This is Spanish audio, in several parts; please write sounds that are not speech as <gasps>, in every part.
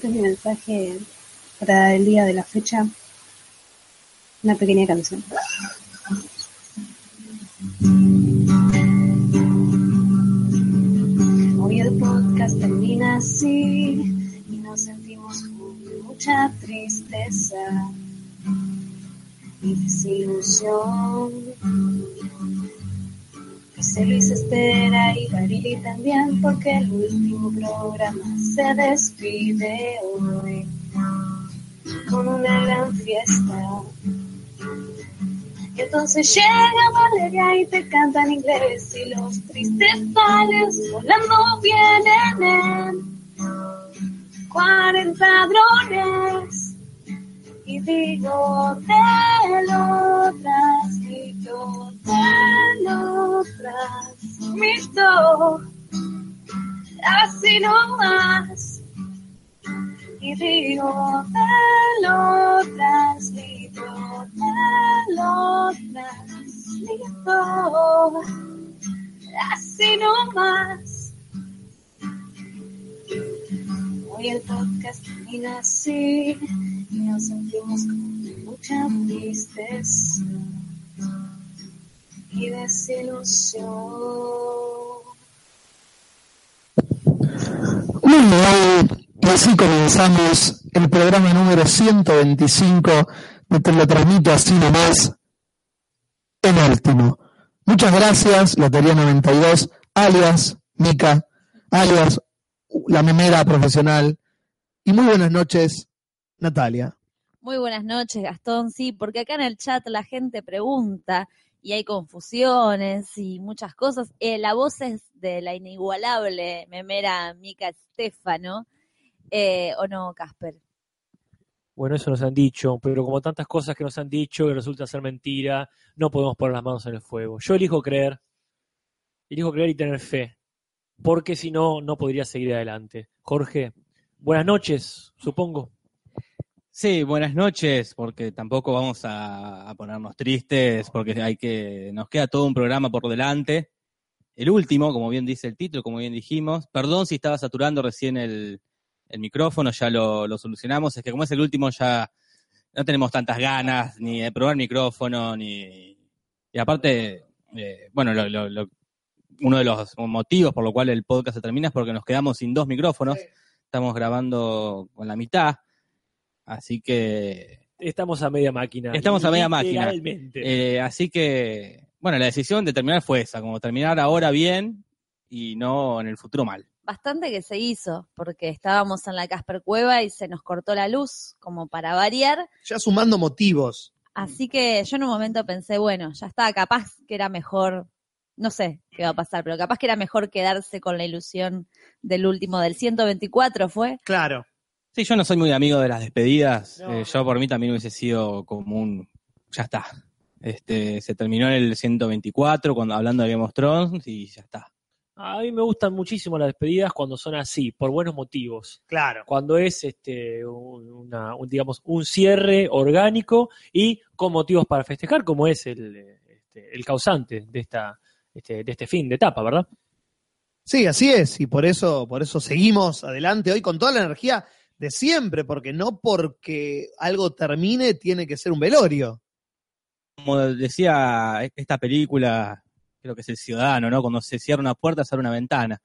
Este es mi mensaje para el día de la fecha. Una pequeña canción. Hoy el podcast termina así y nos sentimos con mucha tristeza y desilusión. José Luis espera y Barili también porque el último programa se despide hoy con una gran fiesta. Y entonces llega Valeria y te canta en inglés y los tristes vales volando vienen en 40 drones y digo te lo transmito, te lo transmito, así no más. Y digo te lo transmito, te lo transmito, así no más. Hoy el podcast termina así y nos sentimos con mucha tristeza y desilusión. Muy y así comenzamos el programa número 125 de Te lo transmito así nomás en último. Muchas gracias, Lotería 92, alias Mica, alias la memera profesional. Y muy buenas noches, Natalia. Muy buenas noches, Gastón. Sí, porque acá en el chat la gente pregunta y hay confusiones y muchas cosas. Eh, la voz es de la inigualable memera Mica Estefano, eh, ¿o no, Casper? Bueno, eso nos han dicho, pero como tantas cosas que nos han dicho y resulta ser mentira, no podemos poner las manos en el fuego. Yo elijo creer, elijo creer y tener fe, porque si no, no podría seguir adelante. Jorge, buenas noches, supongo. Sí, buenas noches, porque tampoco vamos a, a ponernos tristes, porque hay que, nos queda todo un programa por delante. El último, como bien dice el título, como bien dijimos. Perdón si estaba saturando recién el, el micrófono, ya lo, lo solucionamos. Es que como es el último, ya no tenemos tantas ganas ni de probar micrófono, ni. Y aparte, eh, bueno, lo- lo- lo- uno de los motivos por lo cual el podcast se termina es porque nos quedamos sin dos micrófonos. Estamos grabando con la mitad. Así que Estamos a media máquina. Estamos a media máquina. Eh, así que, bueno, la decisión de terminar fue esa, como terminar ahora bien y no en el futuro mal. Bastante que se hizo, porque estábamos en la Casper Cueva y se nos cortó la luz, como para variar. Ya sumando motivos. Así que yo en un momento pensé, bueno, ya está, capaz que era mejor, no sé qué va a pasar, pero capaz que era mejor quedarse con la ilusión del último, del 124 fue. Claro. Sí, yo no soy muy amigo de las despedidas. No. Eh, yo por mí también hubiese sido como un, ya está. Este, se terminó en el 124 cuando hablando de Game of Thrones y ya está. A mí me gustan muchísimo las despedidas cuando son así, por buenos motivos. Claro. Cuando es, este, un, una- un, digamos, un cierre orgánico y con motivos para festejar, como es el, este, el causante de esta, este, de este fin de etapa, ¿verdad? Sí, así es, y por eso, por eso seguimos adelante hoy con toda la energía de siempre, porque no porque algo termine tiene que ser un velorio. Como decía esta película, creo que es El Ciudadano, ¿no? Cuando se cierra una puerta, se abre una ventana.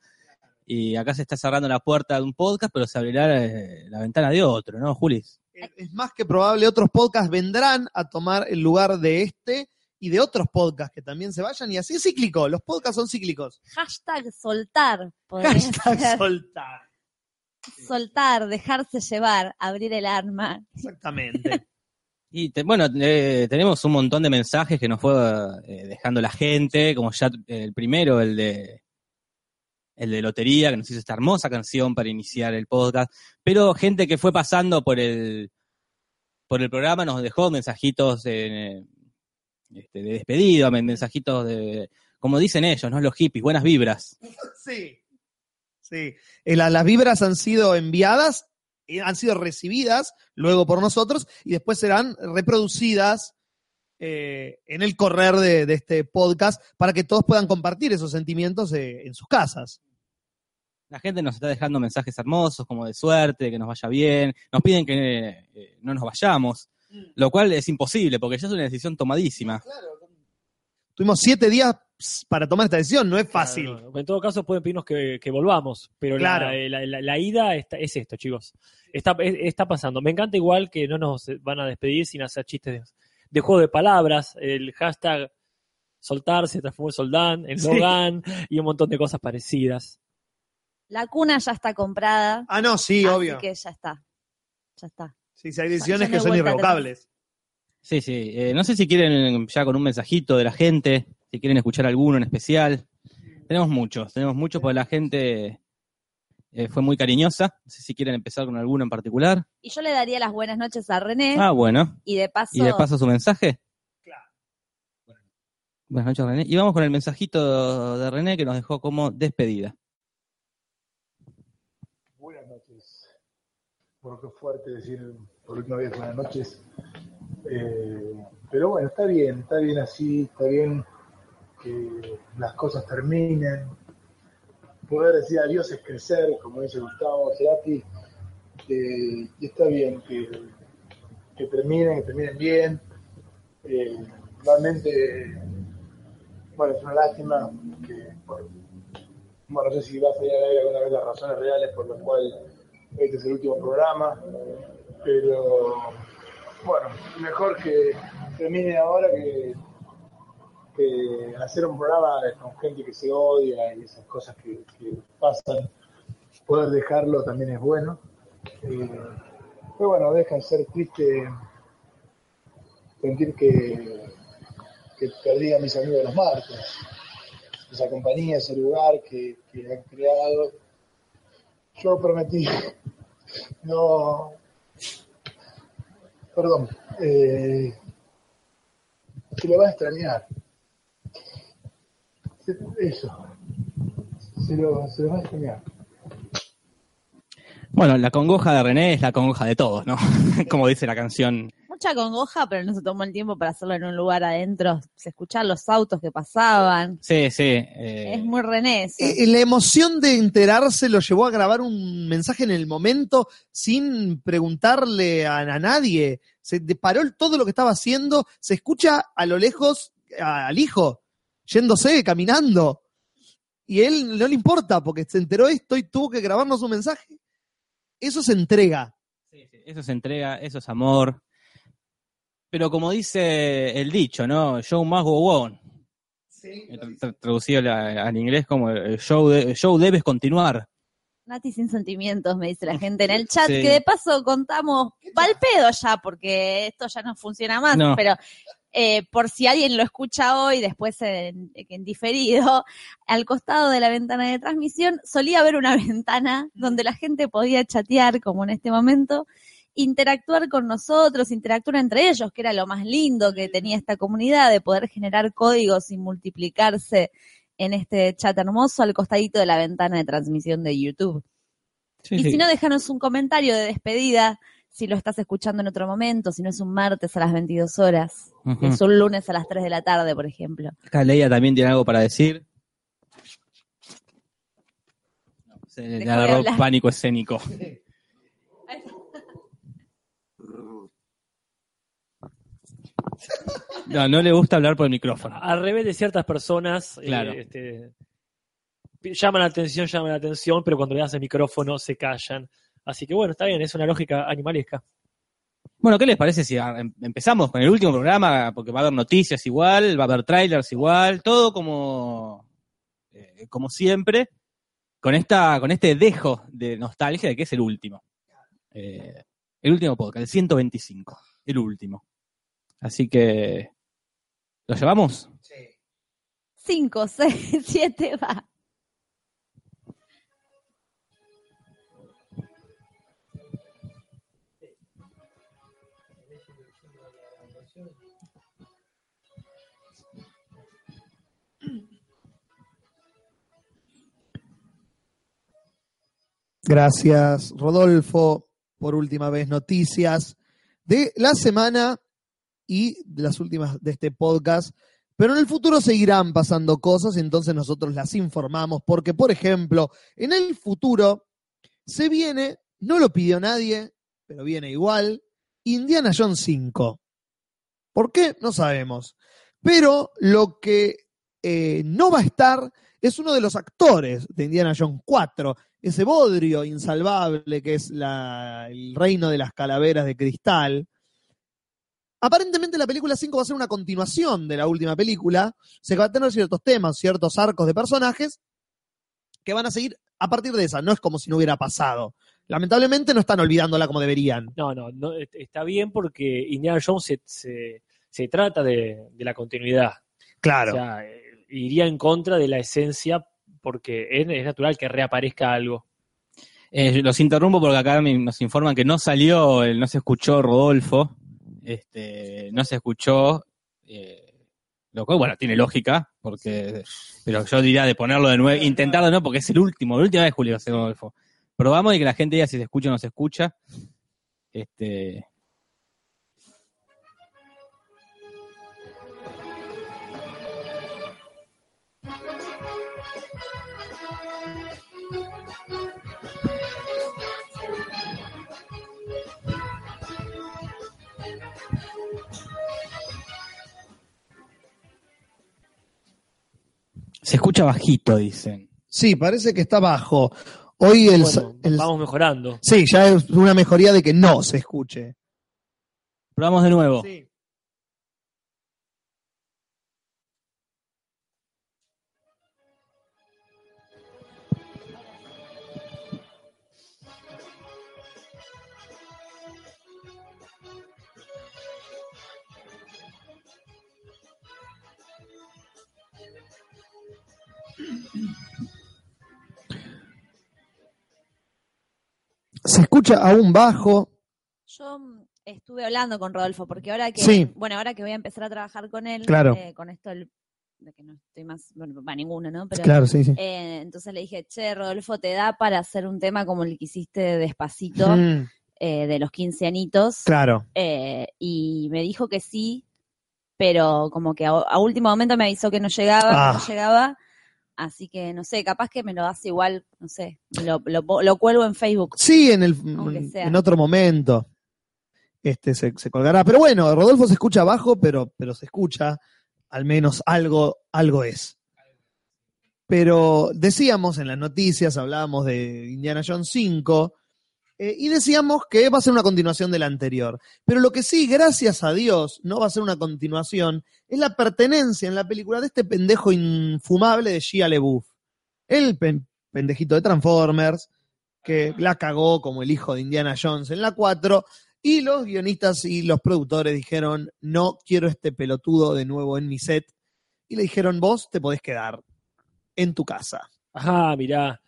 Y acá se está cerrando la puerta de un podcast, pero se abrirá eh, la ventana de otro, ¿no, Julis? Es más que probable, otros podcasts vendrán a tomar el lugar de este y de otros podcasts que también se vayan, y así es cíclico, los podcasts son cíclicos. Hashtag soltar, Hashtag ser. soltar. Soltar, dejarse llevar, abrir el arma. Exactamente. <laughs> Y te- bueno, eh, tenemos un montón de mensajes que nos fue eh, dejando la gente, como ya eh, el primero, el de el de lotería, que nos hizo esta hermosa canción para iniciar el podcast, pero gente que fue pasando por el por el programa nos dejó mensajitos de, este, de despedida, men- mensajitos de, como dicen ellos, ¿no? Los hippies, buenas vibras. Sí. Sí. Eh, la- las vibras han sido enviadas, han sido recibidas luego por nosotros y después serán reproducidas eh, en el correr de, de este podcast para que todos puedan compartir esos sentimientos eh, en sus casas. La gente nos está dejando mensajes hermosos, como de suerte, que nos vaya bien. Nos piden que eh, no nos vayamos, lo cual es imposible, porque ya es una decisión tomadísima. Tuvimos siete días para tomar esta decisión, no es fácil. Claro, no. En todo caso, pueden pedirnos que, que volvamos, pero Claro. la, la- la- la ida está- es esto, chicos. Está, es- está pasando. Me encanta igual que no nos van a despedir sin hacer chistes de, de juego de palabras. El hashtag soltar se transformó en soldán, en Sí. Logan y un montón de cosas parecidas. La cuna ya está comprada. Ah, no, sí, así obvio. que ya está. Ya está. Sí, sí, hay decisiones que son irrevocables. Sí, sí. Eh, no sé si quieren ya con un mensajito de la gente, si quieren escuchar alguno en especial. Tenemos muchos, tenemos muchos porque la gente eh, fue muy cariñosa. No sé si quieren empezar con alguno en particular. Y yo le daría las buenas noches a René Ah, bueno. y de paso, Y de paso su mensaje. Claro. Buenas noches, René. Y vamos con el mensajito de René que nos dejó como despedida. Buenas noches. Bueno, qué fuerte decir por última vez buenas noches. Eh, pero bueno, está bien, está bien así, está bien que las cosas terminen. Poder decir adiós es crecer, como dice Gustavo Cerati. Y está bien que, que terminen, que terminen bien. Eh, realmente, bueno, es una lástima bueno, no sé si va a salir a ver alguna vez las razones reales por las cuales este es el último programa, pero bueno, mejor que termine ahora que, que hacer un programa con gente que se odia y esas cosas que, pasan. Poder dejarlo también es bueno. Eh, pero bueno, deja de ser triste sentir que, que perdí a mis amigos los martes esa compañía, ese lugar que, que han creado. Yo prometí <laughs> no. Perdón. Eh, se lo va a extrañar. Se- Eso. Se lo, se lo va a extrañar. Bueno, la congoja de René es la congoja de todos, ¿no? <laughs> como dice la canción. mucha congoja, pero no se tomó el tiempo para hacerlo en un lugar adentro. Se escuchaban los autos que pasaban. Sí, sí. eh, Es muy René eso. Eh, La emoción de enterarse lo llevó a grabar un mensaje en el momento sin preguntarle a, a nadie. Se paró todo lo que estaba haciendo. Se escucha a lo lejos a- al hijo yéndose, caminando. Y él no le importa porque se enteró esto y tuvo que grabarnos un mensaje. Eso se entrega. Sí, sí, Eso es entrega, eso es amor. Pero como dice el dicho, ¿no? Show must go on. Eh, tra- tra- Traducido la- al inglés como el show, de- el show debes continuar. Nati sin sentimientos, me dice la gente en el chat, Sí. que de paso contamos pal pedo ya, porque esto ya no funciona más, No. pero eh, por si alguien lo escucha hoy, después en, en diferido, <laughs> al costado de la ventana de transmisión solía haber una <laughs> ventana donde la gente podía chatear, como en este momento, interactuar con nosotros, interactuar entre ellos, que era lo más lindo que tenía esta comunidad, de poder generar códigos y multiplicarse en este chat hermoso al costadito de la ventana de transmisión de YouTube. Sí, Y sí. si no, déjanos un comentario de despedida, si lo estás escuchando en otro momento, si no es un martes a las 22 horas, Ujú. es un lunes a las 3 de la tarde, por ejemplo. Acá Leia también tiene algo para decir. Se le agarró hablar. pánico escénico. No, no le gusta hablar por el micrófono. Al revés de ciertas personas, eh, Claro. este, llaman la atención, llaman la atención, pero cuando le das el micrófono se callan. Así que bueno, está bien, es una lógica animalesca. Bueno, ¿qué les parece si ah, em- empezamos con el último programa? Porque va a haber noticias igual, va a haber trailers igual, todo como, eh, como siempre, con, esta, con este dejo de nostalgia de que es el último. Eh, el último podcast, el 125, el último. Así que, ¿lo llevamos? 5, 6, 7, va. Gracias, Rodolfo. Por última vez, noticias de la semana y las últimas de este podcast. Pero en el futuro seguirán pasando cosas entonces nosotros las informamos porque, por ejemplo, en el futuro se viene, no lo pidió nadie, pero viene igual, Indiana Jones 5. ¿Por qué? No sabemos. Pero lo que eh, no va a estar es uno de los actores de Indiana Jones 4, ese bodrio insalvable que es la- el reino de las calaveras de cristal. Aparentemente la película 5 va a ser una continuación de la última película, se va a tener ciertos temas, ciertos arcos de personajes que van a seguir a partir de esa, no es como si no hubiera pasado. Lamentablemente no están olvidándola como deberían. No, no, no, est- está bien porque Indiana Jones se, se, se trata de, de la continuidad. Claro. O sea, iría en contra de la esencia porque es, natural que reaparezca algo. Eh, los interrumpo porque acá nos informan que no salió, no se escuchó Rodolfo, este, no se escuchó, eh, lo cual, bueno, tiene lógica, porque, pero yo diría de ponerlo de nuevo, intentarlo nuevo, porque es el último, la última vez Julio ser Rodolfo. Probamos y que la gente diga si se escucha o no se escucha. Este, se escucha bajito, dicen. Sí, parece que está bajo. Hoy el, Bueno, el- vamos mejorando. Sí, ya es una mejoría de que no se escuche. Probamos de nuevo. Sí. Se escucha aún bajo. Yo estuve hablando con Rodolfo, porque ahora que, Sí. bueno, ahora que voy a empezar a trabajar con él, Claro. eh, con esto del- de que no estoy más, bueno, va ninguno, ¿no? Pero, Claro, sí, sí. eh, entonces le dije, che, Rodolfo, ¿te da para hacer un tema como el que hiciste despacito Mm, eh, de los quinceanitos? claro. Eh, y me dijo que sí, pero como que a, a último momento me avisó que no llegaba, que Ah. no llegaba. Así que no sé, capaz que me lo hace igual, no sé, lo, lo, lo cuelgo en Facebook. Sí, en, el, en otro momento este, se, se colgará. Pero bueno, Rodolfo se escucha bajo, pero, pero se escucha. Al menos algo, algo es. Pero decíamos en las noticias, hablábamos de Indiana Jones 5, eh, y decíamos que va a ser una continuación de la anterior. Pero lo que sí, gracias a Dios, no va a ser una continuación, es la pertenencia en la película de este pendejo infumable de Shia LeBouf. El pen- pendejito de Transformers, que la cagó como el hijo de Indiana Jones en la 4, y los guionistas y los productores dijeron, no quiero este pelotudo de nuevo en mi set, y le dijeron, vos te podés quedar en tu casa. Ajá, mirá.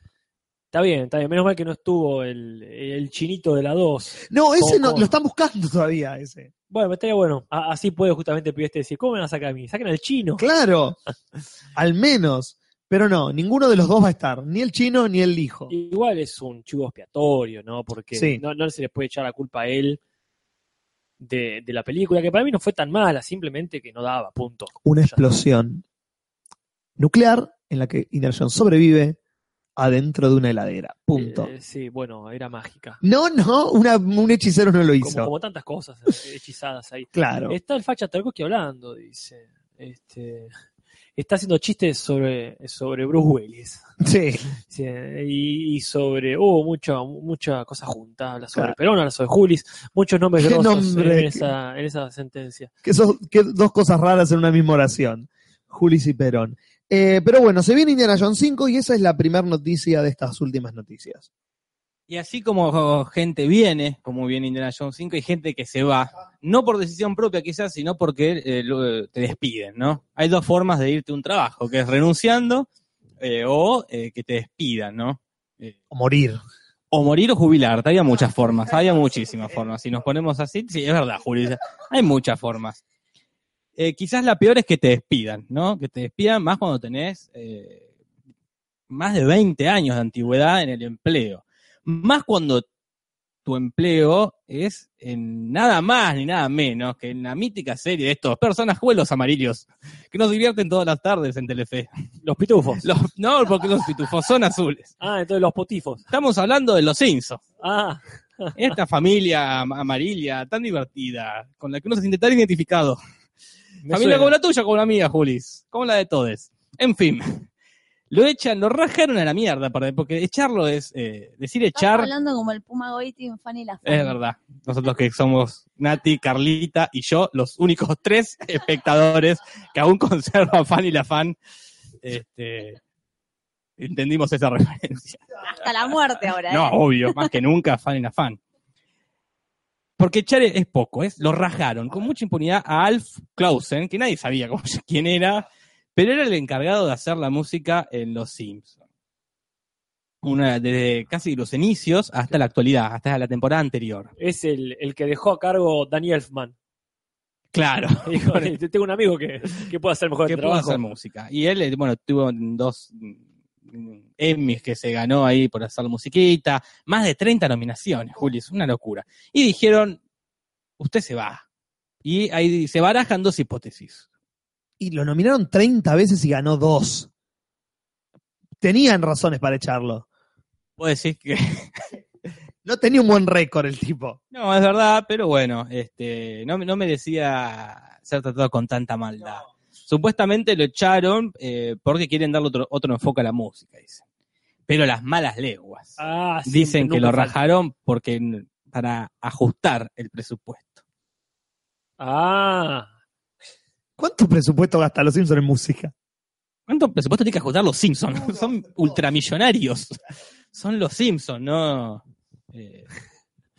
Está bien, está bien. Menos mal que no estuvo el, el chinito de la 2. No, ese no, lo están buscando todavía, ese. Bueno, estaría bueno. A- así puede justamente el pibeste decir, ¿cómo me van a sacar a mí? Saquen al chino. Claro, <laughs> al menos. Pero no, ninguno de los dos va a estar, ni el chino ni el hijo. Igual es un chivo expiatorio, ¿no? Porque Sí. no, no se le puede echar la culpa a él de, de la película, que para mí no fue tan mala, simplemente que no daba, punto. Una explosión nuclear en la que Indiana sobrevive adentro de una heladera. Punto. Eh, sí, bueno, era mágica. No, no, una- un hechicero no lo hizo. como tantas cosas eh, hechizadas ahí. Claro. Está el facha Tarkovsky hablando, dice. Este, está haciendo chistes sobre, sobre Bruce Willis. Sí. Sí, y, y sobre, hubo mucha, mucha cosa junta, habla sobre Claro. Perón, habla sobre Julis, muchos nombres ¿Qué grosos nombre? en esa, en esa sentencia. que son que dos cosas raras en una misma oración. Julis y Perón. Eh, pero bueno, se viene Indiana Jones 5 y esa es la primera noticia de estas últimas noticias. Y así como gente viene, como viene Indiana Jones 5, hay gente que se va, no por decisión propia quizás, sino porque eh, lo- te despiden, ¿no? Hay dos formas de irte a un trabajo, que es renunciando eh, o eh, que te despidan, ¿no? Eh, O morir. o morir o jubilarte, había muchas formas, había muchísimas formas. Si nos ponemos así, sí, es verdad, Juli, hay muchas formas. Eh, quizás la peor es que te despidan, ¿no? Que te despidan más cuando tenés eh, más de 20 años de antigüedad en el empleo. Más cuando empleo es en nada más ni nada menos que en la mítica serie de estos personajuelos amarillos que nos divierten todas las tardes en Telefe. Los pitufos. Los- no, porque los pitufos son azules. Ah, entonces los potifos. Estamos hablando de los Simpsons. Ah, Esta familia am- amarilla tan divertida, con la que uno se siente tan identificado. Me Familia suena. como la tuya, como la mía, Julis. Como la de todos. En fin. Lo echan, lo rajaron a la mierda, porque echarlo es, eh, decir echar, hablando como el Puma Goiti en Fanny la Fan. es verdad. Nosotros que somos Nati, Carlita y yo, los únicos <laughs> tres espectadores que aún <laughs> conservan fan y la fan, este, entendimos esa referencia. Hasta la muerte ahora. No, ¿eh? obvio, más que nunca, fan y la fan. Porque echar es poco, es, lo rajaron con mucha impunidad a Alf Clausen, que nadie sabía cómo, <laughs> quién era, pero era el encargado de hacer la música en Los Simpsons. Una, desde casi los inicios hasta la actualidad, hasta la temporada anterior. Es el, el que dejó a cargo Danny Elfman. Claro, <laughs> Dijo, tengo un amigo que, que puede hacer mejor que el trabajo. hacer música. Y él, eh, bueno, tuvo dos Emmys que se ganó ahí por hacer musiquita, más de 30 nominaciones, Juli, es una locura. Y dijeron, usted se va. Y ahí se barajan dos hipótesis. Y lo nominaron 30 veces y ganó dos. Tenían razones para echarlo. Puedo decir que <laughs> No tenía un buen récord el tipo. no, es verdad, pero bueno, este, no, no merecía ser tratado con tanta maldad. Supuestamente lo echaron eh, porque quieren darle otro, otro enfoque a la música, dicen. Pero las malas leguas. Ah, siempre, Dicen que lo falta. rajaron porque para ajustar el presupuesto. Ah, ¿Cuánto presupuesto gasta los Simpsons en música? ¿Cuánto presupuesto tiene que ajustar los Simpsons? Son ultramillonarios. Son los Simpsons, no. eh,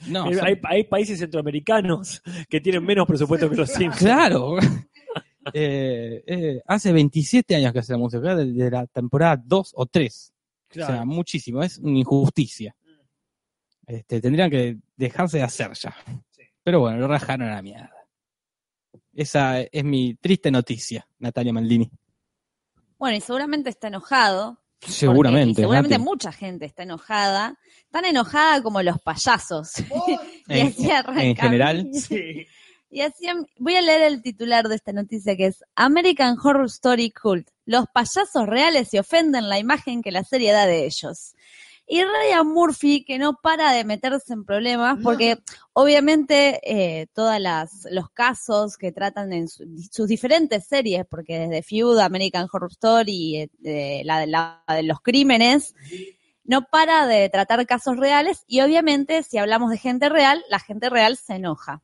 no, Eh, son- hay, hay países centroamericanos que tienen menos presupuesto que los <laughs> Simpsons. claro. Eh, eh, hace 27 años que hace la música, desde la temporada 2 o 3. O sea, muchísimo, es una injusticia. Este, tendrían que dejarse de hacer ya. Pero bueno, lo rajaron a la mierda. Esa es mi triste noticia, Natalia Maldini. Bueno, y seguramente está enojado. Seguramente. y seguramente Nati. mucha gente está enojada. Tan enojada como los payasos. <laughs> y En- así arranca. en general. Y así em- voy a leer el titular de esta noticia que es American Horror Story Cult. Los payasos reales se ofenden la imagen que la serie da de ellos. Y Ryan Murphy, que no para de meterse en problemas, porque obviamente eh, todos los casos que tratan en su- sus diferentes series, porque desde Feud, American Horror Story, eh, de la, de la de los crímenes, no para de tratar casos reales y obviamente si hablamos de gente real, la gente real se enoja.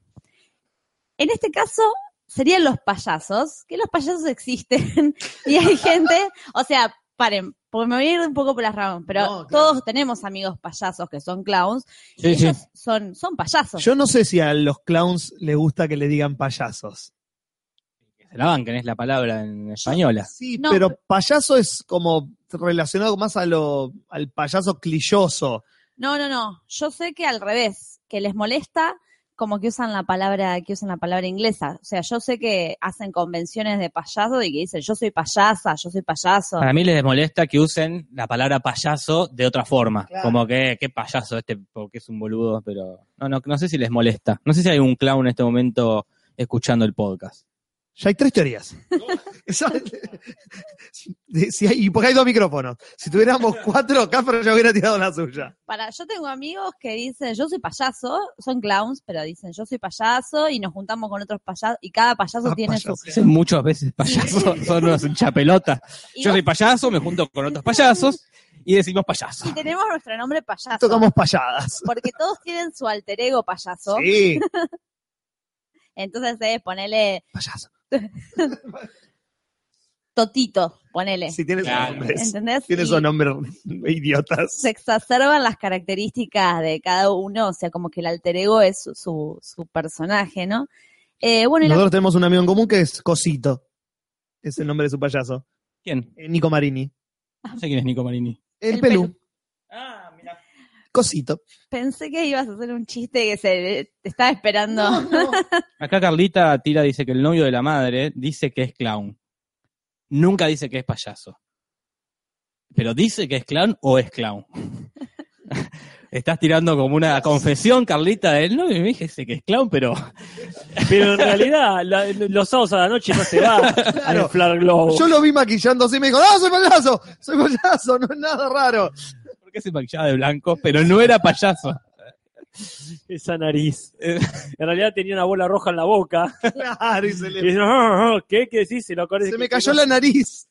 En este caso serían los payasos, que los payasos existen <laughs> y hay gente, o sea, paren, porque me voy a ir un poco por las ramas, pero No, claro. todos tenemos amigos payasos que son clowns y Sí, ellos son, son payasos. Yo no sé si a los clowns les gusta que le digan payasos. Se la bancan, es la palabra en española. Sí, No, pero pero- payaso es como relacionado más a lo, al payaso clilloso. No, no, no. Yo sé que al revés, que les molesta como que usan la palabra, que usan la palabra inglesa. O sea, yo sé que hacen convenciones de payaso y que dicen yo soy payasa, yo soy payaso. Para mí les molesta que usen la palabra payaso de otra forma. Claro. Como que, qué payaso este, porque es un boludo, pero. No, no, no sé si les molesta. No sé si hay un clown en este momento escuchando el podcast. Ya hay tres teorías. <laughs> Si hay- <laughs> y porque hay dos micrófonos. Si tuviéramos cuatro, Cafro ya hubiera tirado la suya. Para, yo tengo amigos que dicen yo soy payaso, son clowns, pero dicen yo soy payaso y nos juntamos con otros payasos y cada payaso Ah, tiene su. payaso. Dicen muchas veces payaso, son unos hinchapelota. Y, Yo vos- soy payaso, me junto con otros payasos y decimos payaso. y tenemos nuestro nombre payaso. Tocamos payadas. Porque todos tienen su alter ego payaso. Sí, <laughs> Entonces es ponele payaso. <laughs> Totito, ponele. Sí, tiene esos Claro. nombres. ¿Entendés? Tiene Y- esos nombres <laughs> idiotas. se exacerban las características de cada uno, o sea, como que el alter ego es su, su, su personaje, ¿no? Eh, bueno, la- Nosotros tenemos un amigo en común que es Cosito. Es el nombre de su payaso. ¿Quién? Eh, Nico Marini. No sé quién es Nico Marini. El, El pelú. Pelú. Ah, mira. Cosito. pensé que ibas a hacer un chiste que se te estaba esperando. <laughs> Acá Carlita tira, dice que el novio de la madre dice que es clown. Nunca dice que es payaso. Pero dice que es clown o es clown. <laughs> Estás tirando como una confesión, Carlita, de él. No, me dije ese que es clown, pero <laughs> Pero en realidad, la- los sábados a la noche no se va a inflar globos. Yo lo vi maquillándose y me dijo, no, soy payaso, soy payaso, no es nada raro. porque se maquillaba de blanco, pero no era payaso. <laughs> Esa nariz. Eh, <laughs> En realidad tenía una bola roja en la boca. <laughs> Claro, y se, Y le- dice, "Ah, ah, ¿Qué? ¿Qué decís? Se, lo se me cayó la nariz.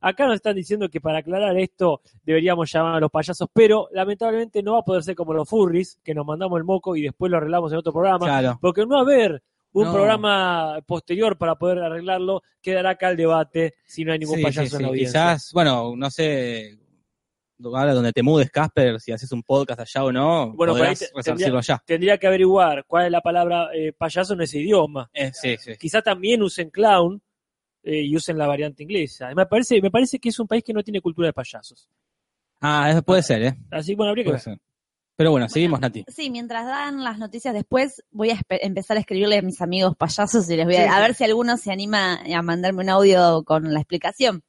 Acá nos están diciendo que para aclarar esto deberíamos llamar a los payasos, pero lamentablemente no va a poder ser como los furries, que nos mandamos el moco y después lo arreglamos en otro programa, claro. porque no va a haber un No. programa posterior para poder arreglarlo, quedará acá el debate si no hay ningún Sí, payaso sí, en la sí. audiencia. Quizás, bueno, no sé, ahora donde te mudes, Casper, si haces un podcast allá o no, Bueno, por ahí podrás te- resarcirlo allá. Tendría que averiguar cuál es la palabra eh, payaso en ese idioma. Eh, sí, sí. Quizá también usen clown eh, y usen la variante inglesa. Me parece, me parece que es un país que no tiene cultura de payasos. Ah, eso puede ser, ¿eh? Así bueno, habría que Puede ver. ser. Pero bueno, seguimos, Nati. Sí, mientras dan las noticias después, voy a empezar a escribirle a mis amigos payasos y les voy a, Sí, a ver si alguno se anima a mandarme un audio con la explicación.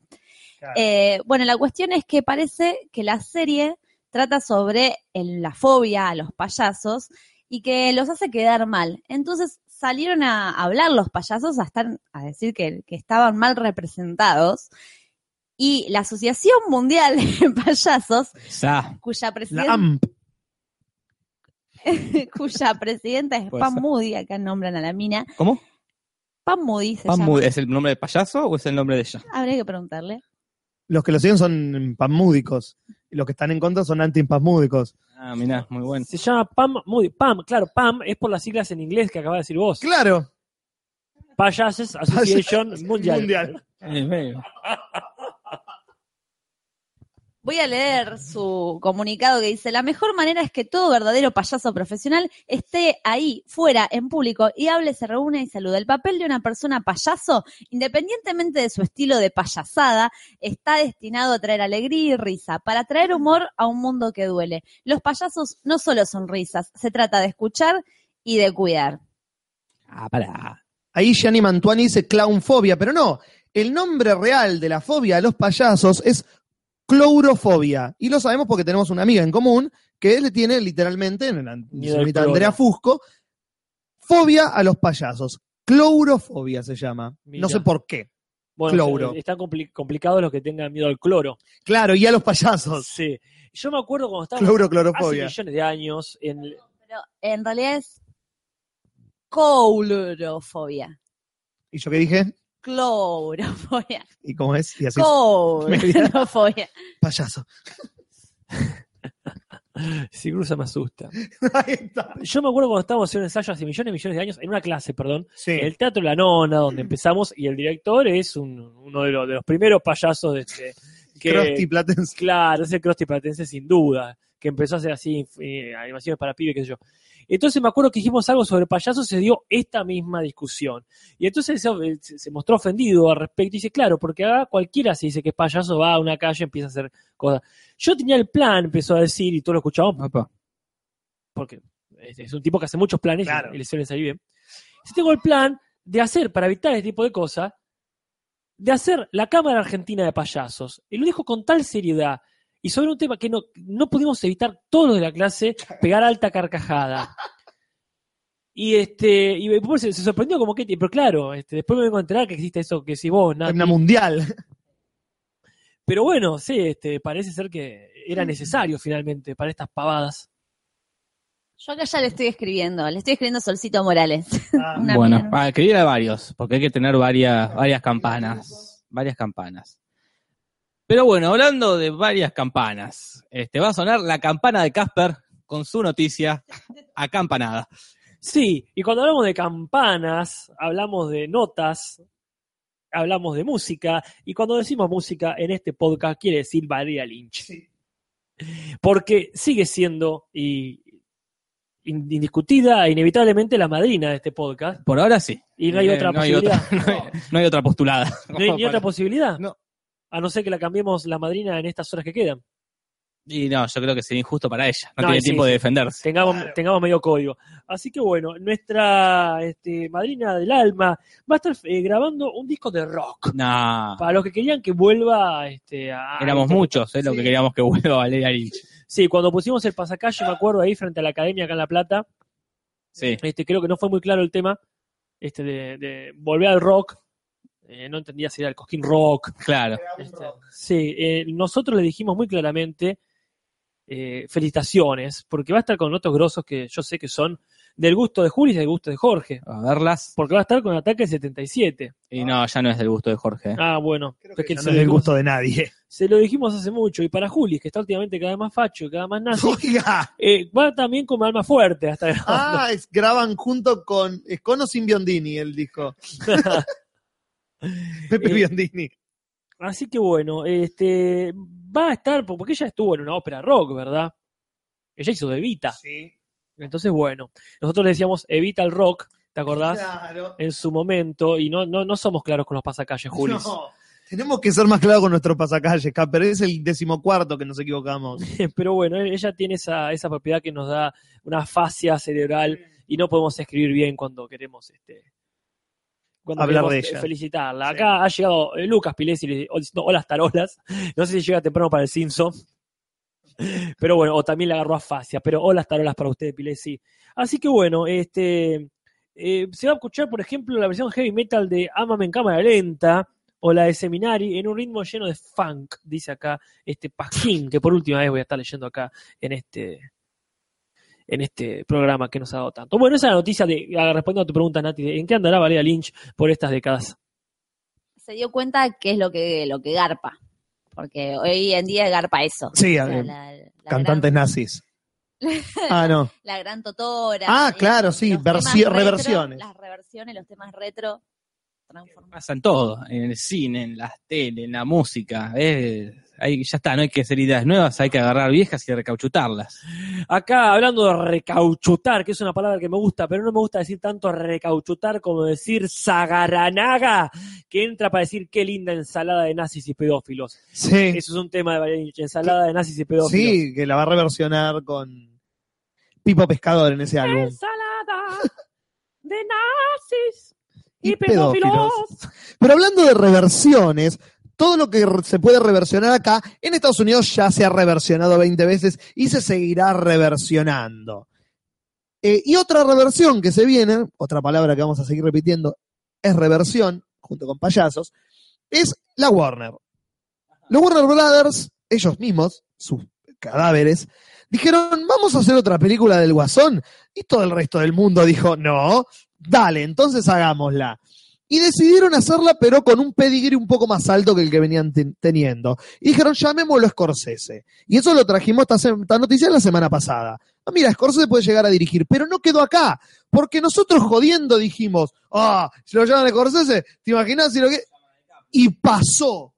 Claro. Eh, bueno, la cuestión es que parece que la serie trata sobre el- la fobia a los payasos y que los hace quedar mal. Entonces salieron a hablar los payasos a, estar, a decir que, que estaban mal representados. Y la Asociación Mundial de <laughs> Payasos, Sa. cuya presidenta <laughs> cuya presidenta es Pam. Moody, acá nombran a la mina. ¿Cómo? Pam Moody se Pam llama. Moody, ¿Es el nombre de payaso o es el nombre de ella? Habría que preguntarle. Los que lo siguen son pammúdicos. Y los que están en contra son antipammúdicos. Ah, mirá, muy bueno. Se llama Pam Moody. Pam, claro, Pam es por las siglas en inglés que acaba de decir vos. Claro. Payases Association Mundial. Mundial. Voy a leer su comunicado que dice, la mejor manera es que todo verdadero payaso profesional esté ahí, fuera, en público, y hable, se reúne y saluda. El papel de una persona payaso, independientemente de su estilo de payasada, está destinado a traer alegría y risa, para traer humor a un mundo que duele. Los payasos no solo son risas, se trata de escuchar y de cuidar. Ah, pará. Ahí Gianni Mantuani dice clownfobia, pero no. El nombre real de la fobia a los payasos es clourofobia. Y lo sabemos porque tenemos una amiga en común que le tiene literalmente, en la señorita. Andrea Fusco, fobia a los payasos. Clourofobia se llama. Mira. No sé por qué. Bueno, Cloro. están compli- complicados los que tengan miedo al cloro. Claro, y a los payasos. Sí. Yo me acuerdo cuando estábamos Cloro, hace clorofobia. millones de años en, Pero en realidad es coulrofobia. ¿Y yo qué dije? Clorofobia. <laughs> ¿Y cómo es? Y así es. Coulrofobia. <laughs> Payaso. <laughs> Si cruza me asusta. Ahí está. Yo me acuerdo cuando estábamos haciendo un ensayo hace millones y millones de años, en una clase, perdón, Sí. en el Teatro La Nona, donde empezamos, y el director es un- uno de los, de los primeros payasos de este, que, Krusty Platense. Claro, ese Krusty Platense sin duda, que empezó a hacer así eh, animaciones para pibes, qué sé yo. Entonces me acuerdo que dijimos algo sobre payasos, se dio esta misma discusión. Y entonces se, se- se mostró ofendido al respecto y dice, claro, porque acá cualquiera se dice que es payaso, va a una calle, empieza a hacer cosas. Yo tenía el plan, empezó a decir, y todos lo escuchábamos, Opa. porque es, es un tipo que hace muchos planes Claro. y le suelen salir bien. Yo tengo el plan de hacer, para evitar este tipo de cosas, de hacer la Cámara Argentina de Payasos. Y lo dijo con tal seriedad y sobre un tema que no, no pudimos evitar todos los de la clase pegar alta carcajada. <laughs> Y este y se, se sorprendió como que, pero claro, este, después me vengo a enterar que existe eso que si vos, Nati. Una mundial. Pero bueno, sí, este, parece ser que era necesario finalmente para estas pavadas. Yo acá ya le estoy escribiendo, le estoy escribiendo a Solcito Morales. Ah, <laughs> bueno, para escribir a varios, porque hay que tener varias, varias campanas. Varias campanas. Pero bueno, hablando de varias campanas, este, va a sonar la campana de Casper con su noticia acampanada. Sí, y cuando hablamos de campanas, hablamos de notas, hablamos de música, y cuando decimos música en este podcast quiere decir Valeria Lynch. Porque sigue siendo y, in- indiscutida e inevitablemente la madrina de este podcast, Por ahora sí. y no hay Eh, otra no hay posibilidad. otra, <laughs> no hay, no hay otra postulada. ¿No hay ni otra posibilidad? No. A no ser que la cambiemos la madrina en estas horas que quedan. Y no, yo creo que sería injusto para ella. No, No, tiene sí, tiempo sí. de defenderse. tengamos, tengamos medio código. Así que bueno, nuestra este, madrina del alma va a estar eh, grabando un disco de rock. No. Para los que querían que vuelva este, a... Éramos muchos, eh, lo que queríamos que vuelva Valeria Lynch. Sí, cuando pusimos el pasacalle, me acuerdo ahí frente a la academia acá en La Plata, Sí. este, creo que no fue muy claro el tema este, de, de volver al rock. Eh, no entendía si era el Cosquín Rock. Claro. Este, sí, eh, nosotros le dijimos muy claramente eh, felicitaciones, porque va a estar con otros grosos que yo sé que son del gusto de Juli y del gusto de Jorge, A verlas. porque va a estar con Ataque 77. Y no, ya no es del gusto de Jorge. Ah, bueno, Creo es que que no es del gusto de nadie. se lo dijimos hace mucho, y para Juli, que está últimamente cada vez más facho, cada vez más nazi, Oiga. eh, va también como alma fuerte hasta Ah, es- graban junto con. Es con o sin Biondini el disco. <laughs> <laughs> Pepe Eh, Biondini. Así que bueno, este va a estar, porque ella estuvo en una ópera rock, ¿verdad? Ella hizo de Evita. Sí. Entonces, bueno, nosotros le decíamos Evita el rock, ¿te acordás? Claro. En su momento, y no, no, no somos claros con los pasacalles, Juli. No. Tenemos que ser más claros con nuestro pasacalle, Casper. Es el decimocuarto que nos equivocamos. <laughs> Pero bueno, ella tiene esa, esa propiedad que nos da una fascia cerebral y no podemos escribir bien cuando queremos este cuando Hablar de ella. felicitarla. Sí. Acá ha llegado eh, Lucas Pilesi diciendo hola tarolas. <laughs> No sé si llega temprano para el Simpson. <laughs> Pero bueno, o también le agarró a fascia. Pero hola tarolas para usted, Pilesi. Así que bueno, este eh, se va a escuchar, por ejemplo, la versión heavy metal de Amame en cámara lenta o la de Seminari en un ritmo lleno de funk, dice acá este Pasquín, que por última vez voy a estar leyendo acá en este en este programa que nos ha dado tanto. Bueno, esa es la noticia de, ah, respondiendo a tu pregunta, Nati, de en qué andará Valeria Lynch por estas décadas. Se dio cuenta que es lo que, lo que garpa. Porque hoy en día garpa eso. Sí, O sea, eh, la- la Cantantes gran- nazis. <laughs> Ah, no. la gran totora. Ah, y claro, sí, temas versi- retro, reversiones. Las reversiones, los temas retro transformados. Pasa en todo, en el cine, en las tele, en la música. eh, ahí ya está, no hay que hacer ideas nuevas, hay que agarrar viejas y recauchutarlas. Acá hablando de recauchutar, que es una palabra que me gusta, pero no me gusta decir tanto recauchutar como decir sagaranaga, que entra para decir qué linda ensalada de nazis y pedófilos. Sí. Eso es un tema de Valeria Lynch, ensalada de nazis y pedófilos. Sí, que la va a reversionar con Pipo Pescador en ese álbum. Ensalada <laughs> de nazis y, Y pedófilos. pedófilos. Pero hablando de reversiones, todo lo que se puede reversionar acá, en Estados Unidos ya se ha reversionado 20 veces y se seguirá reversionando. Eh, y otra reversión que se viene, otra palabra que vamos a seguir repitiendo, es reversión, junto con payasos, es la Warner. Los Warner Brothers, ellos mismos, sus cadáveres, dijeron, vamos a hacer otra película del Guasón. Y todo el resto del mundo dijo, no, dale, entonces hagámosla. Y decidieron hacerla, pero con un pedigrí un poco más alto que el que venían ten- teniendo. Y dijeron, llamémoslo Scorsese. Y eso lo trajimos esta, esta noticia la semana pasada. Ah, mira, Scorsese puede llegar a dirigir, pero no quedó acá. Porque nosotros jodiendo dijimos, ah, si lo llaman Scorsese, ¿te imaginas si lo que...? Y pasó.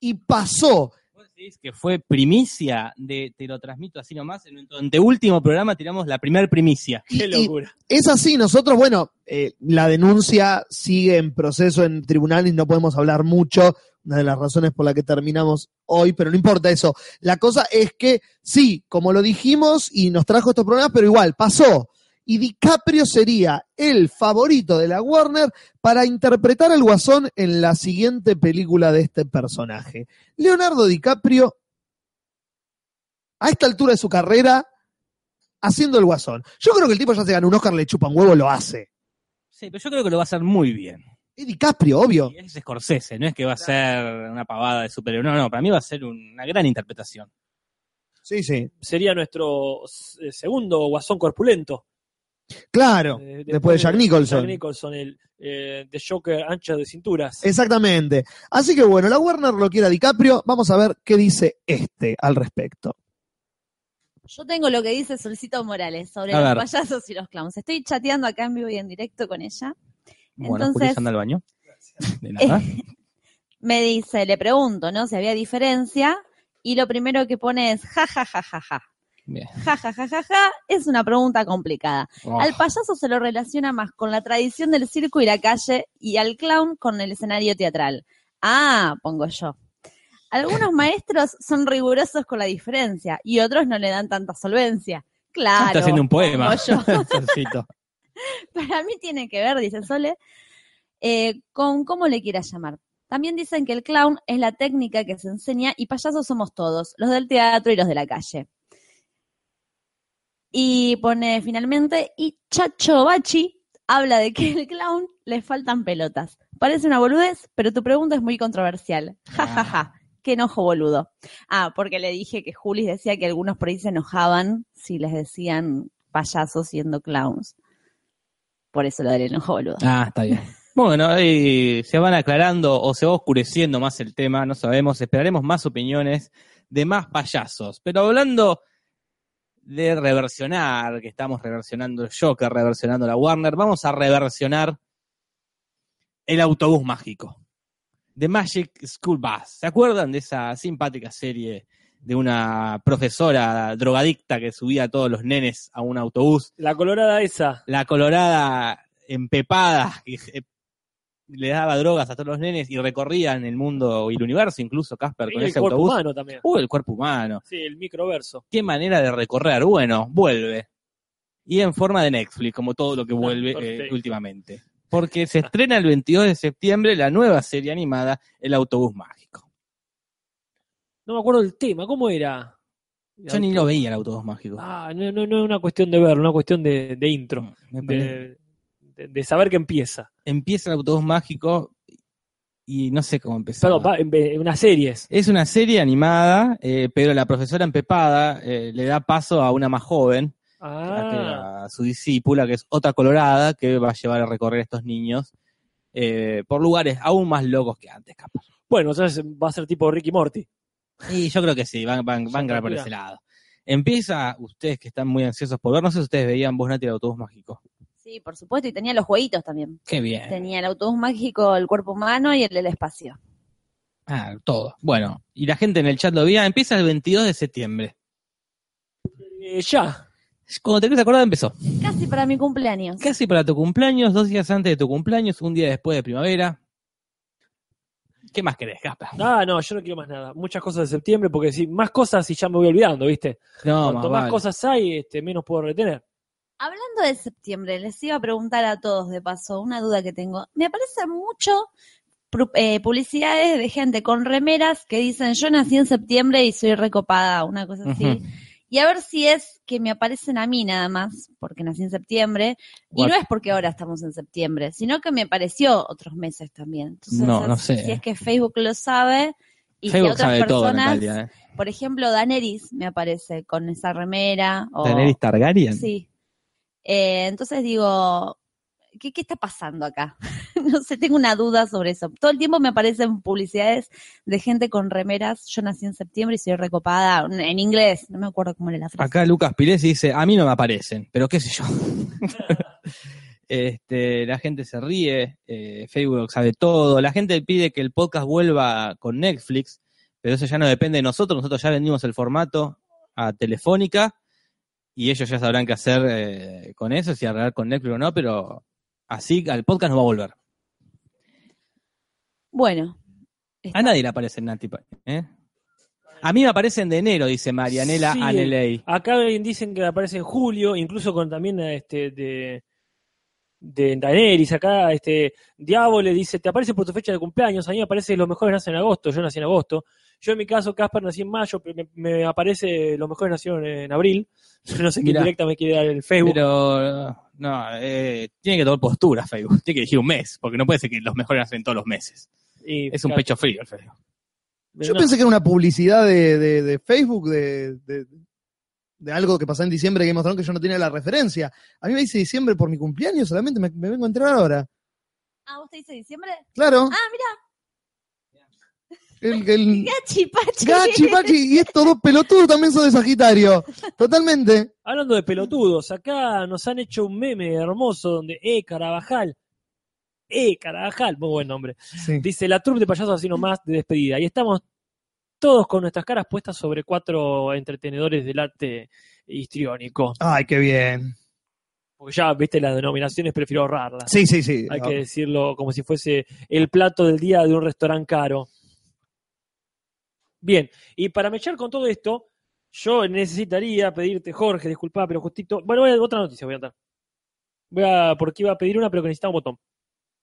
Y pasó. ¿Vos decís que fue primicia de Te lo transmito así nomás? En nuestro anteúltimo programa tiramos la primer primicia. Y- <laughs> Qué y- locura. Es así, nosotros, bueno, eh, la denuncia sigue en proceso en tribunales, no podemos hablar mucho, una de las razones por la que terminamos hoy, pero no importa eso. La cosa es que sí, como lo dijimos y nos trajo estos problemas, pero igual, pasó. Y DiCaprio sería el favorito de la Warner para interpretar al guasón en la siguiente película de este personaje. Leonardo DiCaprio, a esta altura de su carrera, haciendo el guasón. Yo creo que el tipo ya se ganó un Oscar, le chupa un huevo, lo hace. Sí, pero yo creo que lo va a hacer muy bien. Es DiCaprio, obvio. Y es Scorsese, no es que va a ser una pavada de superhéroe. No, no, para mí va a ser una gran interpretación. Sí, sí. Sería nuestro eh, segundo guasón corpulento. Claro. Eh, después de Jack Nicholson. Jack Nicholson, el eh, de Joker ancho de cinturas. Exactamente. Así que bueno, la Warner lo quiere a DiCaprio. Vamos a ver qué dice este al respecto. Yo tengo lo que dice Solcito Morales sobre A los ver. payasos y los clowns. Estoy chateando acá en vivo y en directo con ella. Bueno, Entonces- anda al baño. <laughs> De nada. Me dice, le pregunto, ¿no? Si había diferencia. Y lo primero que pone es ja, ja, ja, ja, ja. Bien. Ja, ja, ja, ja, ja. Es una pregunta complicada. Oh, Al payaso se lo relaciona más con la tradición del circo y la calle y al clown con el escenario teatral. Ah, pongo yo. Algunos <laughs> maestros son rigurosos con la diferencia y otros no le dan tanta solvencia. Claro. Está haciendo un poema. <laughs> <laughs> Para mí tiene que ver, dice Sole, eh, con cómo le quieras llamar. También dicen que el clown es la técnica que se enseña y payasos somos todos, los del teatro y los de la calle. Y pone finalmente, y Chacho Bachi habla de que el clown le faltan pelotas. Parece una boludez, pero tu pregunta es muy controversial. Ja, ja, ja. Qué enojo boludo. Ah, porque le dije que Juli decía que algunos por ahí se enojaban si les decían payasos siendo clowns. Por eso lo del enojo boludo. Ah, está bien. <laughs> Bueno, ahí se van aclarando o se va oscureciendo más el tema, no sabemos, esperaremos más opiniones de más payasos. Pero hablando de reversionar, que estamos reversionando el Joker, reversionando la Warner, vamos a reversionar el autobús mágico. The Magic School Bus. ¿Se acuerdan de esa simpática serie de una profesora drogadicta que subía a todos los nenes a un autobús? La colorada esa. La colorada empepada, le daba drogas a todos los nenes y recorrían el mundo y el universo, incluso Casper, con Y el ese cuerpo autobús. humano también. Uh, el cuerpo humano. Sí, el microverso. Qué manera de recorrer. Bueno, vuelve. Y en forma de Netflix, como todo lo que vuelve eh, últimamente. Porque se estrena el 22 de septiembre la nueva serie animada El Autobús Mágico. No me acuerdo del tema, ¿cómo era? Yo ni lo veía el Autobús Mágico. Ah, no, no, no es una cuestión de verlo, una cuestión de, de intro, Me parece- de, de- de saber que empieza. Empieza el Autobús Mágico y no sé cómo empezó. Perdón, unas series. Es una serie animada, eh, pero la profesora empepada eh, le da paso a una más joven, Ah, a su discípula, que es otra colorada, que va a llevar a recorrer a estos niños eh, por lugares aún más locos que antes, capaz. bueno, entonces va a ser tipo Ricky Morty. Y yo creo que sí, van, van, van a por ese lado. Empieza, ustedes que están muy ansiosos por ver, no sé si ustedes veían Vos Nati el autobús mágico. Sí, por supuesto, y tenía los jueguitos también. Qué bien. Tenía el autobús mágico, el cuerpo humano y el del espacio. Ah, todo. Bueno, y la gente en el chat lo veía, empieza el 22 de septiembre. Eh, ya. Cuando te quieres acordar empezó. Casi para mi cumpleaños. Casi para tu cumpleaños, dos días antes de tu cumpleaños, un día después de primavera. ¿Qué más querés, Casper? Ah, no, yo no quiero más nada. Muchas cosas de septiembre, porque si más cosas y ya me voy olvidando, ¿viste? No, Cuanto más más vale. cosas hay, este, menos puedo retener. Hablando de septiembre, les iba a preguntar a todos de paso una duda que tengo. Me aparecen mucho eh, publicidades de gente con remeras que dicen yo nací en septiembre y soy recopada, una cosa así. Y a ver si es que me aparecen a mí nada más, porque nací en septiembre, y no es porque ahora estamos en septiembre, sino que me apareció otros meses también. Entonces, No, no sé. Si es que Facebook lo sabe, y Facebook que otras sabe todo, personas, Natalia. ¿eh? por ejemplo, Daenerys me aparece con esa remera. O, Daenerys Targaryen. Sí. Eh, entonces digo, ¿qué, ¿qué está pasando acá? <laughs> no sé, tengo una duda sobre eso. Todo el tiempo me aparecen publicidades de gente con remeras. Yo nací en septiembre y soy recopada en inglés. No me acuerdo cómo era la frase. Acá Lucas Pires dice, a mí no me aparecen, pero qué sé yo. <laughs> este, la gente se ríe, eh, Facebook sabe todo, la gente pide que el podcast vuelva con Netflix, pero eso ya no depende de nosotros, nosotros ya vendimos el formato a Telefónica y ellos ya sabrán qué hacer eh, con eso, si arreglar con Netflix o no, pero así al podcast no va a volver. Bueno. A nadie le aparecen Nati. ¿eh? A mí me aparecen de enero, dice Marianela Sí, Aneley. Acá dicen que aparece en julio, incluso con también este de de Daenerys, acá este Diablo le dice, te aparece por tu fecha de cumpleaños, a mí me aparece los mejores nacen en agosto, yo nací en agosto. Yo en mi caso, Casper nací en mayo, pero me, me aparece los mejores nacieron en abril. <laughs> Yo no sé qué Mirá. directa me quiere dar el Facebook. Pero no, eh, tiene que tomar postura Facebook, tiene que elegir un mes, porque no puede ser que los mejores hacen todos los meses. Y, Es un claro, pecho frío el Facebook. Yo no, pensé que era una publicidad de, de- de Facebook de, de- de algo que pasó en diciembre que Game of Thrones que yo no tenía la referencia. A mí me dice diciembre por mi cumpleaños, solamente me, me vengo a enterar ahora. Ah, ¿vos te dice diciembre? Claro. Ah, mira, El, el gachi, pachi. gachi, pachi, y estos dos pelotudos también son de Sagitario. Totalmente. Hablando de pelotudos, acá nos han hecho un meme hermoso donde, eh, Carabajal, eh, Carabajal, muy buen nombre. Sí. Dice la troupe de payasos así nomás de despedida. Y estamos todos con nuestras caras puestas sobre cuatro entretenedores del arte histriónico. Ay, qué bien. Porque ya, viste, las denominaciones prefiero ahorrarlas. Sí, sí, sí. Hay que decirlo como si fuese el plato del día de un restaurante caro. Bien, y para mechar con todo esto, yo necesitaría pedirte, Jorge, disculpa, pero justito. Bueno, voy a, otra noticia voy a dar. Voy a, porque iba a pedir una, pero que necesitaba un botón.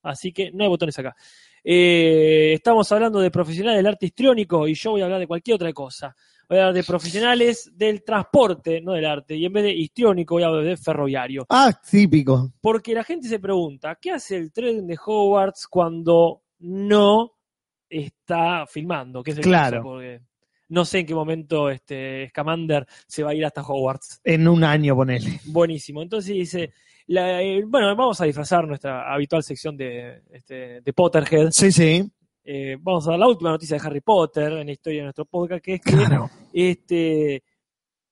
Así que no hay botones acá. Eh, estamos hablando de profesionales del arte histriónico y yo voy a hablar de cualquier otra cosa. Voy a hablar de profesionales del transporte, no del arte. Y en vez de histriónico voy a hablar de ferroviario. Ah, típico. Porque la gente se pregunta, ¿qué hace el tren de Hogwarts cuando no está filmando? ¿Qué es el Claro. caso? Porque no sé en qué momento este Scamander se va a ir hasta Hogwarts. En un año, ponele. Buenísimo. Entonces dice, la- eh, bueno, vamos a disfrazar nuestra habitual sección de, este, de Potterhead. Sí, sí. Eh, vamos a dar la última noticia de Harry Potter en la historia de nuestro podcast, que es que Claro. este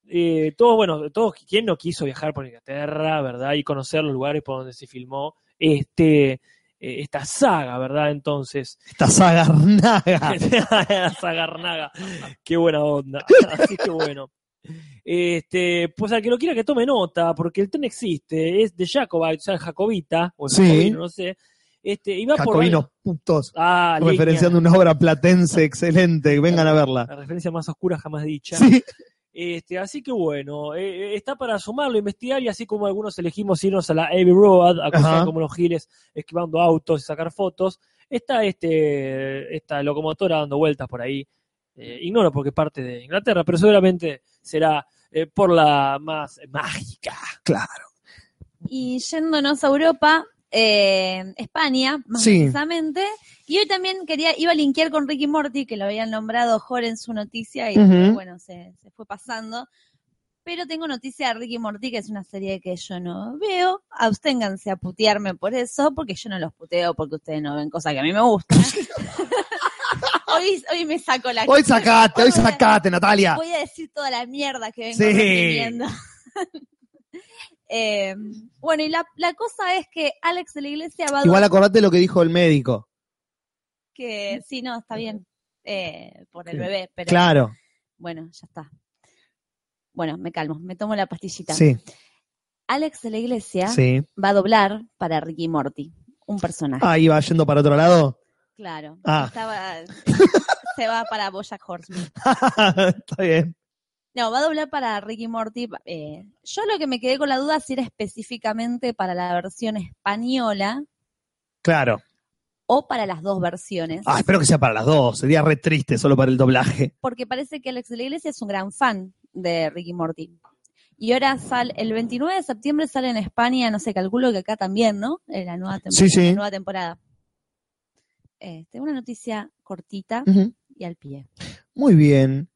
eh, todos, bueno, todos, ¿quién no quiso viajar por Inglaterra, verdad? Y conocer los lugares por donde se filmó este eh, esta saga, ¿verdad? Entonces, <laughs> Esta sagarnaga. <laughs> Sagarnaga, qué buena onda. Así que bueno. Este, pues al que lo quiera que tome nota, porque el tren existe, es de Jacobite, o sea, Jacobita, o Sí. Jacobino, no sé. Este, y va por Jacobinos putos. Ah, leña. Referenciando una obra platense excelente. Vengan a verla. La referencia más oscura jamás dicha. Sí. Este, así que bueno, eh, eh, está para sumarlo, investigar y así como algunos elegimos irnos a la Abbey Road a cruzar como los giles esquivando autos y sacar fotos, está este, esta locomotora dando vueltas por ahí. Eh, ignoro porque es parte de Inglaterra, pero seguramente será eh, por la más mágica. Claro. Y yéndonos a Europa, eh, España, más Sí. precisamente. Y hoy también quería, iba a linkear con Ricky Morty, que lo habían nombrado Jorge en su noticia, y bueno, se, se fue pasando. Pero tengo noticia de Ricky Morty, que es una serie que yo no veo. Absténganse a putearme por eso, porque yo no los puteo porque ustedes no ven cosas que a mí me gustan. <laughs> hoy, hoy me saco la Hoy sacate, hoy sacate, Natalia. Voy a decir toda la mierda que vengo Sí. <laughs> Eh, bueno, y la, la cosa es que Alex de la Iglesia va a Igual acordate lo que dijo el médico. que sí, no, está bien, eh, por el bebé, pero Claro. bueno, ya está. Bueno, me calmo, me tomo la pastillita. Sí, Alex de la Iglesia sí. va a doblar para Ricky Morty, un personaje. Ah, iba yendo para otro lado. Claro. Ah. Estaba, <laughs> se va para Bojack Horseman. <laughs> Está bien. No, va a doblar para Ricky Morty. eh, yo lo que me quedé con la duda si era específicamente para la versión española Claro. o para las dos versiones. Ah, espero que sea para las dos. Sería re triste solo para el doblaje. Porque parece que Alex de la Iglesia es un gran fan de Ricky Morty. Y ahora sale, el 29 de septiembre sale en España, no sé, calculo que acá también, ¿no? En la nueva, temporada Sí, sí. la nueva temporada. Este, una noticia cortita y al pie. Muy bien.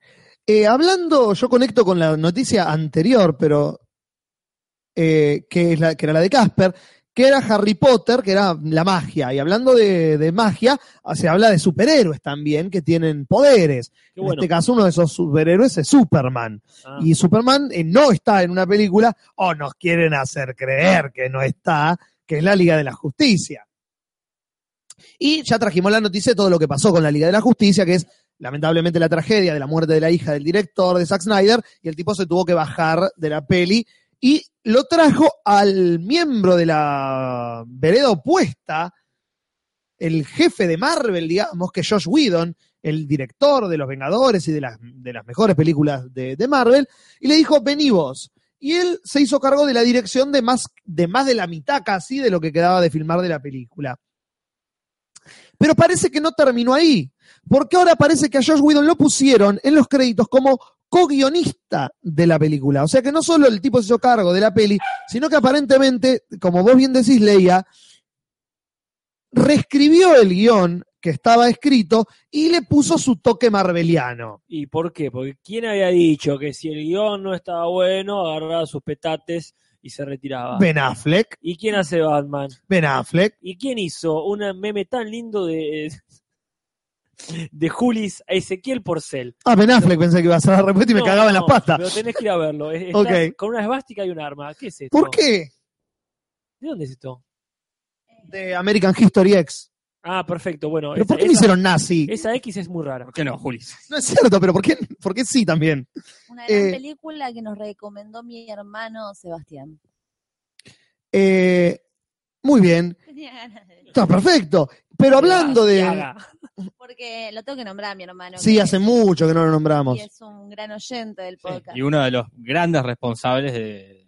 Eh, hablando, yo conecto con la noticia anterior, pero eh, que, es la, que era la de Casper, que era Harry Potter, que era la magia. Y hablando de, de magia, ah, se habla de superhéroes también que tienen poderes. En este caso, uno de esos superhéroes es Superman. Ah, Y Superman eh, no está en una película, o nos quieren hacer creer que no está, que es la Liga de la Justicia. Y ya trajimos la noticia de todo lo que pasó con la Liga de la Justicia, que es lamentablemente la tragedia de la muerte de la hija del director de Zack Snyder, y el tipo se tuvo que bajar de la peli y lo trajo al miembro de la vereda opuesta, el jefe de Marvel, digamos, que Josh Whedon, el director de Los Vengadores y de las, de las mejores películas de, de Marvel, y le dijo, vení vos. Y él se hizo cargo de la dirección de más, de más de la mitad casi de lo que quedaba de filmar de la película. Pero parece que no terminó ahí, porque ahora parece que a Josh Whedon lo pusieron en los créditos como co-guionista de la película. O sea que no solo el tipo se hizo cargo de la peli, sino que aparentemente, como vos bien decís, Leia, reescribió el guion que estaba escrito y le puso su toque marveliano. ¿Y por qué? Porque ¿quién había dicho que si el guion no estaba bueno, agarraba sus petates y se retiraba? Ben Affleck, ¿Y quién hace Batman? Ben Affleck, ¿Y quién hizo un meme tan lindo de, de Julis a Ezequiel Porcel? Ah, Ben Affleck pensé que iba a ser la respuesta y me No, cagaba en no, las patas. Pero tenés que ir a verlo. Es- está Ok. Con una esvástica y un arma. ¿Qué es esto? ¿Por qué? ¿De dónde es esto? De American History X. Ah, perfecto. Bueno, ¿Pero esa, por qué me hicieron nazi? esa X es muy rara. ¿Por qué no, Julis? No es cierto, pero ¿por qué, por qué sí también? Una gran Eh, película que nos recomendó mi hermano Sebastián. Eh, muy bien, <laughs> está perfecto. Pero hablando de... Porque lo tengo que nombrar a mi hermano. Sí, que hace es- mucho que no lo nombramos. Y es un gran oyente del Sí, podcast. Y uno de los grandes responsables de,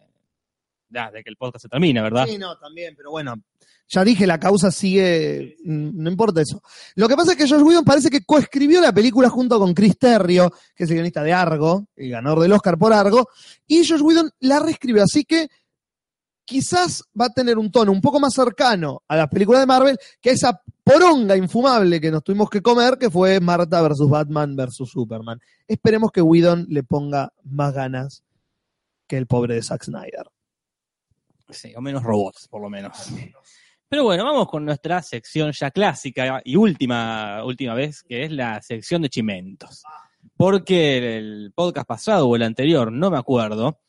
ya, de que el podcast se termine, ¿verdad? Sí, no, también, pero bueno, ya dije, la causa sigue, no importa eso. Lo que pasa es que Josh Whedon parece que coescribió la película junto con Chris Terrio, que es el guionista de Argo, el ganador del Oscar por Argo, y Josh Whedon la reescribió, así que quizás va a tener un tono un poco más cercano a las películas de Marvel que esa poronga infumable que nos tuvimos que comer, que fue Marta versus Batman versus Superman. Esperemos que Whedon le ponga más ganas que el pobre de Zack Snyder. Sí, o menos robots, por lo menos. Pero bueno, vamos con nuestra sección ya clásica y última, última vez, que es la sección de chimentos. Porque el podcast pasado o el anterior, no me acuerdo,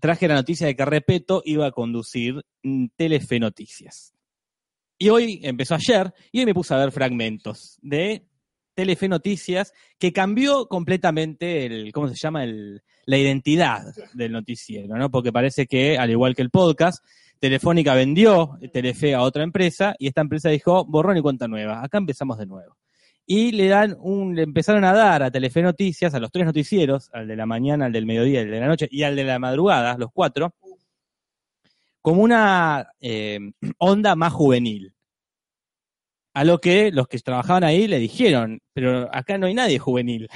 traje la noticia de que Repeto iba a conducir mm, Telefe Noticias. Y hoy, empezó ayer, y hoy me puse a ver fragmentos de Telefe Noticias, que cambió completamente el, ¿cómo se llama? El, la identidad del noticiero, ¿no? Porque parece que, al igual que el podcast, Telefónica vendió Telefe a otra empresa y esta empresa dijo, borrón y cuenta nueva, acá empezamos de nuevo. Y le dan un, le empezaron a dar a Telefe Noticias, a los tres noticieros, al de la mañana, al del mediodía, al de la noche y al de la madrugada, los cuatro, como una eh, onda más juvenil. A lo que los que trabajaban ahí le dijeron, pero acá no hay nadie juvenil.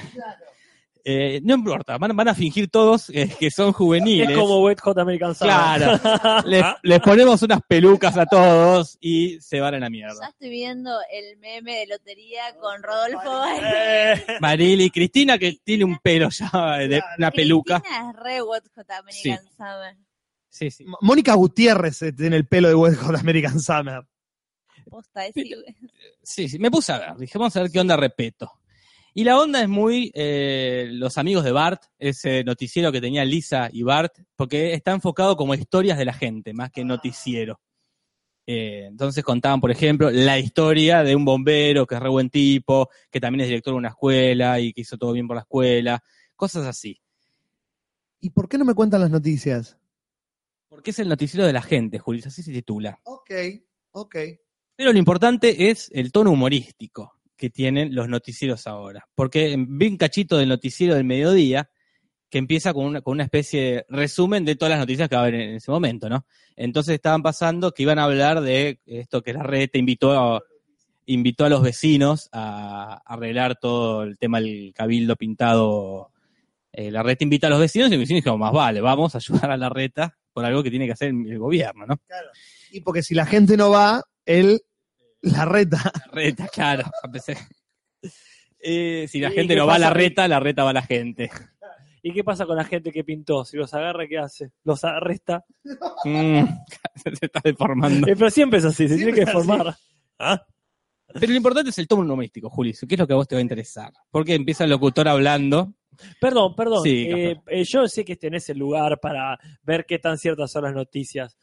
Eh, no importa, van, van a fingir todos eh, que son juveniles. Es como Wet Hot American Summer. Claro. <laughs> les, les ponemos unas pelucas a todos y se van a la Ya mierda. estoy viendo el meme de lotería con Rodolfo Eh, Maril y Cristina, que tiene un pelo ya de una peluca. Cristina es re Wet Hot American Summer. Sí, sí. Mónica Gutiérrez eh, tiene el pelo de Wet Hot American Summer. Posta, es sí, Sí, sí, me puse a ver, dije, vamos a ver qué onda repeto. Y la onda es muy eh, los amigos de Bart, ese noticiero que tenía Lisa y Bart, porque está enfocado como historias de la gente, más que noticiero. Eh, entonces contaban, por ejemplo, la historia de un bombero que es re buen tipo, que también es director de una escuela y que hizo todo bien por la escuela, cosas así. ¿Y por qué no me cuentan las noticias? Porque es el noticiero de la gente, Juli, así se titula. Ok, ok. Pero lo importante es el tono humorístico que tienen los noticieros ahora. Porque vi un cachito del noticiero del mediodía que empieza con una, con una especie de resumen de todas las noticias que va a haber en ese momento, ¿no? Entonces estaban pasando que iban a hablar de esto que la red te invitó a, invitó a los vecinos a, arreglar todo el tema del cabildo pintado. Eh, la red invita a los vecinos y los vecinos dijeron, más vale, vamos a ayudar a la reta por algo que tiene que hacer el gobierno, ¿no? Y porque si la gente no va, él la reta. La reta, claro. Eh, si la ¿Y gente no va a la reta, la reta va a la gente. <laughs> ¿Y qué pasa con la gente que pintó? Si los agarra, ¿qué hace? ¿Los arresta? <laughs> Mm, <laughs> se está deformando. Eh, pero siempre es así, se tiene que es así. formar. ¿Ah? Pero lo importante es el tono humorístico, Juli. ¿Qué es lo que a vos te va a interesar? Porque empieza el locutor hablando. Perdón, perdón. Sí, eh, eh, yo sé que tenés el lugar para ver qué tan ciertas son las noticias.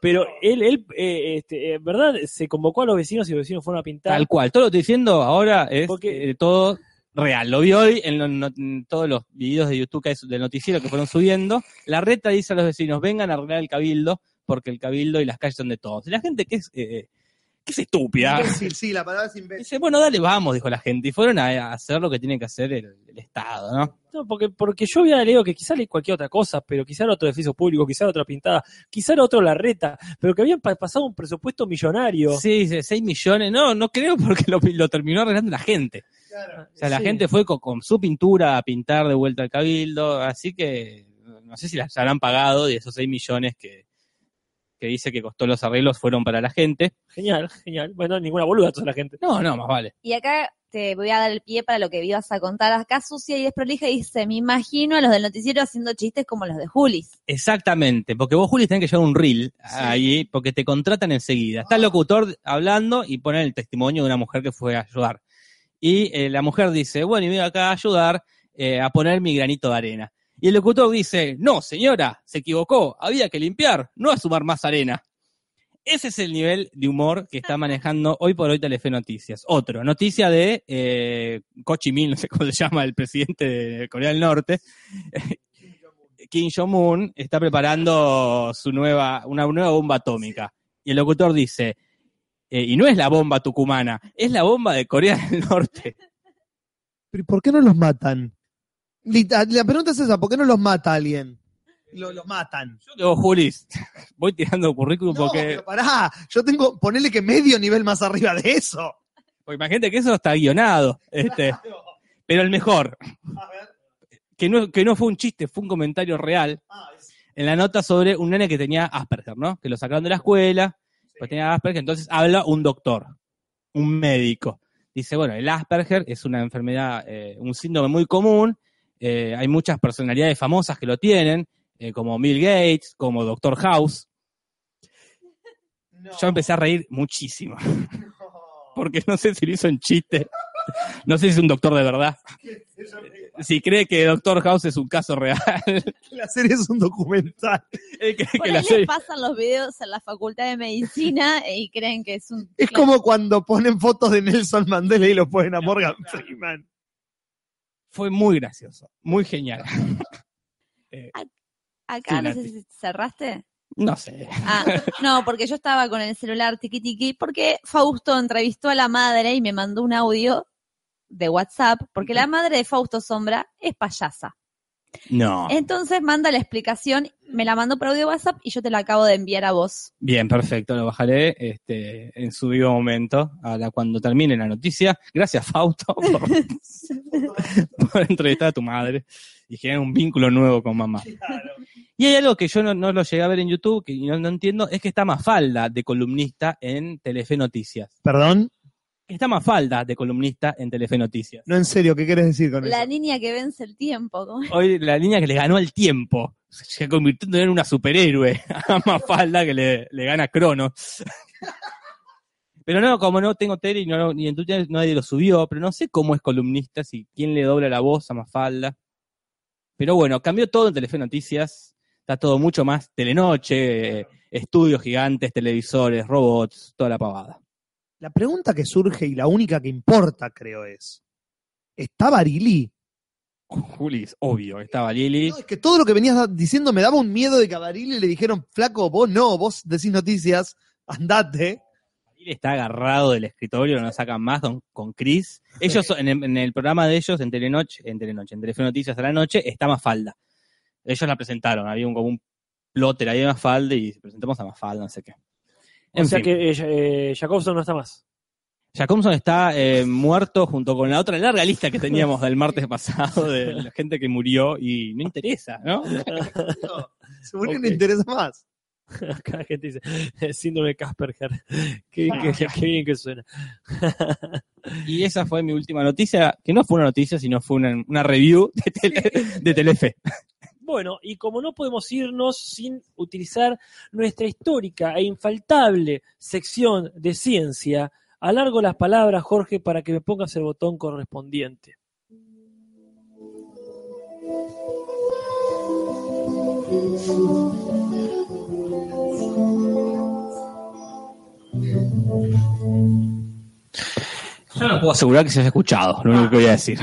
Pero él, él eh, este, ¿verdad? Se convocó a los vecinos y los vecinos fueron a pintar. Tal cual. Todo lo que estoy diciendo ahora es Porque- todo real. Lo vi hoy en, lo- no- en todos los videos de YouTube que hay del noticiero que fueron subiendo. La reta dice a los vecinos, vengan a arreglar el cabildo, porque el cabildo y las calles son de todos. Y la gente que es, eh, que es estúpida. Imbécil, sí, la palabra es imbécil. Dice, bueno, dale, vamos, dijo la gente. Y fueron a, hacer lo que tiene que hacer el, el Estado, ¿no? No, porque, porque yo había leído que quizá leí cualquier otra cosa, pero quizá era otro edificio público, quizá era otra pintada, quizá era otro la reta, pero que habían pa- pasado un presupuesto millonario. Sí, dice, 6 millones. No, no creo porque lo, lo terminó arreglando la gente. O sea, la gente fue con, con su pintura a pintar de vuelta al cabildo, así que no sé si las habrán pagado y esos 6 millones que, que dice que costó los arreglos fueron para la gente. Genial, genial. Bueno, ninguna boluda toda la gente. No, no, más vale. Y acá te voy a dar el pie para lo que ibas a contar. Acá sucia y desprolija dice, me imagino a los del noticiero haciendo chistes como los de Julis. Exactamente, porque vos, Juli, tenés que llevar un reel ahí, porque te contratan enseguida. Está el locutor hablando y pone el testimonio de una mujer que fue a ayudar. Y eh, la mujer dice, bueno, y vengo acá a ayudar eh, a poner mi granito de arena. Y el locutor dice, no, señora, se equivocó, había que limpiar, no a sumar más arena. Ese es el nivel de humor que está manejando hoy por hoy Telefe Noticias. Otro, noticia de eh, no sé cómo se llama, el presidente de Corea del Norte, <laughs> Kim Jong-un está preparando su nueva, una nueva bomba atómica. Y el locutor dice, eh, y no es la bomba tucumana, es la bomba de Corea del Norte. Pero ¿y ¿por qué no los matan? La pregunta es esa, ¿por qué no los mata alguien? lo, lo matan. Yo digo, Julis, <laughs> voy tirando currículum No, porque, pero pará, yo tengo, ponele que medio nivel más arriba de eso. porque imagínate que eso está guionado. Este, pero el mejor, A ver. que no, que no fue un chiste, fue un comentario real Ah, es- en la nota sobre un nene que tenía Asperger, ¿no? Que lo sacaron de la escuela, pues tenía Asperger, entonces habla un doctor, un médico. Dice, bueno, el Asperger es una enfermedad, eh, un síndrome muy común, eh, hay muchas personalidades famosas que lo tienen, eh, como Bill Gates, como Doctor House. no. Yo empecé a reír muchísimo, porque no sé si lo hizo en chiste, no sé si es un doctor de verdad, si cree que Doctor House es un caso real, La serie es un documental. él cree Por que ahí la les serie... pasan los videos en la facultad de medicina y creen que es un... Es como cuando ponen fotos de Nelson Mandela y lo ponen a Morgan Freeman. Fue muy gracioso, muy genial. <laughs> Acá, Sí, no sé si cerraste. No sé. Ah, no, porque yo estaba con el celular tiqui tiqui, porque Fausto entrevistó a la madre y me mandó un audio de WhatsApp, porque la madre de Fausto Sombra es payasa. No. Entonces manda la explicación, me la mandó por audio WhatsApp y yo te la acabo de enviar a vos. Bien, perfecto, lo bajaré este, en su debido momento, ahora cuando termine la noticia. Gracias, Fausto, <laughs> por, por entrevistar a tu madre y generar un vínculo nuevo con mamá. Y hay algo que yo no, no lo llegué a ver en YouTube, que no, no entiendo, es que está Mafalda de columnista en Telefe Noticias. Perdón, Está Mafalda de columnista en Telefe Noticias. no en serio, ¿qué quieres decir con La eso? niña que vence el tiempo. Hoy la niña que le ganó el tiempo, se convirtió en una superhéroe <laughs> a Mafalda que le, le gana a Cronos. Pero no, como no tengo tele y, no, ni en Twitter nadie lo subió, pero no sé cómo es columnista, si quién le dobla la voz a Mafalda. Pero bueno, cambió todo en Telefe Noticias, está todo mucho más telenoche, eh, estudios gigantes, televisores, robots, toda la pavada. La pregunta que surge y la única que importa, creo, es: ¿está Barili? Juli, es obvio, estaba Lili. No, es que todo lo que venías diciendo me daba un miedo de que a Barili le dijeron, flaco, vos no, vos decís noticias, andate. Está agarrado del escritorio, no sacan más con, con Chris. Ellos, en el, en el programa de ellos, en Telenoche, en Telenoche, en Telefe Noticias a la noche, está Mafalda. Ellos la presentaron, había un, como un plotter ahí de Mafalda y presentamos a Mafalda, no sé qué. O En sea fin, que eh, eh, Jacobson no está más. Jacobson está eh, muerto junto con la otra larga lista que teníamos del martes <laughs> pasado de la gente que murió y no interesa, ¿no? <laughs> Seguro que Ok. no interesa más. Acá la gente dice, síndrome de Casperger. <laughs> Qué bien que, qué bien que suena. Y esa fue mi última noticia, que no fue una noticia, sino fue una, una review de, tele- de Telefe. Bueno, y como no podemos irnos sin utilizar nuestra histórica e infaltable sección de ciencia, alargo las palabras, Jorge, para que me pongas el botón correspondiente. Yo no puedo asegurar que se haya escuchado, lo único que voy a decir.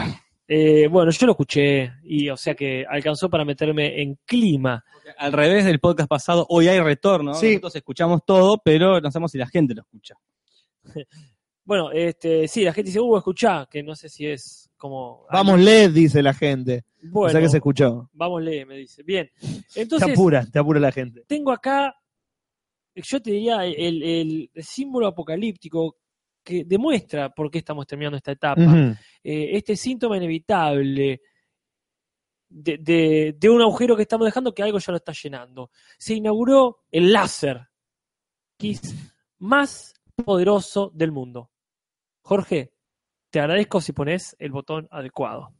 Eh, bueno, yo lo escuché y o sea que alcanzó para meterme en clima. Al revés del podcast pasado, hoy hay retorno. Sí. Nosotros escuchamos todo, pero no sabemos si la gente lo escucha. <laughs> Bueno, este, sí, la gente dice, uh, escuchá, que no sé si es como... Vamos, LED, dice la gente. bueno, o sea que se escuchó. vamos, lee, me dice. Bien, Te entonces apura, te apura la gente. tengo acá, yo te diría, el, el- el símbolo apocalíptico que demuestra por qué estamos terminando esta etapa. Eh, este síntoma inevitable de, de- de un agujero que estamos dejando que algo ya lo está llenando. Se inauguró el láser, que es más poderoso del mundo. Jorge, te agradezco si pones el botón adecuado.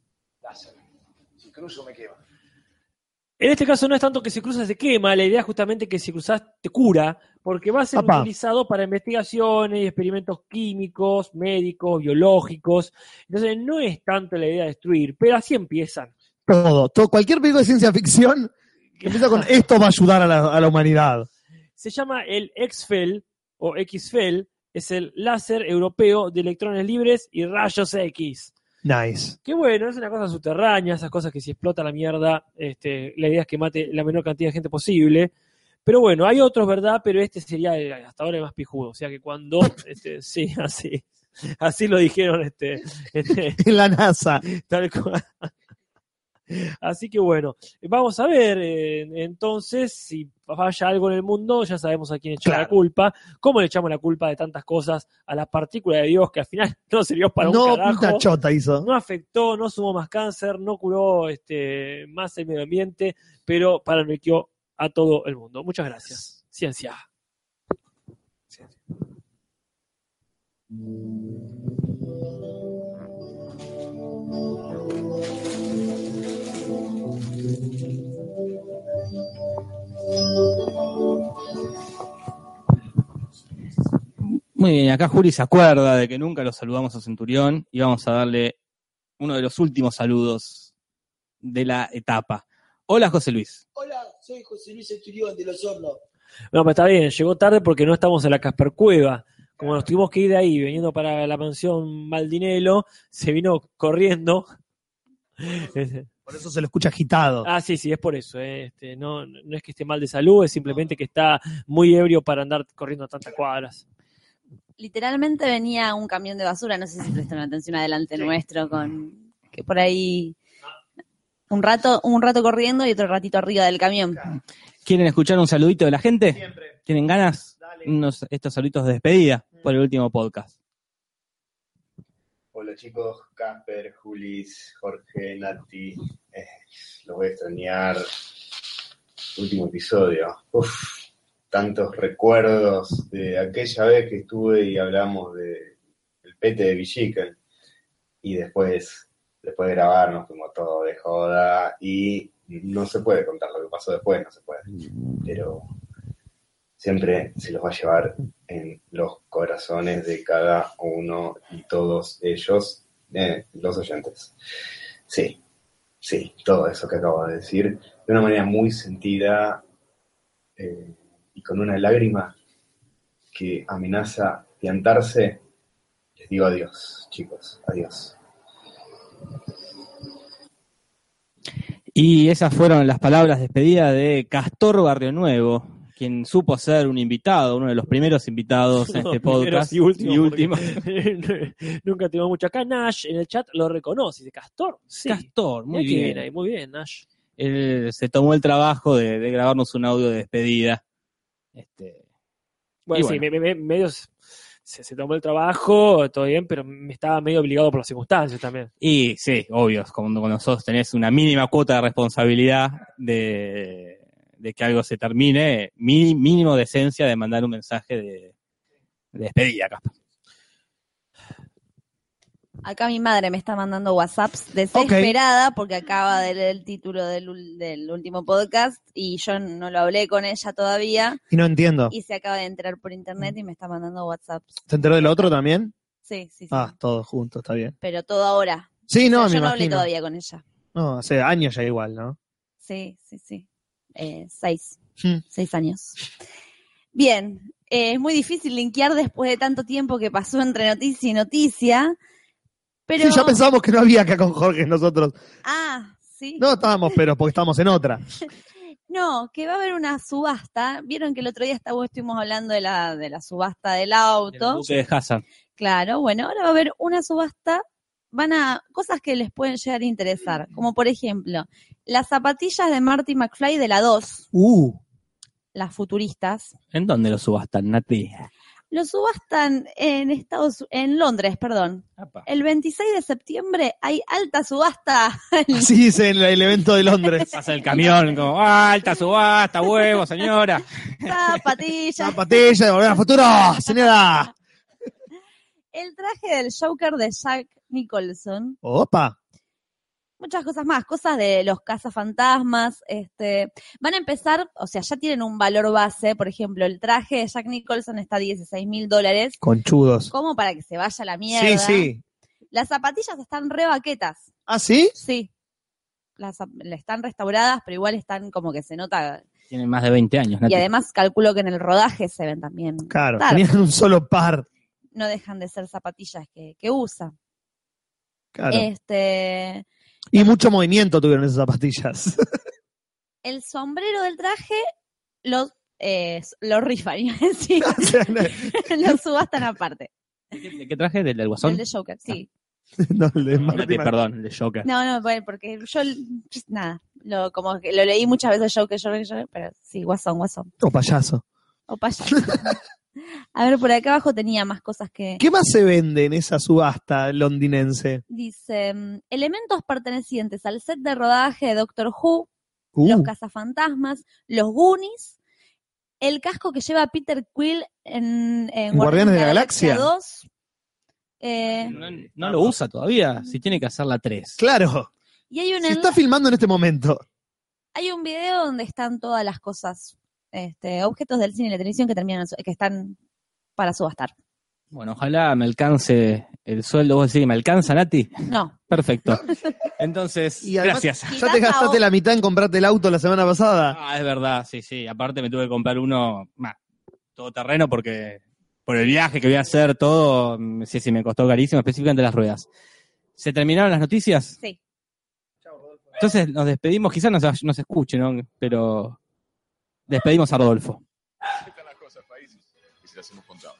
Si cruzo me quema. En este caso no es tanto que si cruzas se quema, la idea es justamente que si cruzas te cura, porque va a ser Apá. utilizado para investigaciones y experimentos químicos, médicos, biológicos. Entonces no es tanto la idea de destruir, pero así empiezan. Todo, todo. Cualquier película de ciencia ficción <laughs> que empieza con esto va a ayudar a la, a la humanidad. Se llama el XFEL o XFEL, es el láser europeo de electrones libres y rayos X. Nice. Que bueno, es una cosa subterránea, esas cosas que si explota la mierda, este, la idea es que mate la menor cantidad de gente posible. Pero bueno, hay otros, ¿verdad? Pero este sería el- hasta ahora el más pijudo. O sea que cuando, <laughs> este, sí, así, así lo dijeron, este, este, En <laughs> la NASA. tal cual. Así que bueno, vamos a ver eh, entonces si falla algo en el mundo, ya sabemos a quién echar la culpa. ¿Cómo le echamos la culpa de tantas cosas a la partícula de Dios que al final <laughs> no sirvió para no, un carajo? una chota hizo. no afectó, no sumó más cáncer, no curó este, más el medio ambiente, pero paranoiqueó a todo el mundo. Muchas gracias. Ciencia. Muy bien, acá Juli se acuerda de que nunca lo saludamos a Centurión y vamos a darle uno de los últimos saludos de la etapa. Hola José Luis. Hola, soy José Luis Esturión de Los Hornos. No, pero está bien, llegó tarde porque no estamos en la Casper Cueva. Como nos tuvimos que ir de ahí, veniendo para la mansión Maldinelo, se vino corriendo. Por eso se lo escucha agitado. Ah, sí, sí, es por eso. eh, Este, no, no es que esté mal de salud, es simplemente que está muy ebrio para andar corriendo tantas cuadras. Literalmente venía un camión de basura, no sé si prestan atención adelante nuestro, con que por ahí un rato, un rato corriendo y otro ratito arriba del camión. ¿Quieren escuchar un saludito de la gente? ¿Tienen ganas? Unos, estos saluditos de despedida por el último podcast. Hola chicos, Casper, Julis, Jorge, Nati, eh, los voy a extrañar. Último episodio. Uf, tantos recuerdos de aquella vez que estuve y hablamos de el pete de Villiquen. Y después, después de grabar nos fuimos todos de joda y no se puede contar lo que pasó después, no se puede. Pero siempre se los va a llevar en los corazones de cada uno y todos ellos, eh, los oyentes. Sí, sí, todo eso que acabo de decir, de una manera muy sentida eh, y con una lágrima que amenaza piantarse, les digo adiós, chicos, adiós. Y esas fueron las palabras de despedida de Castor Barrio Nuevo, quien supo ser un invitado, uno de los primeros invitados en <laughs> este podcast. y últimos, últimos. porque <laughs> Nunca tuvimos mucho acá. Nash en el chat lo reconoce. Dice, Castor. Sí. Castor, muy qué bien. ahí, muy bien, Nash. Él se tomó el trabajo de, de grabarnos un audio de despedida. Este, Bueno, Y sí, me, me- me- medio se, se tomó el trabajo, todo bien, pero me estaba medio obligado por las circunstancias también. y sí, obvio, cuando, cuando sos tenés una mínima cuota de responsabilidad de, de que algo se termine, mi- mínimo de esencia de mandar un mensaje de, de despedida, Castor. Acá mi madre me está mandando WhatsApps desesperada porque acaba de leer el título del, último podcast y yo no lo hablé con ella todavía Y no entiendo. y se acaba de enterar por internet y me está mandando WhatsApps. ¿Se enteró del otro también? Sí, sí, sí. Ah, todos juntos, está bien. Pero todo ahora. Sí, no, O sea, me yo no hablé todavía con ella. No, hace años ya igual, ¿no? Sí, sí, sí. Eh, seis. Hmm. Seis años. Bien. eh, es muy difícil linkear después de tanto tiempo que pasó entre noticia y noticia. Pero. Sí, ya pensábamos que no había acá con Jorge nosotros. Ah, sí. No estábamos, pero porque estábamos en otra. <laughs> No, que va a haber una subasta. Vieron que el otro día estuvimos hablando de la, de la subasta del auto. Duque de Hazard. Claro, bueno, ahora va a haber una subasta. Van a. cosas que les pueden llegar a interesar. Como por ejemplo, las zapatillas de Marty McFly de la 2, Uh, las futuristas. ¿En dónde lo subastan, Nati? Lo subastan en Estados en Londres, perdón. Apa. El 26 de septiembre hay alta subasta. <laughs> así dice en el evento de Londres. Pasa el camión como, "Ah, alta subasta, huevo, señora. Zapatillas. Zapatilla de volver al futuro, señora. El traje del Joker de Jack Nicholson. Opa. Muchas cosas más, cosas de los cazafantasmas. Este, van a empezar, o sea, ya tienen un valor base. Por ejemplo, el traje de Jack Nicholson está a 16 mil dólares. Conchudos. Como para que se vaya a la mierda. Sí, sí. Las zapatillas están re baquetas. ¿Ah, sí? Sí. Las, están restauradas, pero igual están como que se nota. Tiene más de 20 años, Nati. Y además calculo que en el rodaje se ven también. Claro, Claro. tenían un solo par. No dejan de ser zapatillas que, que usa. Claro. Este, Y mucho movimiento tuvieron esas zapatillas. <laughs> el sombrero del traje lo, eh, lo rifan, iba a decir. <laughs> <laughs> Lo subastan aparte. ¿De qué, traje? ¿Del, del guasón? El de Joker, sí. no, el de No, Marty el de- Mc- perdón, el de Joker. No, no, bueno, porque yo, nada, lo, como que lo leí muchas veces Joker, Joker, Joker, pero sí, Guasón, Guasón. O payaso. O payaso. A ver, por acá abajo tenía más cosas que... ¿Qué más se vende en esa subasta londinense? Dice, mm, elementos pertenecientes al set de rodaje de Doctor Who, Uh, los cazafantasmas, los Goonies, el casco que lleva Peter Quill en, en Guardianes de la Galaxia. 2. eh, No, no lo usa todavía, si tiene que hacer la 3. claro. y hay un, Se está filmando en este momento. hay un video donde están todas las cosas, este, objetos del cine y la televisión que terminan, que están para subastar. Bueno, ojalá me alcance el sueldo. Vos decís, ¿me alcanza, Nati? No, Perfecto. Entonces, Y además- gracias. Ya te gastaste la mitad en comprarte el auto la semana pasada. Ah, es verdad, sí, sí. Aparte me tuve que comprar uno más todo terreno porque por el viaje que voy a hacer, todo, mm, sí, sí, me costó carísimo, específicamente las ruedas. ¿Se terminaron las noticias? sí. Entonces nos despedimos, quizás no se, no se escuche, ¿no? Pero despedimos a Rodolfo. ¿Qué tal las cosas, países? Y si las hemos contado.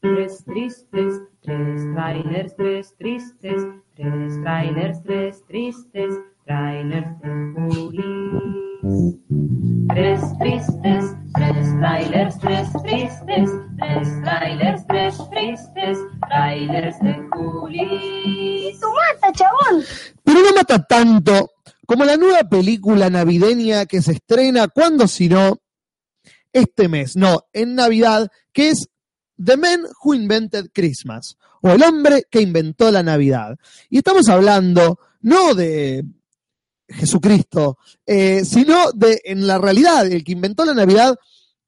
Tres tristes, tres trailers, tres tristes, tres trailers, tres tristes, trailers de Julis. Tres tristes, tres trailers, tres tristes, tres trailers, tres tristes, trailers de Julis. Pero no mata tanto como la nueva película navideña que se estrena, cuando si no, este mes, no, en Navidad, que es The Man Who Invented Christmas, o El hombre que inventó la Navidad. Y estamos hablando no de Jesucristo, eh, sino de, en la realidad, el que inventó la Navidad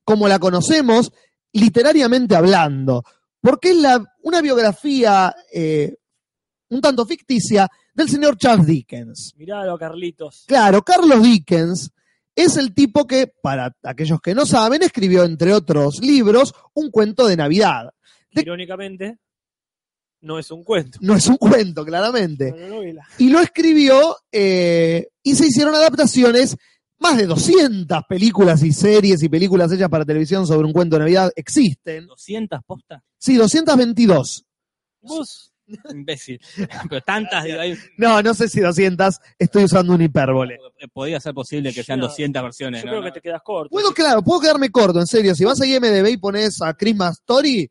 como la conocemos, literariamente hablando, porque es la, una biografía eh, un tanto ficticia del señor Charles Dickens. Miralo, Carlitos. Claro, Carlos Dickens es el tipo que, para aquellos que no saben, escribió, entre otros libros, un cuento de Navidad. Irónicamente, no es un cuento. No es un cuento, claramente. Novela. Y lo escribió eh, y se hicieron adaptaciones, más de 200 películas y series y películas hechas para televisión sobre un cuento de Navidad existen. 200 postas. Sí, 222. Vos, Imbécil. <laughs> Pero tantas, digo, ahí, No, no sé si 200, estoy usando un hipérbole. podía ser posible que sean Yo- 200 versiones. yo ¿no? creo No. que te quedas corto. Puedo, claro, puedo quedarme corto, en serio. Si vas a IMDB y pones a Christmas Story,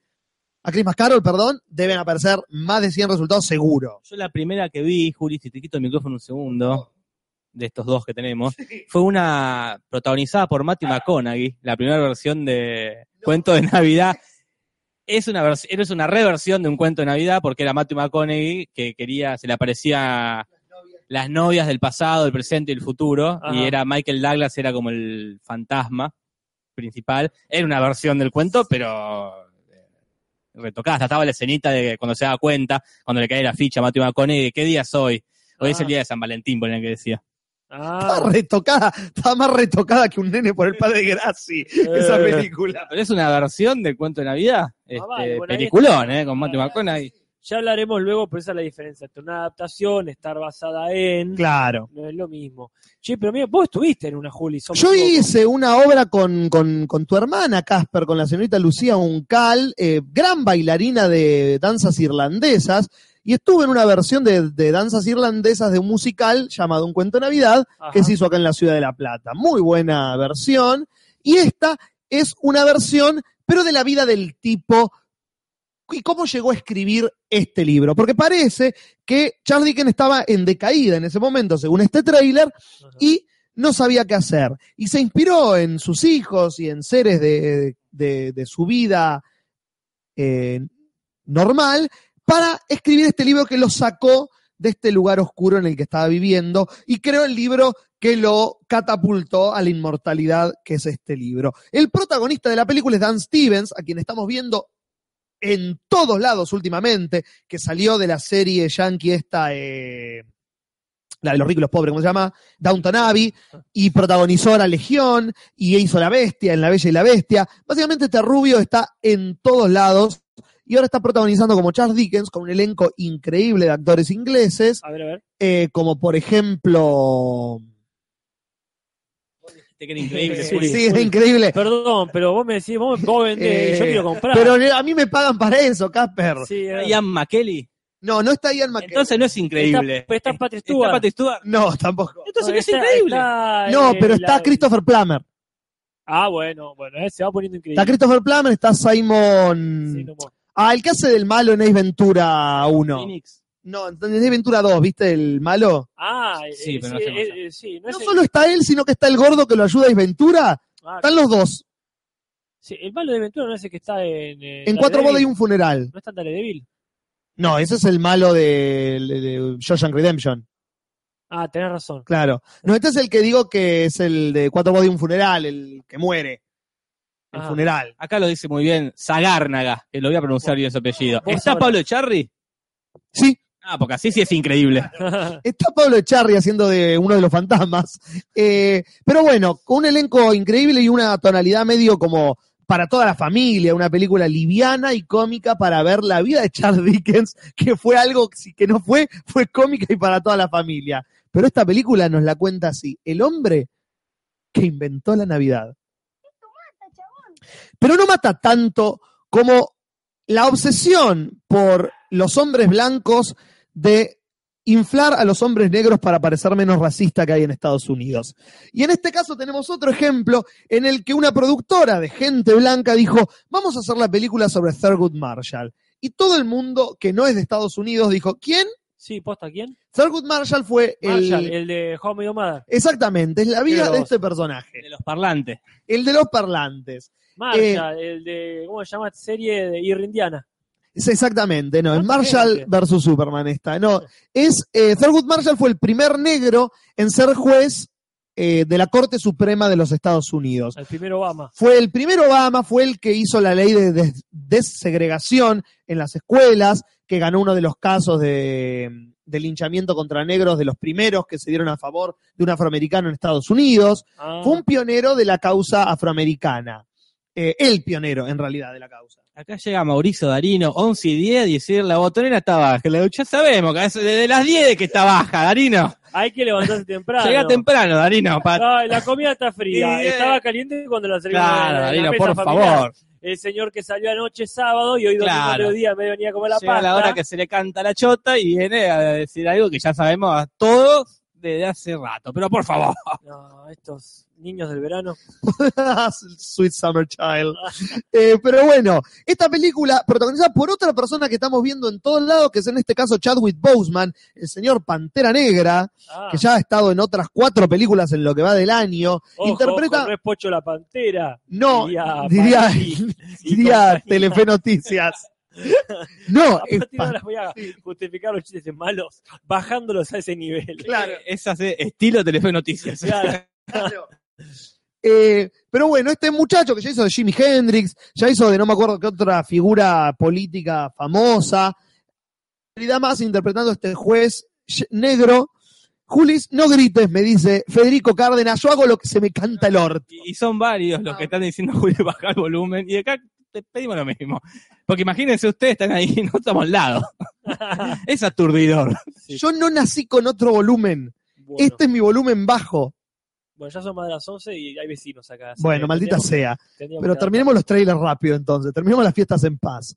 a Christmas Carol, perdón, deben aparecer más de 100 resultados seguro. Yo la primera que vi, Juli, si te quito el micrófono un segundo, de estos dos que tenemos, fue una protagonizada por Matthew McConaughey, la primera versión de Cuento de Navidad. Es una, vers- es una reversión de un cuento de Navidad porque era Matthew McConaughey que quería, se le aparecía las novias del pasado, el presente y el futuro, y era Michael Douglas, era como el fantasma principal. Era una versión del cuento, pero retocada. Hasta estaba la escenita de cuando se da cuenta, cuando le cae la ficha a Matthew McConaughey, de qué día es hoy. Hoy es Ah. el día de San Valentín, ponía que decía. Está Ah, retocada, está más retocada que un nene por el padre Graci, esa Eh. película. Pero es una versión del cuento de Navidad. Este, Ah, vale, bueno, ahí peliculón, ¿eh? Con Matthew McConaughey. Ya hablaremos luego, pero esa es la diferencia entre una adaptación, estar basada en. Claro. No es lo mismo. Che, pero mira, vos estuviste en una Juli. somos Yo hice una obra con, con- con tu hermana, Casper, con la señorita Lucía Uncal, eh, gran bailarina de danzas irlandesas, y estuve en una versión de, de danzas irlandesas de un musical llamado Un Cuento de Navidad, Ajá. que se hizo acá en la ciudad de La Plata. Muy buena versión. Y esta es una versión, pero de la vida del tipo. ¿Y cómo llegó a escribir este libro? Porque parece que Charles Dickens estaba en decaída en ese momento, según este tráiler, y no sabía qué hacer. Y se inspiró en sus hijos y en seres de, de- de su vida eh, normal para escribir este libro que lo sacó de este lugar oscuro en el que estaba viviendo y creó el libro que lo catapultó a la inmortalidad que es este libro. El protagonista de la película es Dan Stevens, a quien estamos viendo en todos lados últimamente, que salió de la serie yankee esta, eh, la de los ricos y los pobres, ¿cómo se llama? Downton Abbey, y protagonizó la Legión, y hizo La Bestia, en La Bella y la Bestia. Básicamente este rubio está en todos lados, y ahora está protagonizando como Charles Dickens con un elenco increíble de actores ingleses, A ver, a ver. eh, como por ejemplo... Te queda increíble, Sí. Sí, es increíble. Perdón, pero vos me decís, vos, vos vendés, y yo Eh, quiero comprar. Pero a mí me pagan para eso, Casper. Sí, es verdad. Ian McKelly. No, no está Ian McKellen. Entonces no es increíble. Está, está Patrick ¿Está Stewart. Patrick Stewart? No, tampoco. Entonces no es Está- increíble. está, No, eh, pero está la- Christopher Plummer. Ah, bueno, bueno, eh, se va poniendo increíble. Está Christopher Plummer, está Simon... Sí, no mo- Ah, el que hace del malo en Ace Ventura 1. Phoenix. No, en Ventura 2, ¿viste el malo? Ah, eh, Sí, pero no sí, eh, eh, sí, no, No es el- solo está él, sino que está el gordo que lo ayuda a Ace Ventura. ah, Están los dos. sí, el malo de Ventura no es el que está en. eh, En cuatro bodas y un funeral. No está en Daredevil. No, ese es el malo de, de, de Shawshank Redemption. Ah, tenés razón. Claro. No, este es el que digo que es el de cuatro bodas y un funeral, el que muere. El Ah. funeral. Acá lo dice muy bien Zagárnaga, que lo voy a pronunciar bien su apellido. ¿Está. Pablo Echarri? Sí, Ah, porque así sí es increíble. <laughs> Está Pablo Echarri haciendo de uno de los fantasmas. Eh, pero bueno, con un elenco increíble y una tonalidad medio como para toda la familia, una película liviana y cómica para ver la vida de Charles Dickens, que fue algo que no fue, fue cómica y para toda la familia. Pero esta película nos la cuenta así, el hombre que inventó la Navidad. Pero no mata tanto como la obsesión por los hombres blancos de inflar a los hombres negros para parecer menos racista que hay en Estados Unidos. Y en este caso tenemos otro ejemplo en el que una productora de gente blanca dijo, vamos a hacer la película sobre Thurgood Marshall. Y todo el mundo que no es de Estados Unidos dijo, ¿quién? sí, ¿posta quién? Thurgood Marshall fue Marshall, el... el de Your Mother. Exactamente, es la vida de este personaje, De los parlantes. el de los parlantes. Marshall, el de. ¿Cómo se llama esta serie? De Ir Indiana. Es exactamente, no, es ¿Cuánta Marshall versus Superman esta. No, es eh, Thurgood Marshall fue el primer negro en ser juez eh, de la Corte Suprema de los Estados Unidos. El primer Obama. Fue el primer Obama, fue el que hizo la ley de des- desegregación en las escuelas, que ganó uno de los casos de, de linchamiento contra negros de los primeros que se dieron a favor de un afroamericano en Estados Unidos. Ah, Fue un pionero de la causa afroamericana. Eh, el pionero, en realidad, de la causa. Acá llega Mauricio Darino, 11 y 10, y decir la botonera está baja. Ya sabemos que es desde las 10 que está baja, Darino. Hay que levantarse temprano. Llega temprano, Darino. pa- Ay, la comida está fría. Eh, Estaba caliente cuando la servimos Claro, Darino, por familiar. favor. El señor que salió anoche sábado y hoy domingo Claro. al mediodía me venía a comer la Llega pasta. la hora que se le canta la chota y viene a decir algo que ya sabemos a todos desde hace rato. Pero por favor. <laughs> No, estos niños del verano. <laughs> Sweet Summer Child. Eh, pero bueno, esta película protagonizada por otra persona que estamos viendo en todos lados, que es en este caso Chadwick Boseman, el señor Pantera Negra, Ah, que ya ha estado en otras cuatro películas en lo que va del año. ojo, interpreta, ojo, no es Pocho la Pantera. no, diría. <laughs> Telefe Noticias. <laughs> No, A es partir de ahora voy a justificar los chistes malos, bajándolos a ese nivel. Claro. <laughs> Es así, estilo Telefe Noticias. Claro. Claro. <laughs> Eh, pero bueno, este muchacho que ya hizo de Jimi Hendrix, ya hizo de no me acuerdo qué otra figura política famosa, en realidad más interpretando a este juez negro. Julis, no grites, me dice Federico Cárdenas, yo hago lo que se me canta el orto. Y son varios los que están diciendo, Julio, baja el volumen. Y acá te pedimos lo mismo. Porque imagínense ustedes, están ahí, <laughs> no estamos al lado. <laughs> es aturdidor. Sí. Yo no nací con otro volumen, Bueno, este es mi volumen bajo. bueno, ya son más de las 11 y hay vecinos acá. así Bueno, maldita sea. Pero terminemos los trailers rápido entonces, terminemos las fiestas en paz.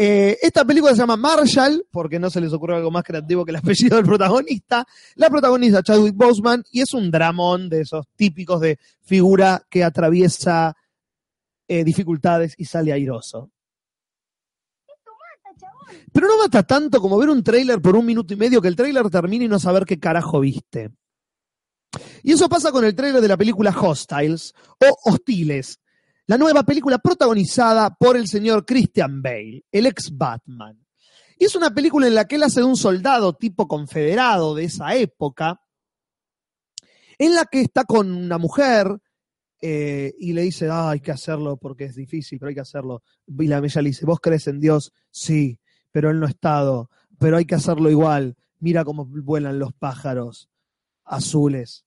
Eh, esta película se llama Marshall, porque no se les ocurre algo más creativo que el <laughs> apellido del protagonista. La protagoniza Chadwick Boseman y es un dramón de esos típicos de figura que atraviesa eh, dificultades y sale airoso. Pero no mata tanto como ver un tráiler por un minuto y medio que el tráiler termine y no saber qué carajo viste. Y eso pasa con el tráiler de la película Hostiles o Hostiles, la nueva película protagonizada por el señor Christian Bale, el ex Batman. Y es una película en la que él hace de un soldado tipo confederado de esa época, en la que está con una mujer eh, y le dice, ah, hay que hacerlo porque es difícil, pero hay que hacerlo. Y la ella le dice, ¿vos crees en Dios? Sí, pero él no ha estado, pero hay que hacerlo igual. Mira cómo vuelan los pájaros azules.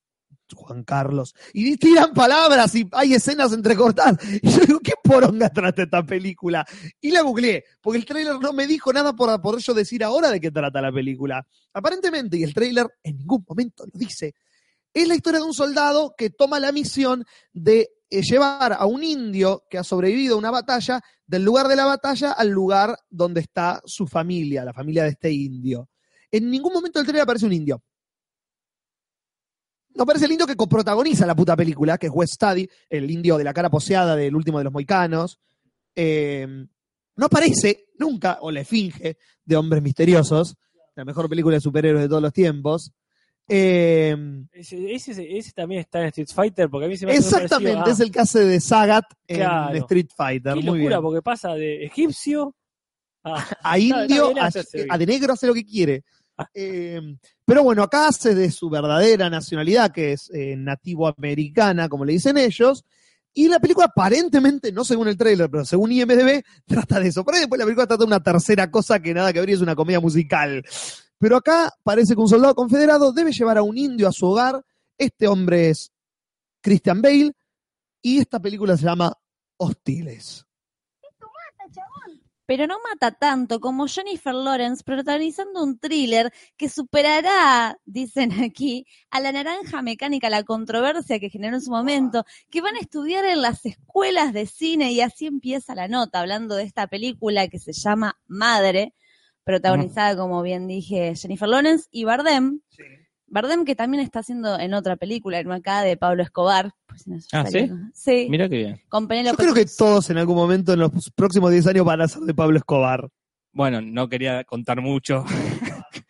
Juan Carlos. Y tiran palabras y hay escenas entrecortadas. Y yo digo, ¿qué poronga trata esta película? Y la googleé, porque el tráiler no me dijo nada por poder yo decir ahora de qué trata la película. Aparentemente, y el tráiler en ningún momento lo dice, es la historia de un soldado que toma la misión de eh, llevar a un indio que ha sobrevivido a una batalla del lugar de la batalla al lugar donde está su familia, la familia de este indio. En ningún momento del trailer aparece un indio. No aparece el indio que coprotagoniza la puta película, que es West Study, el indio de la cara poseada del último de los moicanos. Eh, no aparece nunca, o la esfinge de Hombres Misteriosos, la mejor película de superhéroes de todos los tiempos. Eh, Ese, ese- ese también está en Street Fighter, porque a mí se me hace exactamente, parecido es el que hace de Sagat en. Street Fighter. Qué Muy locura, bien. porque pasa de egipcio a, indio, <laughs> a, a de negro hace lo que quiere. Ah. Eh, pero bueno, acá hace de su verdadera nacionalidad, que es eh, nativo americana, como le dicen ellos. Y la película aparentemente, no según el tráiler, pero según IMDB, <laughs> trata de eso. Por ahí después la película trata de una tercera cosa que nada que ver y es una comedia musical. Pero acá parece que un soldado confederado debe llevar a un indio a su hogar. Este hombre es Christian Bale. Y esta película se llama Hostiles. pero no mata tanto como Jennifer Lawrence protagonizando un thriller que superará, dicen aquí, a la naranja mecánica, la controversia que generó en su momento, que van a estudiar en las escuelas de cine y así empieza la nota, hablando de esta película que se llama Madre, protagonizada, como bien dije, Jennifer Lawrence y Bardem. Bardem que también está haciendo en otra película, en acá de Pablo Escobar. Pues, Ah, ¿sí? Mira qué bien. con Yo creo que todos en algún momento en los próximos 10 años van a ser de Pablo Escobar. Bueno, no quería contar mucho. <laughs>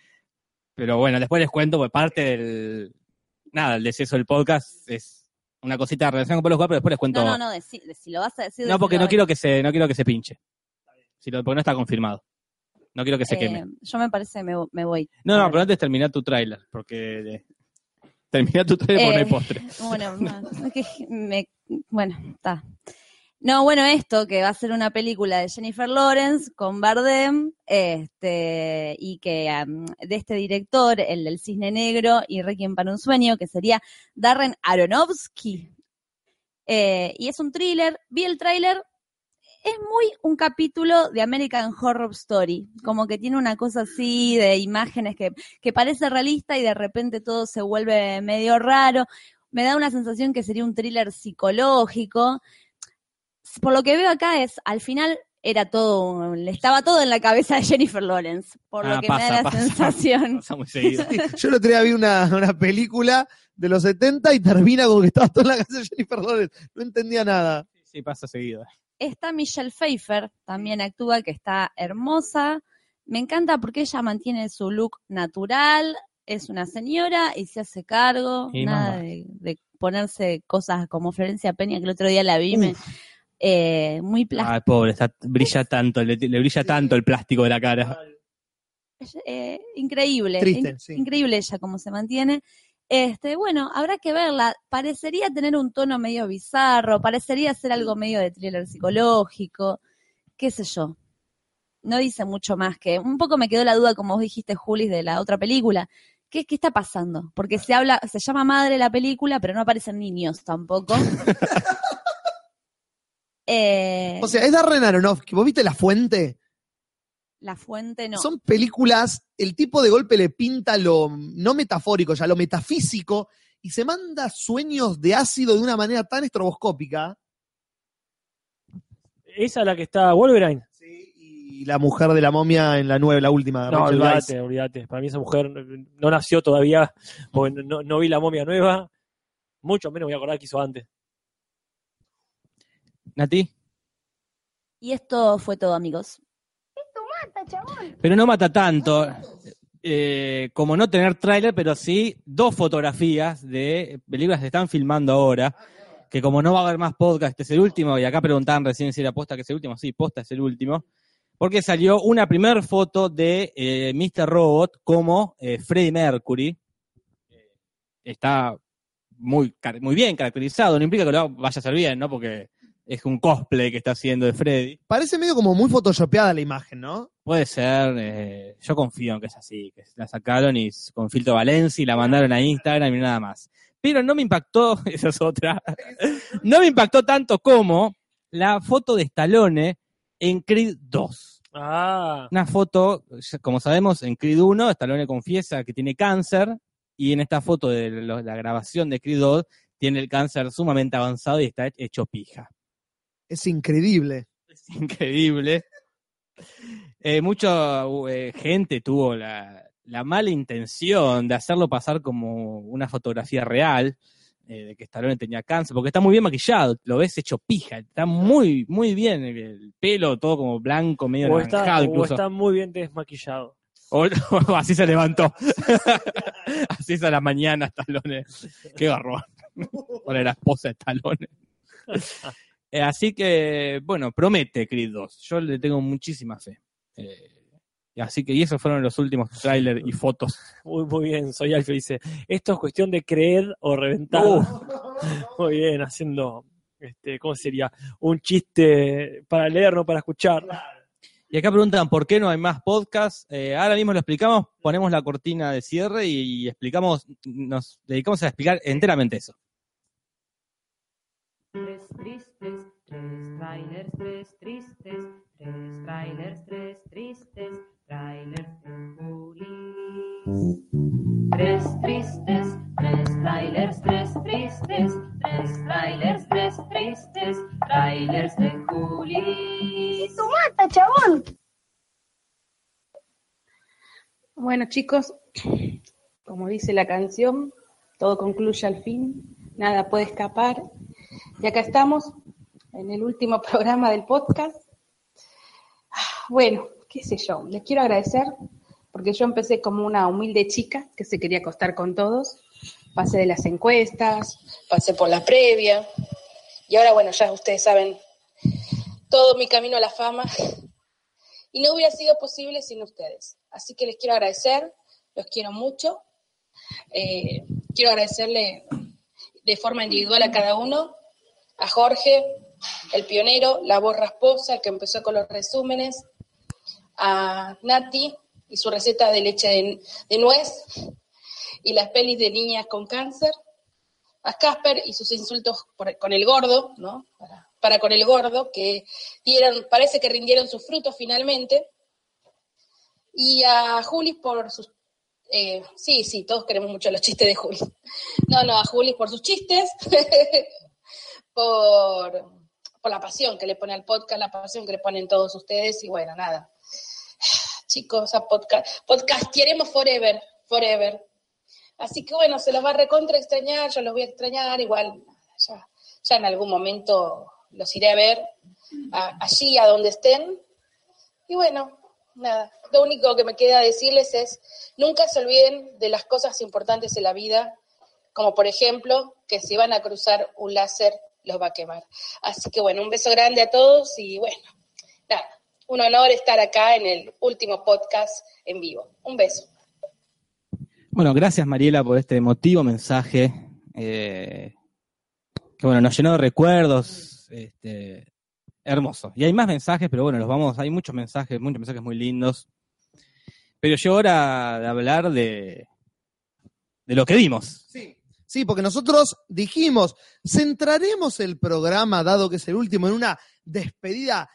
Pero bueno, después les cuento, pues parte del. Nada, el deceso del podcast es una cosita de relación con Pablo Escobar, pero después les cuento. No, no, no, si lo vas a decir. No, porque no quiero que se, no quiero que se pinche. Si lo- porque no está confirmado. No quiero que se Eh, queme. Yo me parece, me, me voy. No, no, pero antes termina tu tráiler, porque eh, termina tu tráiler porque no hay Eh, postre. <laughs> Bueno, no, es que me- bueno, está. No, bueno, esto que va a ser una película de Jennifer Lawrence con Bardem, este, y que de este director, el del Cisne Negro y Requiem para un Sueño, que sería Darren Aronofsky. Eh, y es un thriller. Vi el tráiler. Es muy un capítulo de American Horror Story, como que tiene una cosa así de imágenes que, que parece realista y de repente todo se vuelve medio raro. Me da una sensación que sería un thriller psicológico. Por lo que veo acá es, al final era todo, un- estaba todo en la cabeza de Jennifer Lawrence, por Ah, lo que pasa, me da la pasa. sensación. Pasa muy seguido. Yo el otro día vi una, una película de los 70 y termina con que estaba todo en la casa de Jennifer Lawrence. No entendía nada. Sí, pasa seguido. Está Michelle Pfeiffer, también actúa, que está hermosa. Me encanta porque ella mantiene su look natural, es una señora y se hace cargo, Y nada de, de ponerse cosas como Florencia Peña, que el otro día la vi, me- eh, muy plástica. Ay, pobre, está, brilla tanto, le, le brilla tanto el plástico de la cara. eh, increíble, Triste, in- sí. increíble ella cómo se mantiene. Este, bueno, habrá que verla. Parecería tener un tono medio bizarro, parecería ser algo medio de thriller psicológico, qué sé yo. No dice mucho más que. Un poco me quedó la duda, como vos dijiste, Julis, de la otra película. ¿Qué, qué está pasando? Porque se habla, se llama Madre la película, pero no aparecen niños tampoco. <laughs> Eh, O sea, es Darren Aronofsky. ¿Vos viste La Fuente? La fuente no. Son películas, el tipo de golpe le pinta lo no metafórico, ya lo metafísico, y se manda sueños de ácido de una manera tan estroboscópica. Esa es la que está Wolverine. Y la mujer de la momia en la nueva, la última, No, olvídate, olvídate. Para mí esa mujer no nació todavía, porque no, no vi la momia nueva. Mucho menos voy a acordar que hizo antes. Nati. Y esto fue todo, amigos. Pero no mata tanto. eh, como no tener tráiler, pero sí dos fotografías de películas que se están filmando ahora. Que como no va a haber más podcast, es el último. Y acá preguntaban recién si era posta que es el último. Sí, posta es el último. Porque salió una primera foto de eh, Mr. Robot como eh, Freddie Mercury. Está muy, muy bien caracterizado. No implica que lo vaya a ser bien, ¿no? Porque es un cosplay que está haciendo de Freddy. Parece medio como muy photoshopeada la imagen, ¿no? Puede ser, eh, yo confío en que es así, que la sacaron y con filtro Valencia y la mandaron a Instagram y nada más. pero no me impactó, <laughs> esa es otra, <laughs> no me impactó tanto como la foto de Stallone en Creed 2. Ah, Una foto, como sabemos, en Creed 1, Stallone confiesa que tiene cáncer, y en esta foto de la grabación de Creed 2, tiene el cáncer sumamente avanzado y está hecho pija. Es increíble. Es increíble. Eh, mucha eh, gente tuvo la, la mala intención de hacerlo pasar como una fotografía real, eh, de que Stallone tenía cáncer, porque está muy bien maquillado, lo ves hecho pija, está muy, muy bien, el, el pelo todo como blanco, medio o está, naranjado o incluso. está muy bien desmaquillado. O- o así se levantó. <laughs> así es a la mañana, Stallone. Qué garrón. Para la esposa de Stallone. <laughs> Eh, así que, bueno, promete Creed 2. Yo le tengo muchísima fe. Eh, y así que, y esos fueron los últimos trailers y fotos. <laughs> Muy, muy bien, soy Alfio, dice, esto es cuestión de creer o reventar. Uh. <laughs> Muy bien, haciendo, este, ¿cómo sería? Un chiste para leer, no para escuchar. Y acá preguntan por qué no hay más podcasts. Eh, ahora mismo lo explicamos, ponemos la cortina de cierre y, y explicamos, nos dedicamos a explicar enteramente eso. Tres tristes, tres trailers, tres tristes, tres trailers, tres tristes, trailers de Juli. Tres tristes, tres trailers, tres tristes, tres trailers, tres tristes, trailers de Juli. ¡Tu mata, chabón! Bueno, chicos, como dice la canción, todo concluye al fin, nada puede escapar. Y acá estamos, en el último <laughs> programa del podcast. Bueno, qué sé yo, les quiero agradecer, porque yo empecé como una humilde chica que se quería acostar con todos. Pasé de las encuestas, pasé por la previa, y ahora, bueno, ya ustedes saben todo mi camino a la fama. Y no hubiera sido posible sin ustedes. Así que les quiero agradecer, los quiero mucho. Eh, quiero agradecerle de forma individual a cada uno, a Jorge, el pionero, la voz rasposa, el que empezó con los resúmenes, a Nati y su receta de leche de, nuez y las pelis de niñas con cáncer, a Casper y sus insultos con el gordo, ¿no? Para, para con el gordo, que dieron, parece que rindieron sus frutos finalmente, y a Juli por sus eh, sí, sí, todos queremos mucho los chistes de Juli. No, no, a Juli por sus chistes, <laughs> por, por la pasión que le pone al podcast, la pasión que le ponen todos ustedes, y bueno, nada. <sighs> Chicos, a podcast, podcast queremos forever, forever. Así que bueno, se los va a recontra extrañar, yo los voy a extrañar, igual ya, ya en algún momento los iré a ver allí, a donde estén. Y bueno, nada, lo único que me queda decirles es, nunca se olviden de las cosas importantes en la vida, como por ejemplo que si van a cruzar un láser, los va a quemar. Así que bueno, un beso grande a todos y bueno, nada, un honor estar acá en el último podcast en vivo. Un beso. Bueno, gracias Mariela por este emotivo mensaje. eh, que bueno, nos llenó de recuerdos. Este, hermoso. Y hay más mensajes, pero bueno, los vamos, hay muchos mensajes, muchos mensajes muy lindos. Pero llegó hora de hablar de, de lo que vimos. Sí. Sí, porque nosotros dijimos, centraremos el programa, dado que es el último, en una despedida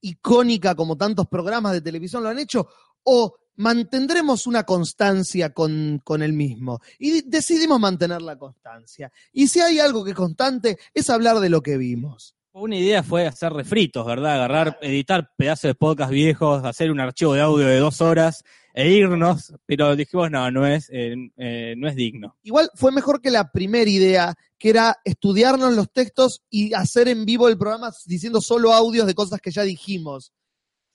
icónica como tantos programas de televisión lo han hecho, o mantendremos una constancia con, con el mismo. Y decidimos mantener la constancia. Y si hay algo que es constante, es hablar de lo que vimos. Una idea fue hacer refritos, ¿verdad? Agarrar, editar pedazos de podcast viejos, hacer un archivo de audio de dos horas e irnos, pero dijimos, no, no es, eh, eh, no es digno. Igual fue mejor que la primera idea, que era estudiarnos los textos y hacer en vivo el programa diciendo solo audios de cosas que ya dijimos.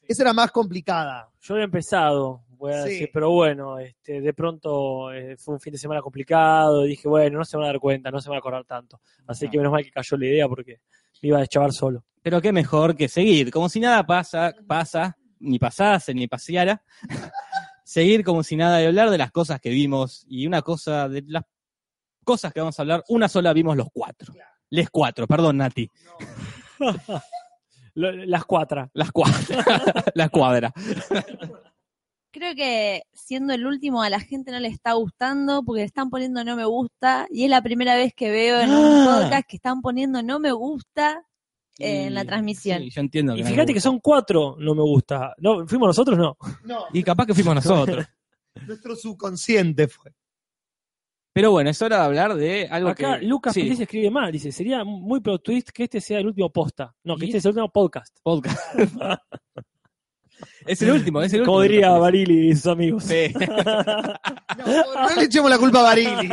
Esa era más complicada. Yo había empezado, voy a Sí. decir, pero bueno, este, de pronto eh, fue un fin de semana complicado, y dije, bueno, no se van a dar cuenta, no se van a acordar tanto. Así que menos mal que cayó la idea porque me iba a deschavar solo. Pero qué mejor que seguir, como si nada pasa, pasa, ni pasase, ni paseara. Seguir como si nada y hablar de las cosas que vimos. Y una cosa, de las cosas que vamos a hablar, una sola vimos los cuatro. Les cuatro, perdón, Nati. <laughs> Las cuatro. Las cuatro. <laughs> la cuadra. creo que siendo el último a la gente no le está gustando porque le están poniendo no me gusta y es la primera vez que veo en un Ah. podcast que están poniendo no me gusta en la transmisión. sí, yo entiendo. Y fíjate que son cuatro, no me gusta. No, fuimos nosotros, no. No, Y capaz que fuimos nosotros. <laughs> nuestro subconsciente fue. Pero bueno, es hora de hablar de algo Acá que... Lucas sí, Feliz escribe mal, dice, sería muy plot twist que este sea el último posta. No, que este sea el último podcast. podcast. <laughs> es el último, es el último. Como diría Barili y sus amigos. Sí. <laughs> No le echemos la culpa a Barili.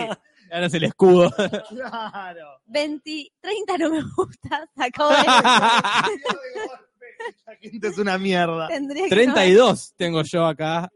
Ahora es el escudo. <laughs> Claro. 20, 30 no me gusta, sacó de <laughs> La gente es una mierda. Tendría que 32 tengo yo acá.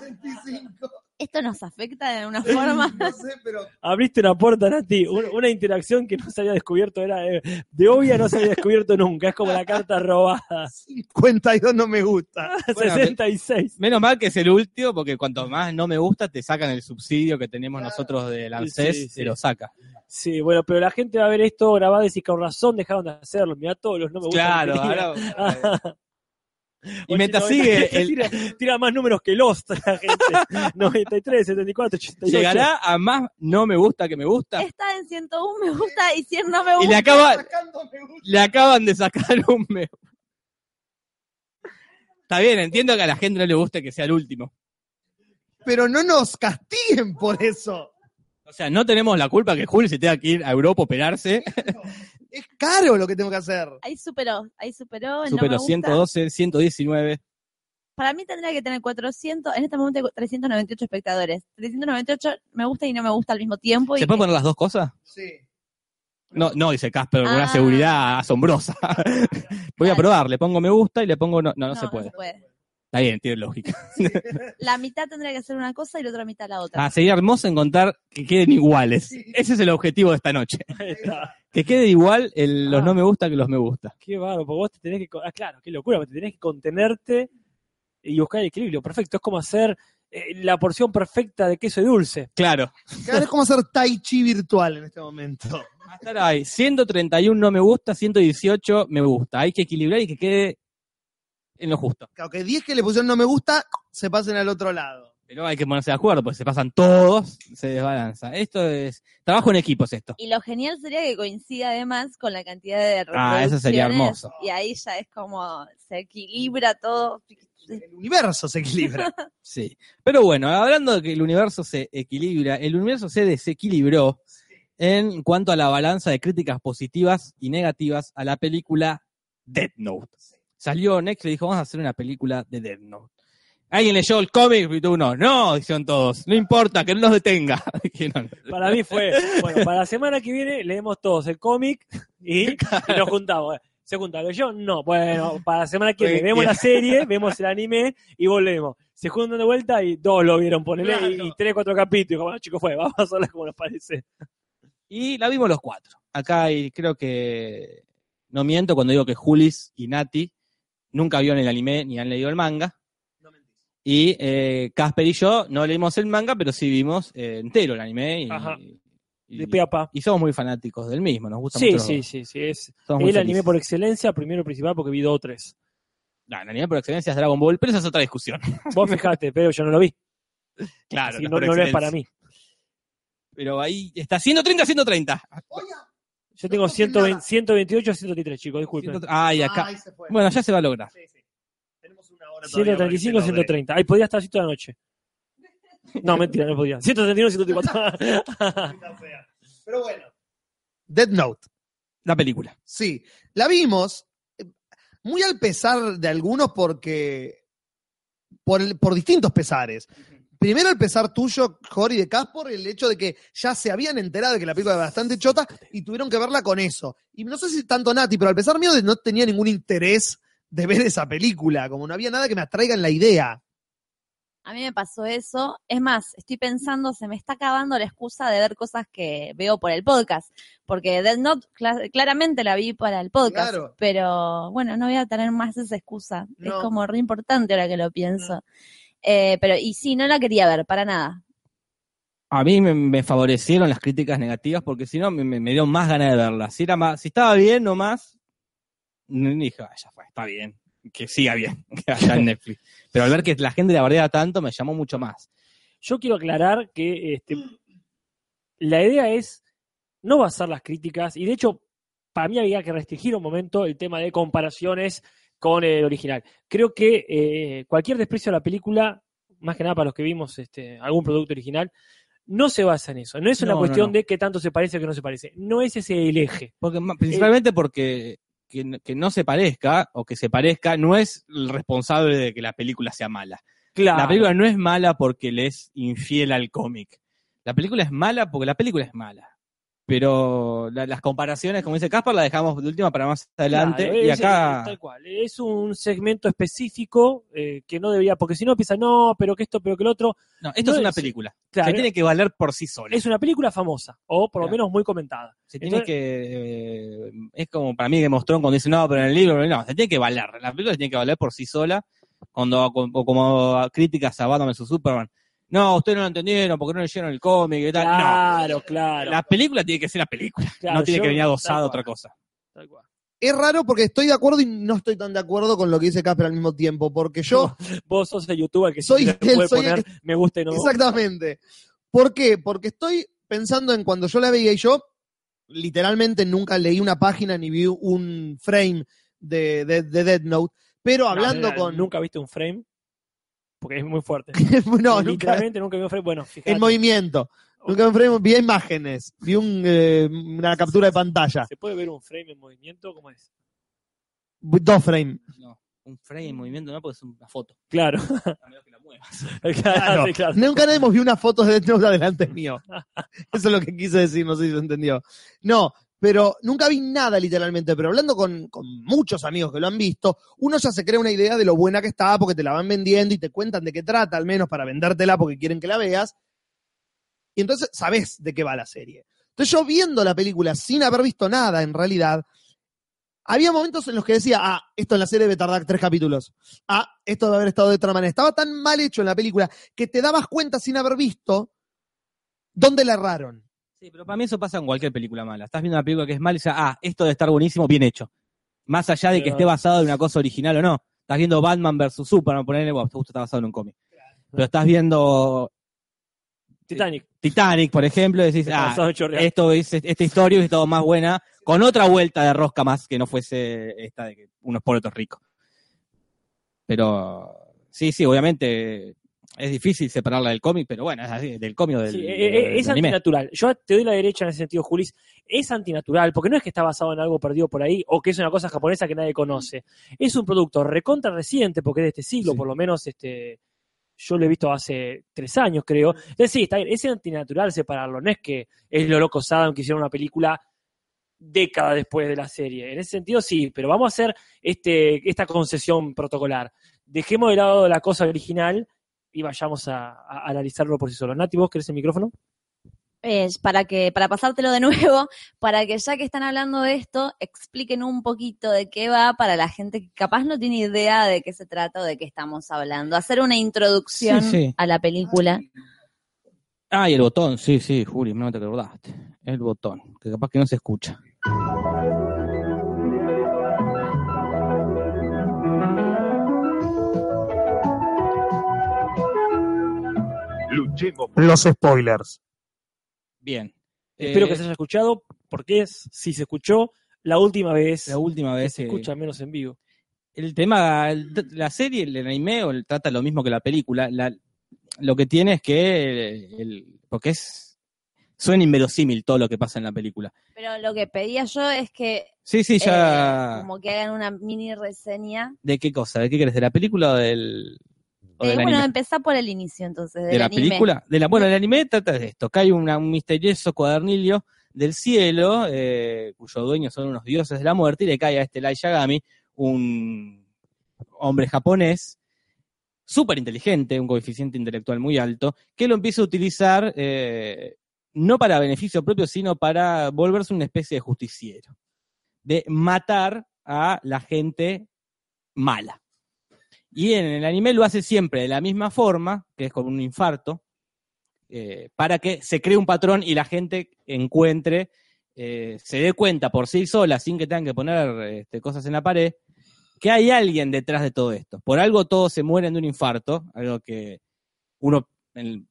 25. Esto nos afecta de alguna <laughs> forma. No sé, pero Abriste una puerta, Nati, un- una interacción que no se había descubierto, era eh, de obvia no se había descubierto nunca, es como la carta robada. <laughs> 52 no me gusta. <laughs> Bueno, 66. Menos mal que es el último, porque cuanto más no me gusta, te sacan el subsidio que tenemos nosotros del ANSES, Sí, sí. te lo saca. Sí, bueno, pero la gente va a ver esto grabado y decir con razón dejaron de hacerlo. Mirá todos los no me gusta. Claro, ahora. Y mientras sigue, <laughs> el- tira, tira más números que Lost la gente. 93, 74, 88. llegará a más no me gusta que me gusta. Está en 101 me gusta y 100 no me gusta. Y le, acaba, le acaban de sacar un me. Está bien, entiendo que a la gente no le guste que sea el último. Pero no nos castiguen por eso. O sea, no tenemos la culpa que Julio se tenga que ir a Europa a operarse. Es caro lo que tengo que hacer. Ahí superó, ahí superó. el no Super me los gusta. 112, 119. Para mí tendría que tener 400, en este momento hay 398 espectadores. 398 me gusta y no me gusta al mismo tiempo. y ¿Se pueden poner las dos cosas? Sí. No, no, dice Casper, con una Ah. seguridad asombrosa. <laughs> Voy a probar, le pongo me gusta y le pongo no, no, no, se puede. Está bien, tiene lógica. <laughs> La mitad tendría que ser una cosa y la otra mitad la otra. Ah, sería hermoso encontrar que queden iguales. Ese es el objetivo de esta noche. <laughs> Ahí. Que quede igual el- los Ah. no me gusta que los me gusta. Qué bárbaro, porque vos te tenés que. Ah, claro, qué locura, porque te tenés que contenerte y buscar el equilibrio. Perfecto, es como hacer eh, la porción perfecta de queso y dulce. Claro. Claro, es como hacer tai chi virtual en este momento. Hasta ahora hay 131 no me gusta, 118 me gusta. Hay que equilibrar y que quede en lo justo. Claro, que 10 que le pusieron no me gusta, se pasen al otro lado. Pero hay que ponerse de acuerdo, porque se pasan todos, se desbalanza. Esto es. Trabajo en equipo es esto. Y lo genial sería que coincida además con la cantidad de Ah, eso sería reproducciones, hermoso. Y ahí ya es como se equilibra todo. El universo se equilibra. <laughs> Sí. Pero bueno, hablando de que el universo se equilibra, el universo se desequilibró en cuanto a la balanza de críticas positivas y negativas a la película Death Note. Salió Netflix y dijo, vamos a hacer una película de Death Note. ¿Alguien leyó el cómic? Y tú no. No, dijeron todos. No importa, que no nos detenga. <laughs> Para mí fue, bueno, para la semana que viene leemos todos el cómic y, <laughs> y nos juntamos. ¿Se junta yo? No. Bueno, para la semana que viene vemos la serie, vemos el anime y volvemos. Se juntan de vuelta y dos lo vieron, ponele, y, Claro. y tres, cuatro capítulos. Bueno, chicos, fue, vamos a hacerla como nos parece. Y la vimos los cuatro. Acá hay, creo que, no miento cuando digo que Julis y Nati nunca vieron el anime ni han leído el manga. Y eh, Casper y yo no leímos el manga, pero sí vimos eh, entero el anime. Y, Ajá. y- De pe a pa. y somos muy fanáticos del mismo, nos gusta Sí, mucho. sí, sí, sí. Es Somos el anime por excelencia, primero y principal, porque vi dos o tres. No, el anime por excelencia es Dragon Ball, pero esa es otra discusión. <laughs> Vos fijate, pero yo no lo vi. claro, así no no, no lo es para mí. Pero ahí está 130, 130. Yo tengo 120 128 a 133, chicos, disculpen. Ay, acá. Ay, se fue. Bueno, ya se va a lograr. Sí, sí. Tenemos una hora todavía para que 135, se logre. 130. Ahí podía estar así toda la noche. <laughs> No, mentira, no podía. 131, 134. <laughs> Pero bueno. Dead Note. La película. Sí, la vimos eh, muy al pesar de algunos porque por, el- por distintos pesares. Primero el pesar tuyo, Jory de Caspor, el hecho de que ya se habían enterado de que la película era bastante chota y tuvieron que verla con eso. Y no sé si tanto Nati, pero al pesar mío no tenía ningún interés de ver esa película, como no había nada que me atraiga en la idea. A mí me pasó eso. Es más, estoy pensando, se me está acabando la excusa de ver cosas que veo por el podcast. Porque Death Note cla- claramente la vi para el podcast. Claro. Pero bueno, no voy a tener más esa excusa. Es como re importante ahora que lo pienso. Eh, pero, y sí, no la quería ver, para nada. A mí me, me favorecieron las críticas negativas porque si no me, me, me dio más ganas de verla. Si, era más, si estaba bien nomás, dije, "Ah, ya fue, está bien. que siga bien, <laughs> que haya en Netflix. Pero al ver que la gente la bardea tanto, me llamó mucho más. Yo quiero aclarar que este, la idea es no basar las críticas, y de hecho, para mí había que restringir un momento el tema de comparaciones con el original. Creo que eh, cualquier desprecio a la película, más que nada para los que vimos este, algún producto original, no se basa en eso. No es una No, cuestión no. de qué tanto se parece o qué no se parece. No es ese el eje. Porque, principalmente porque que, que no se parezca o que se parezca no es el responsable de que la película sea mala. Claro. La película no es mala porque le es infiel al cómic. La película es mala porque la película es mala. Pero la- las comparaciones, como dice Caspar, las dejamos de última para más adelante. Claro, y es- acá. tal cual. Es un segmento específico eh, que no debería, porque si no empieza, no, pero que esto, pero que el otro. No, esto No es una es- película. Claro, que tiene que valer por sí sola. Es una película famosa, o por lo menos muy comentada. Se tiene que. eh, es como para mí que mostró cuando dice, no, pero en el libro, no, se tiene que valer. La película se tiene que valer por sí sola. Cuando, o como críticas a Batman vs Superman. No, ustedes no lo entendieron porque no leyeron el cómic y tal. Claro, no. claro. La película tiene que ser la película. Claro, no tiene yo- que venir adosada otra cosa. Tal cual. Es raro porque estoy de acuerdo y no estoy tan de acuerdo con lo que dice Casper al mismo tiempo, porque yo... <laughs> Vos sos el youtuber que Soy el- puede soy el poner me gusta y no. Exactamente. ¿Por qué? Porque estoy pensando en cuando yo la veía y yo literalmente nunca leí una página ni vi un frame de, de, de Death Note, pero No, hablando no, con... Nunca viste un frame. Porque es muy fuerte. <laughs> no, nunca, Literalmente nunca vi un frame. Bueno, fíjate. en movimiento. Nunca vi un frame, vi imágenes, vi un, eh, una captura de pantalla. ¿Se puede ver un frame en movimiento? ¿Cómo es? Dos frames. No, un frame en movimiento no, porque es una foto. Claro. A menos que la <laughs> muevas. claro, sí, claro. Nunca nadie hemos visto una foto de Death Note adelante mío. <laughs> Eso es lo que quise decir, no sé si se entendió. No, pero nunca vi nada literalmente, pero hablando con, con muchos amigos que lo han visto, uno ya se crea una idea de lo buena que está porque te la van vendiendo y te cuentan de qué trata, al menos para vendértela porque quieren que la veas. Y entonces sabes de qué va la serie. Entonces yo viendo la película sin haber visto nada en realidad, había momentos en los que decía, ah, esto en la serie debe tardar tres capítulos. Ah, esto debe haber estado de otra manera. Estaba tan mal hecho en la película que te dabas cuenta sin haber visto dónde la erraron. Sí, pero para mí eso pasa en cualquier película mala. Estás viendo una película que es mala y dices, ah, esto debe estar buenísimo, bien hecho. Más allá de que esté basado en una cosa original o no. Estás viendo Batman vs Superman, ponerle, bueno, justo está basado en un cómic. Pero estás viendo Titanic. Titanic, por ejemplo, y decís, ah, esto es, esta historia es todo más buena, con otra vuelta de rosca más que no fuese esta de que unos otros ricos. Pero sí, sí, obviamente es difícil separarla del cómic, pero bueno, es así, del cómic o del, Sí, del- eh, es del anime. antinatural. Yo te doy la derecha en ese sentido, Julis. Es antinatural, porque no es que está basado en algo perdido por ahí o que es una cosa japonesa que nadie conoce. Es un producto recontra reciente, porque es de este siglo, por lo menos este yo lo he visto hace tres años, creo. Entonces, sí, está bien, es antinatural separarlo. No es que es lo loco Saddam que hicieron una película década después de la serie. En ese sentido, sí, pero vamos a hacer este, esta concesión protocolar. Dejemos de lado la cosa original y vayamos a, a analizarlo por sí solo. Nati, ¿vos querés el micrófono? Es para que, para pasártelo de <laughs> nuevo, para que ya que están hablando de esto, expliquen un poquito de qué va para la gente que capaz no tiene idea de qué se trata o de qué estamos hablando. Hacer una introducción Sí, sí. a la película. Ah, y el botón, sí, sí, Juli, no te acordaste. El botón, que capaz que no se escucha. Los spoilers. Bien. Espero Eh, que se haya escuchado, porque es, si se escuchó, la última vez La última que vez se que- escucha menos en vivo. el tema, el- la serie, el anime, o el- trata lo mismo que la película. La- lo que tiene es que, el- el- porque es, suena inverosímil todo lo que pasa en la película. Pero lo que pedía yo es que, Sí, sí, eh, ya. como que hagan una mini reseña. ¿De qué cosa? ¿De qué querés? ¿De la película o del, Eh, bueno, anime? empezá por el inicio entonces. ¿De del la anime. película? De la, bueno, el anime trata de esto. Cae una- un misterioso cuadernillo del cielo, eh, cuyo dueño son unos dioses de la muerte, y le cae a este Light Yagami, un hombre japonés, súper inteligente, un coeficiente intelectual muy alto, que lo empieza a utilizar eh, no para beneficio propio, sino para volverse una especie de justiciero, de matar a la gente mala. Y en el anime lo hace siempre de la misma forma, que es con un infarto, eh, para que se cree un patrón y la gente encuentre, eh, se dé cuenta por sí sola, sin que tengan que poner este, cosas en la pared, que hay alguien detrás de todo esto. Por algo todos se mueren de un infarto, algo que uno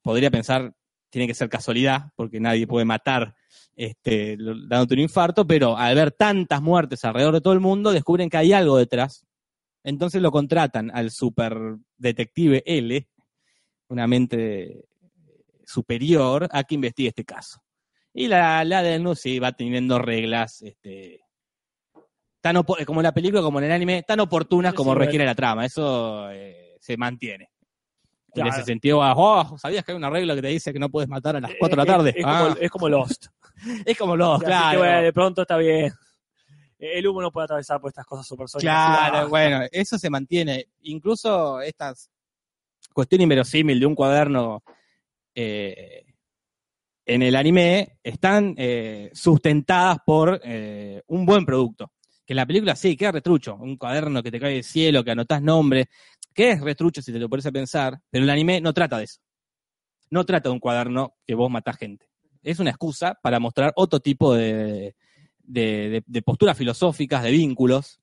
podría pensar tiene que ser casualidad, porque nadie puede matar este, dándote un infarto, pero al ver tantas muertes alrededor de todo el mundo, descubren que hay algo detrás. Entonces lo contratan al super detective L, una mente superior, a que investigue este caso. Y la, la de Denus sí va teniendo reglas, este, tan como en la película, como en el anime, tan oportunas como Sí, requiere la trama. Eso eh, se mantiene. En ese sentido, ah, oh, ¿sabías que hay una regla que te dice que no puedes matar a las 4 de la Es- tarde? Es, Ah, como, es como Lost. <laughs> es como los, Así que, claro. bueno, de pronto está bien. El humo no puede atravesar por estas cosas supersónicas. Claro, Ah, bueno, eso se mantiene. Incluso estas cuestión inverosímil de un cuaderno eh, en el anime están eh, sustentadas por eh, un buen producto. Que en la película sí, queda retrucho. Un cuaderno que te cae del cielo, que anotás nombres, que es retrucho si te lo pones a pensar, pero el anime no trata de eso. No trata de un cuaderno que vos matás gente. Es una excusa para mostrar otro tipo de, de, de- de posturas filosóficas, de vínculos.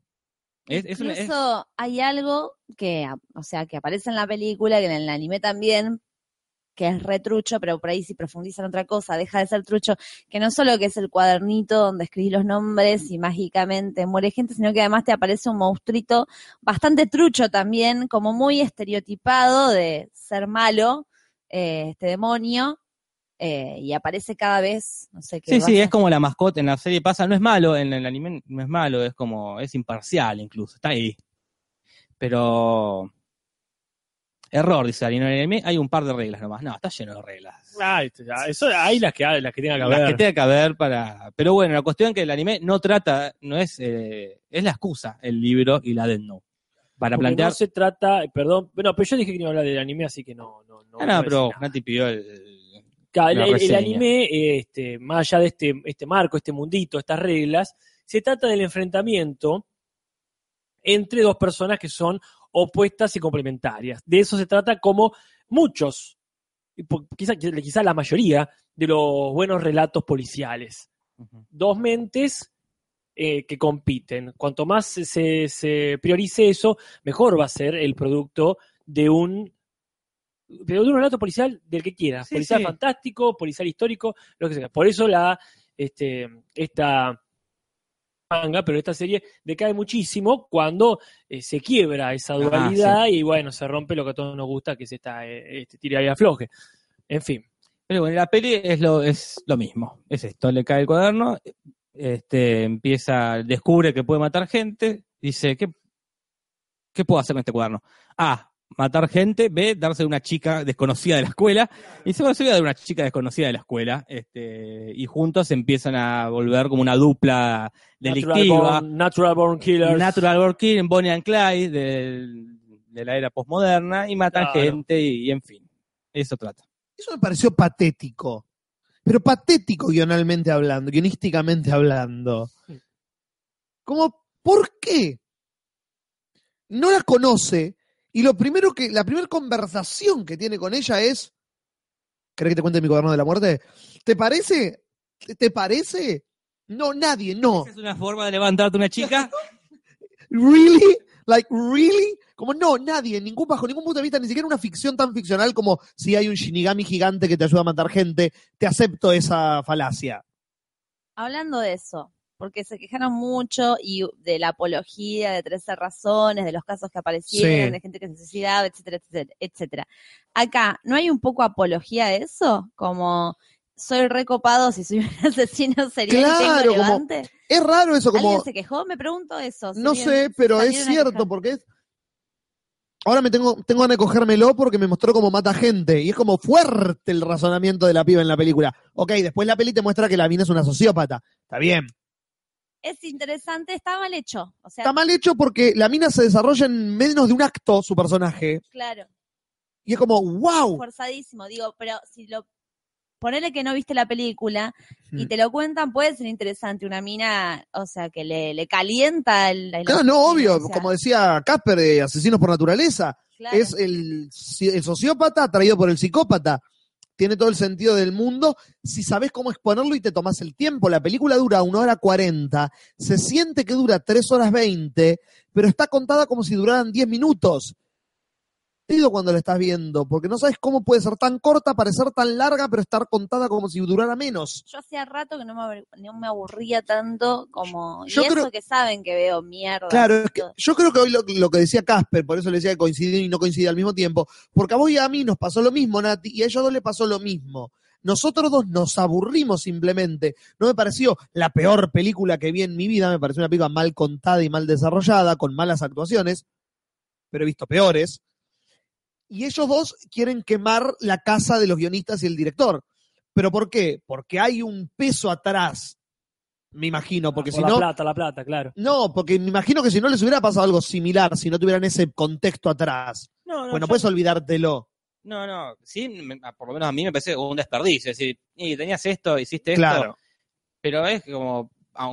Incluso hay algo que, o sea, que aparece en la película, que en el anime también, que es retrucho, pero por ahí si profundizan otra cosa, deja de ser trucho, que no solo que es el cuadernito donde escribís los nombres y mágicamente muere gente, sino que además te aparece un monstruito bastante trucho también, como muy estereotipado de ser malo, eh, este demonio, eh, y aparece cada vez, no sé qué. Sí, sí, es como la mascota en la serie pasa, no es malo, en el anime no es malo, es como, es imparcial incluso, está ahí. Pero, error, dice Ari, en el anime hay un par de reglas nomás, no, está lleno de reglas. ah, eso hay las que, las que tenga que Las haber. que tenga que haber para... Pero bueno, la cuestión es que el anime no trata, no es, eh, es la excusa, el libro y la Death Note. Para Porque plantear... no se trata, perdón, bueno, pero yo dije que no iba a hablar del anime, así que no, no, no. Ah, no no, pero nada. Nati pidió el... El, el- anime, este, más allá de este, este marco, este mundito, estas reglas, se trata del enfrentamiento entre dos personas que son opuestas y complementarias. De eso se trata como muchos, y po- quizá, quizá la mayoría de los buenos relatos policiales. Dos mentes eh, que compiten. Cuanto más se priorice eso, mejor va a ser el producto de un pero de un relato policial del que quieras, Sí, policial sí. fantástico, policial histórico, lo que sea. Por eso la este esta manga, pero esta serie decae muchísimo cuando eh, se quiebra esa Ah, dualidad y bueno, se rompe lo que a todos nos gusta, que es esta eh, este tira y afloje. En fin. Pero bueno, la peli es lo, es lo mismo. Es esto, le cae el cuaderno, este, empieza, descubre que puede matar gente, dice, ¿qué, qué puedo hacer con este cuaderno? A, matar gente, B, darse a una chica desconocida de la escuela, y se va a dar una chica desconocida de la escuela, este, y juntos se empiezan a volver como una dupla Natural delictiva. Born, Natural Born Killers. Natural Born Killers, Bonnie and Clyde, del- de la era postmoderna, y matan Claro. gente, y, y en fin, eso trata. Eso me pareció patético. Pero patético guionalmente hablando, guionísticamente hablando. Como, ¿por qué? No la conoce y lo primero que, la primera conversación que tiene con ella es, ¿querés que te cuente mi cuaderno de la muerte? ¿Te parece? ¿Te parece? No, nadie, no. ¿Es una forma de levantarte una chica? <laughs> ¿Really? Like, ¿really? Como no, nadie, ningún, bajo ningún punto de vista, ni siquiera una ficción tan ficcional como si hay un Shinigami gigante que te ayuda a matar gente, te acepto esa falacia. Hablando de eso, porque se quejaron mucho y de la apología de 13 razones, de los casos que aparecieron, Sí. de gente que se suicidaba, etcétera, etcétera, etcétera. Acá, ¿no hay un poco apología de eso? Como soy recopado si soy <laughs> un asesino serial y Claro, tengo como-. Es raro eso, como, ¿Alguien se quejó? Me pregunto eso. no ¿Se sé, pero es cierto, porque es... Ahora me tengo, tengo ganas de cogérmelo porque me mostró cómo mata gente. Y es como fuerte el razonamiento de la piba en la película. Ok, después la peli te muestra que la mina es una sociópata. Está bien. Es interesante, está mal hecho. O sea, Está mal hecho porque la mina se desarrolla en menos de un acto, su personaje. claro, Y es como, wow. forzadísimo. Digo, pero si lo ponele que no viste la película y Hmm. te lo cuentan, puede ser interesante. Una mina, o sea, que le, le calienta el. Claro, no, obvio. o sea, Como decía Casper de Asesinos por Naturaleza. claro. Es el, el sociópata atraído por el psicópata. Tiene todo el sentido del mundo si sabes cómo exponerlo y te tomas el tiempo. La película dura una hora cuarenta, se siente que dura tres horas veinte, pero está contada como si duraran diez minutos. Cuando la estás viendo, porque no sabes cómo puede ser tan corta, parecer tan larga, pero estar contada como si durara menos. Yo hacía rato que no me, aburr- no me aburría tanto como... Yo y eso creo- que saben que veo mierda. Claro, es que yo creo que hoy lo, lo que decía Casper, por eso le decía que coincidir y no coincidir al mismo tiempo, porque a vos y a mí nos pasó lo mismo, Nati, y a ellos dos le pasó lo mismo. Nosotros dos nos aburrimos simplemente. No me pareció la peor película que vi en mi vida, me pareció una película mal contada y mal desarrollada, con malas actuaciones, pero he visto peores. Y ellos dos quieren quemar la casa de los guionistas y el director. ¿Pero por qué? Porque hay un peso atrás, me imagino, porque Por si la no... plata, la plata, claro. No, porque me imagino que si no les hubiera pasado algo similar, si no tuvieran ese contexto atrás. No, no, bueno, yo- puedes olvidártelo. No, no, sí, me- por lo menos a mí me parece un desperdicio. Es decir, y tenías esto, hiciste esto. Claro. Pero es como,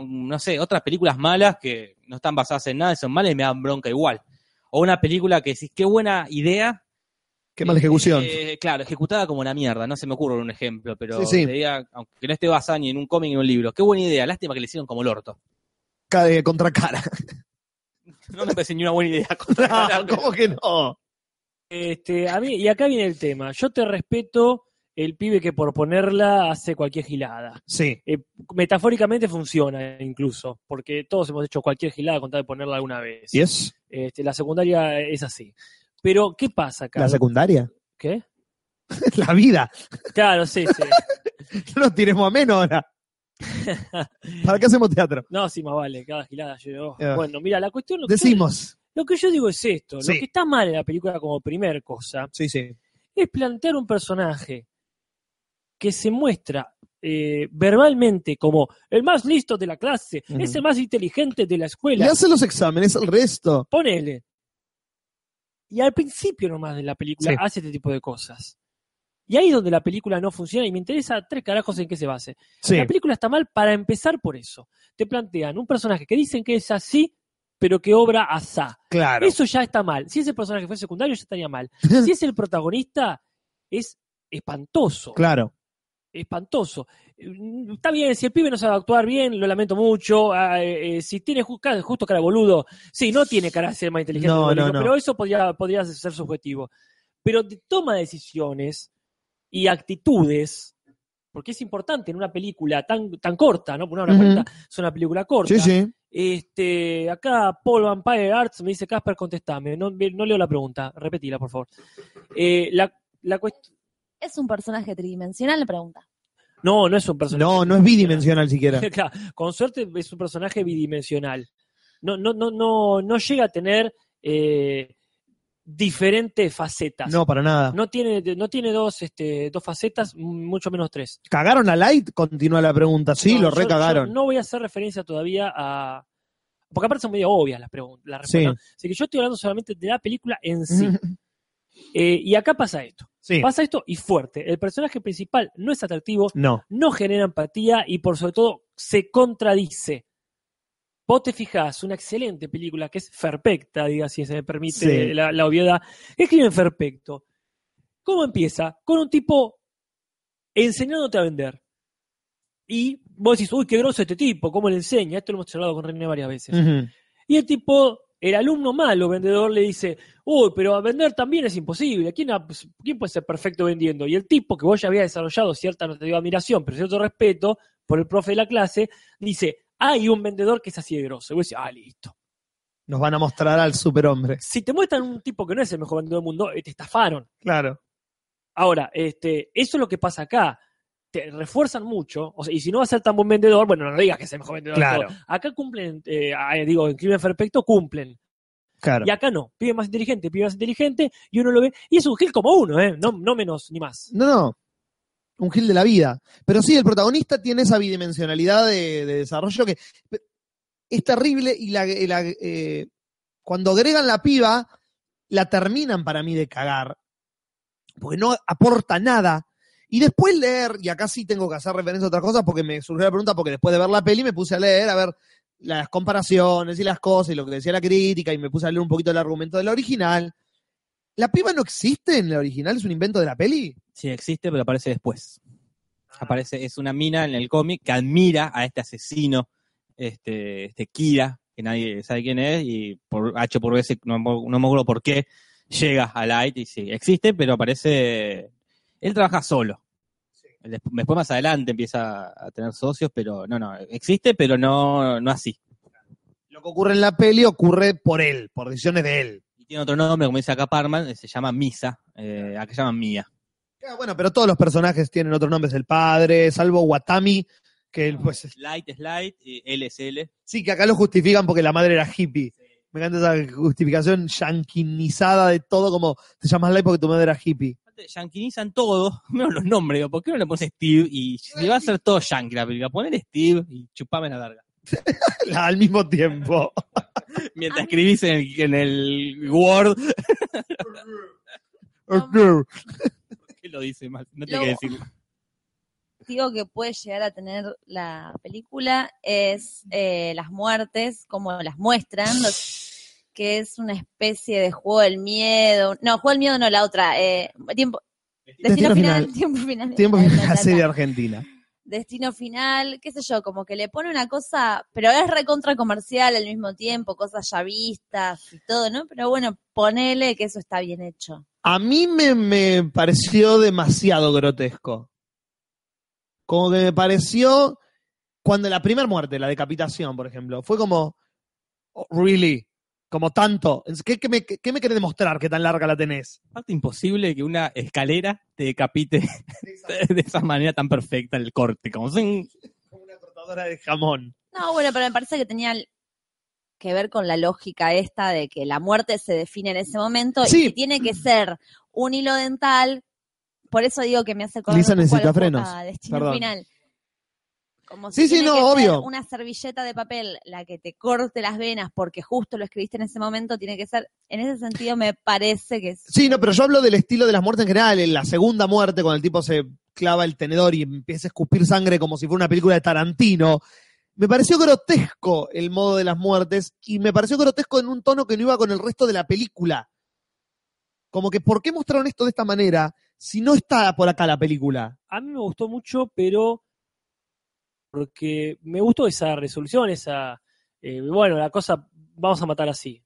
no sé, otras películas malas que no están basadas en nada y son malas y me dan bronca igual. O una película que decís, qué buena idea. Qué mala ejecución. Eh, claro, ejecutada como la mierda. No se me ocurre un ejemplo, pero Sí, diga, aunque no esté basada ni en un cómic ni en un libro. Qué buena idea. Lástima que le hicieron como el orto. Ca- de contra cara. <laughs> No me parece ni una buena idea. No, ¿Cómo que no? Este, a mí, y acá viene el tema. Yo te respeto el pibe que por ponerla hace cualquier gilada. Sí. Eh, metafóricamente funciona incluso, porque todos hemos hecho cualquier gilada con tal de ponerla alguna vez. ¿Y es Este, la secundaria es así. Pero, ¿qué pasa acá? la secundaria? ¿Qué? <laughs> la vida. Claro, sí, sí. <laughs> No nos tiremos a menos ahora. <laughs> ¿Para qué hacemos teatro? No, sí, más vale, cada gilada yo. Ah. Bueno, mira, la cuestión. Lo que yo- Decimos. lo que yo digo es esto: Sí. lo que está mal en la película como primer cosa Sí, sí. es plantear un personaje que se muestra eh, verbalmente como el más listo de la clase, es el más inteligente de la escuela. hace los exámenes el resto. Ponele. Y al principio nomás de la película Sí. hace este tipo de cosas. Y ahí es donde la película no funciona y me interesa tres carajos en qué se base. Sí. La película está mal para empezar por eso. Te plantean un personaje que dicen que es así, pero que obra asá. Claro. Eso ya está mal. Si ese personaje fue secundario, ya estaría mal. <laughs> si es el protagonista, es espantoso. Claro. Espantoso. Mm, Está bien, si el pibe no sabe actuar bien, lo lamento mucho. Ah, eh, eh, si tiene ju- justo cara boludo, sí, no tiene cara de ser más inteligente, No, no, no. pero eso podría, podría ser subjetivo. Pero de toma decisiones y actitudes, porque es importante en una película tan, tan corta, ¿no? Una hora Ujú. cuarenta es una película corta. Sí, sí. Este, acá Paul Vampire Arts me dice, Casper, contestame. No, no leo la pregunta, repetila, por favor. Eh, la, la cuest- Es un personaje tridimensional, le pregunta. No, no es un personaje. No, no es bidimensional siquiera. <laughs> Claro, con suerte es un personaje bidimensional. No, no, no, no, no llega a tener eh, diferentes facetas. No, para nada. No tiene, no tiene dos, este, dos facetas, mucho menos tres. ¿Cagaron a Light? Continúa la pregunta. Sí, No, lo recagaron. no voy a hacer referencia todavía a. Porque aparte son medio obvias las preguntas, las Sí. respuestas. Así que yo estoy hablando solamente de la película en sí. <laughs> Eh, y acá pasa esto. Sí. Pasa esto y fuerte. El personaje principal no es atractivo, No. no genera empatía y por sobre todo se contradice. Vos te fijás, una excelente película que es perfecta, diga si se me permite Sí. la, la obviedad. ¿Qué escriben perfecto? ¿Cómo empieza? Con un tipo enseñándote a vender. Y vos decís, uy, qué groso este tipo, ¿cómo le enseña? Esto lo hemos charlado con René varias veces. Y el tipo, el alumno malo, vendedor, le dice, uy, pero a vender también es imposible. ¿Quién, ha- quién puede ser perfecto vendiendo? Y el tipo, que vos ya había desarrollado cierta, no te digo admiración, pero cierto respeto por el profe de la clase, dice, hay un vendedor que es así de grosso. Y vos decís, ah, listo. Nos van a mostrar al superhombre. Si te muestran un tipo que no es el mejor vendedor del mundo, eh, te estafaron. Claro. Ahora, este, eso es lo que pasa acá. Te refuerzan mucho, o sea, y si no va a ser tan buen vendedor, bueno, no digas que es el mejor vendedor. de Claro. todo. Acá cumplen, eh, digo, en Crimen Perfecto cumplen. Claro. Y acá no, pibe más inteligente, pibe más inteligente, y uno lo ve, y es un gil como uno, ¿eh? no, no menos ni más. No, no. Un gil de la vida. Pero sí, el protagonista tiene esa bidimensionalidad de, de desarrollo que es terrible y la, y la, eh, cuando agregan la piba, la terminan para mí de cagar. Porque no aporta nada. Y después leer, y acá sí tengo que hacer referencia a otras cosas porque me surgió la pregunta, porque después de ver la peli me puse a leer, a ver las comparaciones y las cosas y lo que decía la crítica y me puse a leer un poquito el argumento del original. ¿La piba no existe en la original? ¿Es un invento de la peli? Sí, existe, pero aparece después. Aparece, es una mina en el cómic que admira a este asesino, este, este Kira, que nadie sabe quién es, y por H por B, no, me- no me acuerdo por qué, llega a Light y sí, existe, pero aparece. Él trabaja solo. Des- Después más adelante empieza a tener socios, pero no, no, existe, pero no, no así. Lo que ocurre en la peli ocurre por él, por decisiones de él. Y tiene otro nombre, como dice acá Parman, se llama Misa, eh, acá se llama Mía. Ah, bueno, pero todos los personajes tienen otros nombres. El padre, salvo Watami, que él, pues Light es Light, y L es L. sí, que acá lo justifican porque la madre era hippie. Me encanta esa justificación yanquinizada de todo, como te llamas Light porque tu madre era hippie. yanquinizan todo, <laughs> menos los nombres, digo, ¿por qué no le pones Steve? Y si va a ser todo yankee la película, poner Steve y chupame la larga. <laughs> Al mismo tiempo. <laughs> Mientras escribís en el, en el Word, ¿qué lo dice mal? No tiene que Lo- decirlo. digo que puede llegar a tener la película es eh, las muertes, como las muestran, los- que es una especie de juego del miedo. No, juego del miedo no, la otra. eh, tiempo, destino, Destino final, final. <laughs> tiempo final. Tiempo de ta, la ta, serie argentina. Destino final, qué sé yo, como que le pone una cosa, pero es recontra comercial al mismo tiempo, cosas ya vistas y todo, ¿no? Pero bueno, ponele que eso está bien hecho. A mí me, me pareció demasiado grotesco. Como que me pareció cuando la primera muerte, la decapitación, por ejemplo, fue como, oh, really, como tanto. ¿Qué, qué me, qué me querés demostrar que tan larga la tenés? Aparte, imposible que una escalera te decapite <laughs> de esa manera tan perfecta el corte, como sin... <laughs> Una cortadora de jamón. No, bueno, pero me parece que tenía que ver con la lógica esta de que la muerte se define en ese momento Sí. y si tiene que ser un hilo dental, por eso digo que me hace acordar Lisa necesita frenos. Perdón. Final. Como Sí, si sí, tiene no, que ser obvio. una servilleta de papel la que te corte las venas porque justo lo escribiste en ese momento, tiene que ser, en ese sentido me parece que es Sí, no, pero yo hablo del estilo de las muertes en general. En la segunda muerte, cuando el tipo se clava el tenedor y empieza a escupir sangre como si fuera una película de Tarantino. Me pareció grotesco el modo de las muertes y me pareció grotesco en un tono que no iba con el resto de la película. Como que, ¿por qué mostraron esto de esta manera si no está por acá la película? A mí me gustó mucho, pero porque me gustó esa resolución, esa, eh, bueno, la cosa, vamos a matar así,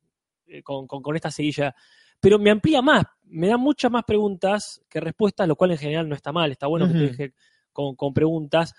eh, con, con- con esta seguilla. Pero me amplía más, me da muchas más preguntas que respuestas, lo cual en general no está mal, está bueno que te deje con, con preguntas,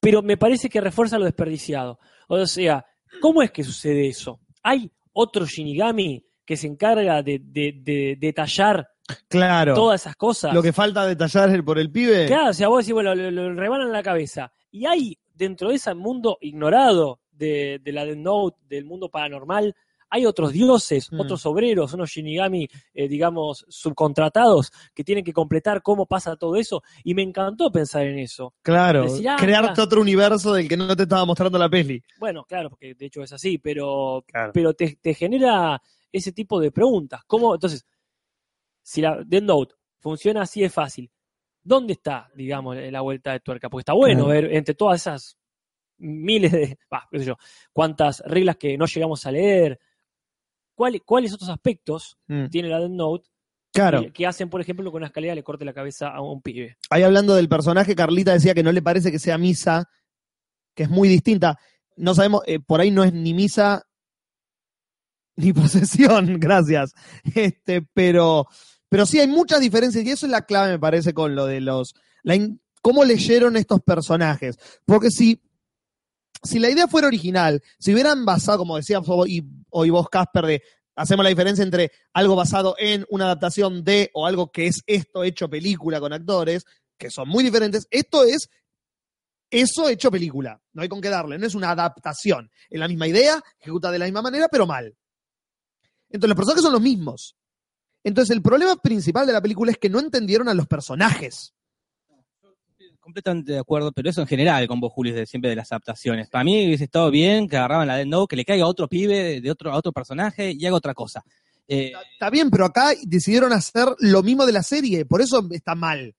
pero me parece que refuerza lo desperdiciado. O sea, ¿cómo es que sucede eso? ¿Hay otro Shinigami que se encarga de, de- de detallar Claro. todas esas cosas? Lo que falta detallar el- por el pibe. Claro, o sea, vos decís, bueno, lo, lo rebanan la cabeza. Y hay dentro de ese mundo ignorado de, de la Death Note, del mundo paranormal, hay otros dioses, Mm. otros obreros, unos Shinigami, eh, digamos, subcontratados, que tienen que completar cómo pasa todo eso. Y me encantó pensar en eso. Claro. Decir, ah, crearte otro universo del que no te estaba mostrando la peli. Bueno, claro, porque de hecho es así, pero, Claro. pero te, te genera ese tipo de preguntas. ¿Cómo, entonces, si la Death Note funciona así de fácil, ¿dónde está, digamos, la vuelta de tuerca? Porque está bueno ver entre todas esas miles de, bah, qué sé yo, cuántas reglas que no llegamos a leer, ¿cuál- cuáles otros aspectos Mm. tiene la Death Note Claro. que, hacen, por ejemplo, con una escalera le corte la cabeza a un pibe? Ahí hablando del personaje, Carlita decía que no le parece que sea Misa, que es muy distinta. No sabemos, eh, por ahí no es ni Misa ni <laughs> procesión, gracias. Este, pero, pero sí hay muchas diferencias y eso es la clave, me parece, con lo de los. La cómo leyeron estos personajes. Porque si, si la idea fuera original, si hubieran basado, como decía hoy, hoy vos, Casper, de hacemos la diferencia entre algo basado en una adaptación de o algo que es esto hecho película con actores, que son muy diferentes. Esto es eso hecho película. No hay con qué darle. No es una adaptación. Es la misma idea, ejecutada de la misma manera, pero mal. Entonces los personajes son los mismos. Entonces el problema principal de la película es que no entendieron a los personajes. Completamente de acuerdo, pero eso en general con vos, Julio, de siempre de las adaptaciones. Para mí hubiese estado bien que agarraban la Death Note, que le caiga a otro pibe de otro, a otro personaje y haga otra cosa. Eh, Está bien, pero acá decidieron hacer lo mismo de la serie, por eso está mal.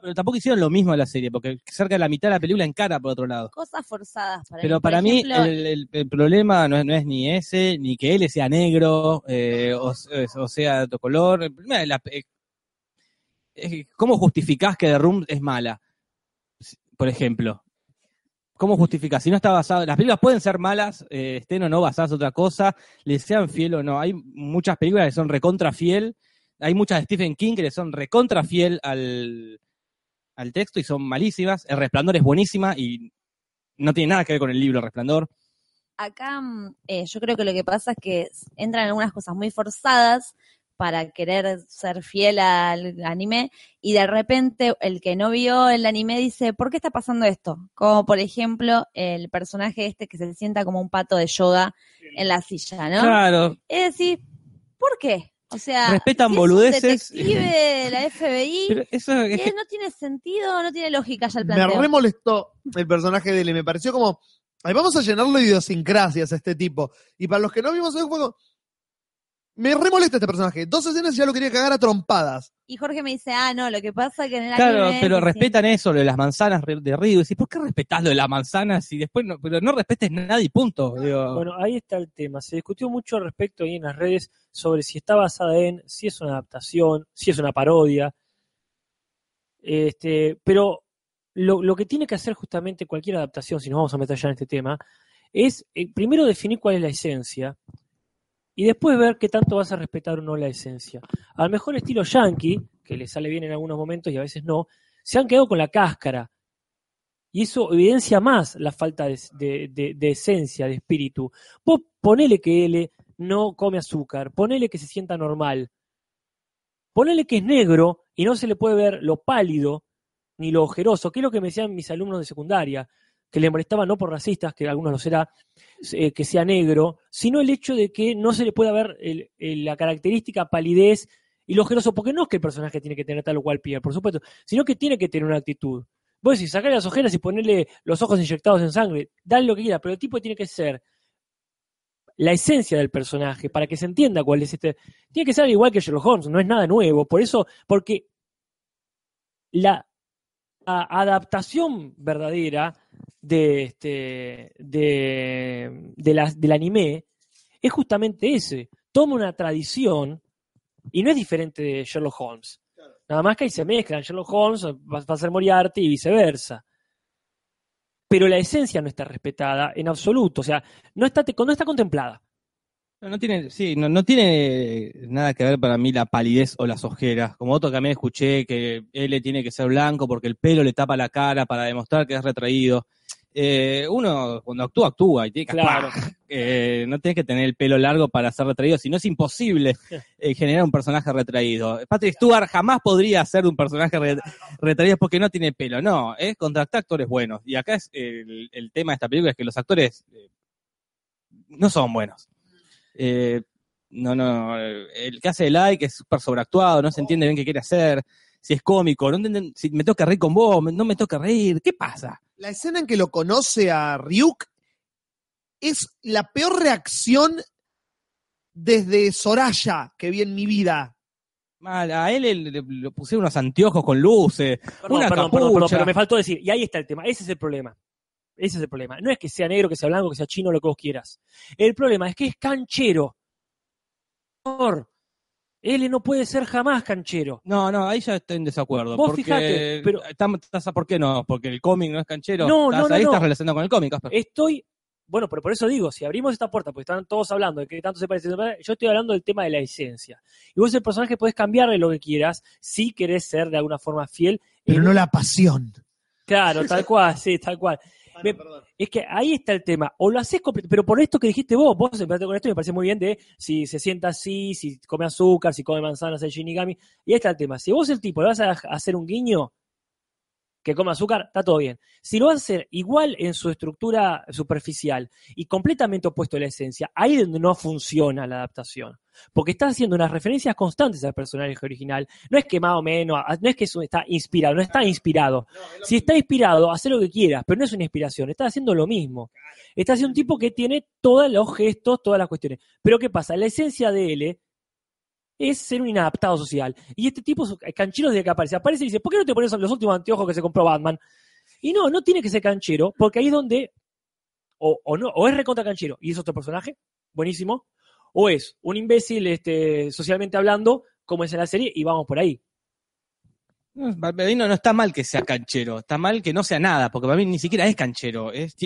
Pero tampoco hicieron lo mismo en la serie, porque cerca de la mitad de la película encara por otro lado. Cosas forzadas para Pero mí. Para mí el, el- el problema no es, no es ni ese, ni que él sea negro, eh, o, o sea de otro color. La- eh, ¿Cómo justificás que The Room es mala? Por ejemplo. ¿Cómo justificás? Si no está basado, las películas pueden ser malas, eh, estén o no basadas en otra cosa, le sean fiel o no. Hay muchas películas que son recontra fiel, hay muchas de Stephen King que le son recontra fiel al, al texto y son malísimas. El Resplandor es buenísima y no tiene nada que ver con el libro Resplandor. acá mm, eh, yo creo que lo que pasa es que entran algunas cosas muy forzadas para querer ser fiel al anime y de repente el que no vio el anime dice, ¿por qué está pasando esto? Como por ejemplo el personaje este que se sienta como un pato de yoga en la silla, ¿no? Claro, Es decir, ¿por qué? O sea, Respetan si es un boludeces. detective de la FBI, eso es y que- no tiene sentido, no tiene lógica ya el Me planteo. re molestó el personaje de él y me pareció como, "Ay, vamos a llenarlo de idiosincrasias a este tipo. Y para los que no vimos el juego, me re molesta este personaje. Dos escenas y ya lo quería cagar a trompadas. Y Jorge me dice, ah, no, lo que pasa es que en el Claro, anime... pero sí. respetan eso, lo de las manzanas de Río. Decís, ¿por qué respetás lo de las manzanas y después no, pero no respetes nada y punto? Digo, Bueno, ahí está el tema. Se discutió mucho al respecto ahí en las redes sobre si está basada en, si es una adaptación, si es una parodia. Este, pero lo, lo que tiene que hacer justamente cualquier adaptación, si nos vamos a meter ya en este tema, es eh, primero definir cuál es la esencia y después ver qué tanto vas a respetar o no la esencia. Al mejor estilo yankee, que le sale bien en algunos momentos y a veces no, se han quedado con la cáscara. Y eso evidencia más la falta de, de- de- esencia, de espíritu. Vos ponele que él no come azúcar, ponele que se sienta normal, ponele que es negro y no se le puede ver lo pálido ni lo ojeroso, que es lo que me decían mis alumnos de secundaria, que le molestaba no por racistas, que algunos lo será, eh, que sea negro, sino el hecho de que no se le pueda ver la característica palidez y lo ojeroso, porque no es que el personaje tiene que tener tal o cual piel, por supuesto, sino que tiene que tener una actitud. Vos decís, sacarle las ojeras y ponerle los ojos inyectados en sangre, dale lo que quiera, pero el tipo tiene que ser la esencia del personaje, para que se entienda cuál es este. Tiene que ser igual que Sherlock Holmes, no es nada nuevo. Por eso, porque la, adaptación verdadera de este de, de la- del anime es justamente ese. Toma una tradición y no es diferente de Sherlock Holmes. Nada más que ahí se mezclan. Sherlock Holmes va, a ser Moriarty y viceversa. Pero la esencia no está respetada en absoluto. O sea, no está, no está contemplada. No, no tiene, sí, no, no tiene nada que ver para mí la palidez o las ojeras. Como otro que también escuché que él tiene que ser blanco porque el pelo le tapa la cara para demostrar que es retraído. Eh, uno cuando actúa, actúa y tiene que Claro. <laughs> Eh, no tienes que tener el pelo largo para ser retraído, si no es imposible eh, generar un personaje retraído. Patrick Stewart jamás podría ser un personaje re- retraído porque no tiene pelo. No, es contratar actores buenos. Y acá es el, el tema de esta película es que los actores eh, no son buenos. Eh, no, no, el que hace el like es súper sobreactuado, no se entiende bien qué quiere hacer, si es cómico, no si me toca reír con vos, no me toca reír, ¿qué pasa? La escena en que lo conoce a Ryuk es la peor reacción desde Soraya que vi en mi vida. Mal, a él le, le- le puse unos anteojos con luces, Perdón, una perdón, capucha. perdón, perdón, pero me faltó decir, y ahí está el tema, ese es el problema. Ese es el problema. No es que sea negro, que sea blanco, que sea chino, lo que vos quieras. El problema es que es canchero. Por Él no puede ser jamás canchero. No, no, ahí ya estoy en desacuerdo. Vos porque fijate, pero- ¿Por qué no? Porque el cómic no es canchero. No, Estás no, no, ahí no. estás relacionado con el cómic, Casper. Estoy, bueno, pero por eso digo, si abrimos esta puerta, porque están todos hablando de que tanto se parece, yo estoy hablando del tema de la esencia. Y vos el personaje podés cambiarle lo que quieras si querés ser de alguna forma fiel. Pero en- no la pasión. Claro, tal cual, sí, tal cual. Me- es que ahí está el tema. O lo haces completo, pero por esto que dijiste vos, vos empezaste con esto y me parece muy bien de si se sienta así, si come azúcar, si come manzanas, el shinigami. Y ahí está el tema. Si vos el tipo le vas a hacer un guiño que coma azúcar, está todo bien. Si lo hacer igual en su estructura superficial y completamente opuesto a la esencia, ahí es donde no funciona la adaptación. Porque está haciendo unas referencias constantes al personaje original. No es que más o menos, no es que eso está inspirado, no está inspirado. Si está inspirado, haz lo que quieras, pero no es una inspiración, está haciendo lo mismo. Está haciendo un tipo que tiene todos los gestos, todas las cuestiones. Pero ¿qué pasa? La esencia de él es ser un inadaptado social. Y este tipo, es canchero desde que aparece, aparece y dice, ¿por qué no te pones los últimos anteojos que se compró Batman? Y no, no tiene que ser canchero, porque ahí es donde, o, o no, o es recontra canchero y es otro personaje, buenísimo, o es un imbécil este, socialmente hablando, como es en la serie, y vamos por ahí. No, está mal que sea canchero, está mal que no sea nada, porque para mí ni siquiera es canchero. Es,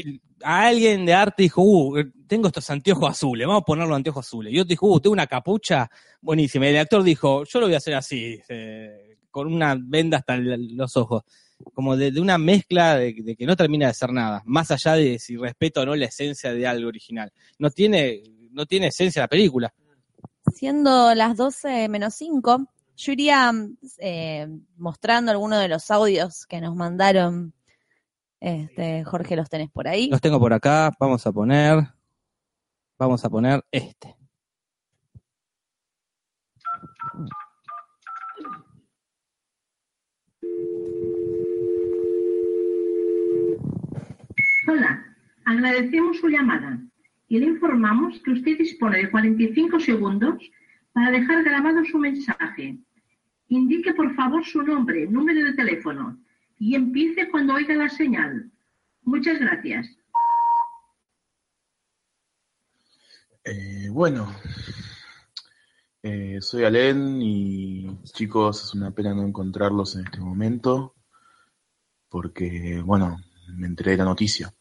a alguien de arte dijo, uh, tengo estos anteojos azules, vamos a poner los anteojos azules. Y otro dijo, uh, tengo una capucha buenísima. Y el actor dijo, yo lo voy a hacer así, eh, con una venda hasta los ojos. Como de, una mezcla de, de que no termina de ser nada, más allá de si respeto o no la esencia de algo original. No tiene, no tiene esencia la película. Siendo las 12 menos 5, yo iría eh, mostrando algunos de los audios que nos mandaron. Este, Jorge, los tenés por ahí. Los tengo por acá, vamos a poner, vamos a poner este. Hola, agradecemos su llamada y le informamos que usted dispone de 45 segundos para dejar grabado su mensaje. Indique por favor su nombre, número de teléfono y empiece cuando oiga la señal. Muchas gracias. Eh, bueno, eh, soy Alen y chicos, es una pena no encontrarlos en este momento porque, bueno, me enteré de la noticia.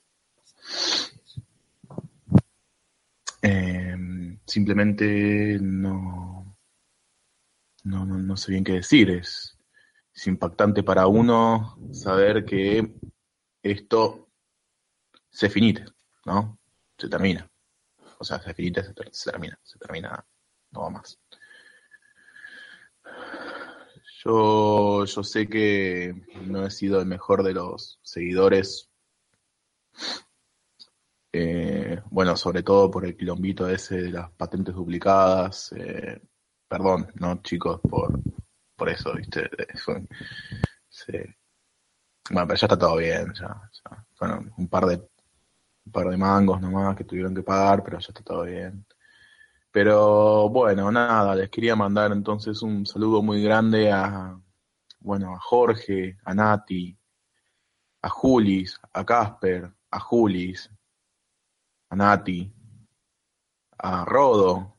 Eh, simplemente no, no, no, no sé bien qué decir. Es, es impactante para uno saber que esto se finite, ¿no? Se termina. O sea, se finite, se, se termina, se termina, no va más. Yo, yo sé que no he sido el mejor de los seguidores. Eh, bueno, sobre todo por el quilombito ese de las patentes duplicadas. eh, perdón, no chicos, por, por eso, ¿viste? Fue- se- bueno, pero ya está todo bien, ya, ya. Fueron un par de un par de mangos nomás que tuvieron que pagar, pero ya está todo bien. Pero bueno, nada, les quería mandar entonces un saludo muy grande a, bueno, a Jorge, a Nati, a Julis, a Casper, a Julis, a Nati, a Rodo,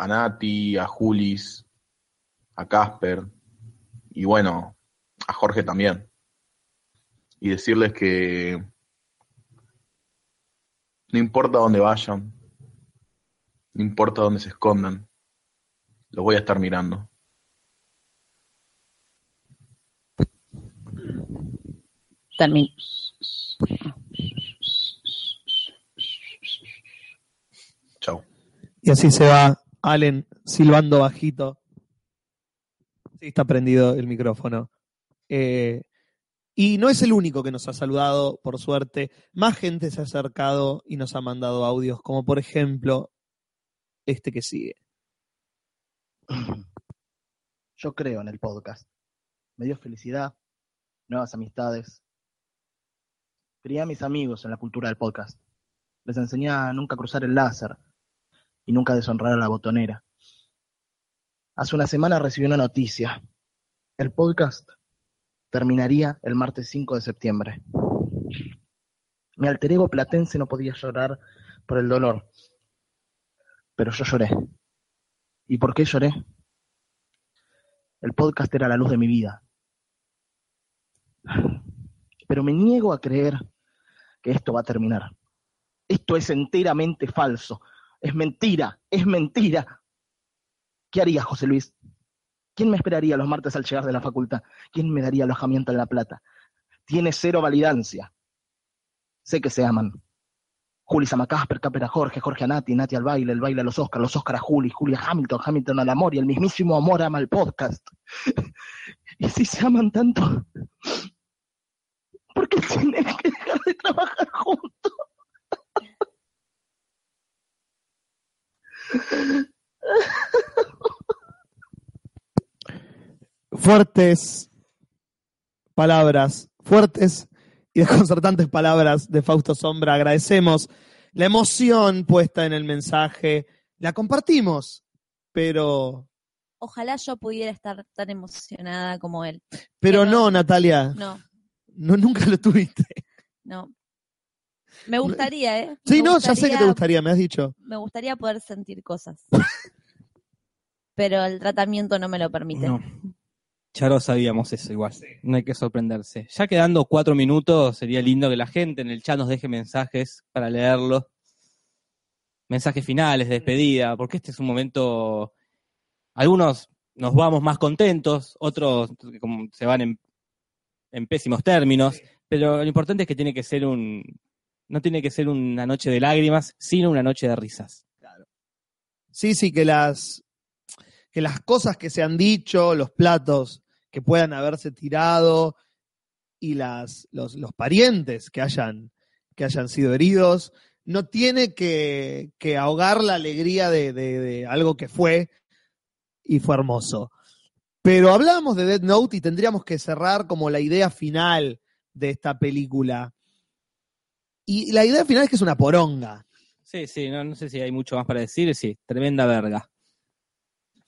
a Nati, a Julis, a Casper y bueno, a Jorge también. Y decirles que no importa dónde vayan, no importa dónde se escondan, los voy a estar mirando. Termin- Chau. Y así se va Allen silbando bajito. Sí, está prendido el micrófono. Eh, y no es el único que nos ha saludado, por suerte. Más gente se ha acercado y nos ha mandado audios, como por ejemplo este que sigue. Yo creo en el podcast. Me dio felicidad, nuevas amistades. Crié a mis amigos en la cultura del podcast. Les enseñé a nunca cruzar el láser y nunca deshonrar a la botonera. Hace una semana recibí una noticia. El podcast terminaría el martes 5 de septiembre. Mi alter ego platense no podía llorar por el dolor, pero yo lloré. ¿Y por qué lloré? El podcast era la luz de mi vida. Pero me niego a creer que esto va a terminar. Esto es enteramente falso. Es mentira, es mentira. ¿Qué haría José Luis? ¿Quién me esperaría los martes al llegar de la facultad? ¿Quién me daría alojamiento en La Plata? Tiene cero validancia. Sé que se aman. Juli ama a Casper, Casper a Jorge, Jorge a Nati, Nati al baile, el baile a los Oscar, los Oscar a Juli, Juli a Hamilton, Hamilton al amor y el mismísimo amor ama al podcast. <laughs> y si se aman tanto, ¿por qué tienen que dejar de trabajar juntos? Fuertes palabras, fuertes y desconcertantes palabras de Fausto Sombra. Agradecemos la emoción puesta en el mensaje. La compartimos, pero ojalá yo pudiera estar tan emocionada como él. Pero no, Natalia. No, No, nunca lo tuviste. no. Me gustaría, ¿eh? Sí, Me no, ya sé que te gustaría- me has dicho. Me gustaría poder sentir cosas. <laughs> Pero el tratamiento no me lo permite. No. Ya lo sabíamos eso igual. No hay que sorprenderse. Ya quedando cuatro minutos, sería lindo que la gente en el chat nos deje mensajes para leerlos. Mensajes finales, de despedida, porque este es un momento. Algunos nos vamos más contentos, otros como se van en, en pésimos términos, pero lo importante es que tiene que ser un. No tiene que ser una noche de lágrimas, sino una noche de risas. Sí, sí, que las, que las cosas que se han dicho, los platos que puedan haberse tirado y las, los, los parientes que hayan, que hayan sido heridos, no tiene que, que ahogar la alegría de, de- de algo que fue y fue hermoso. Pero hablábamos de Dead Note y tendríamos que cerrar como la idea final de esta película. Y la idea final es que es una poronga. Sí, sí, no, no sé si hay mucho más para decir. Sí, tremenda verga.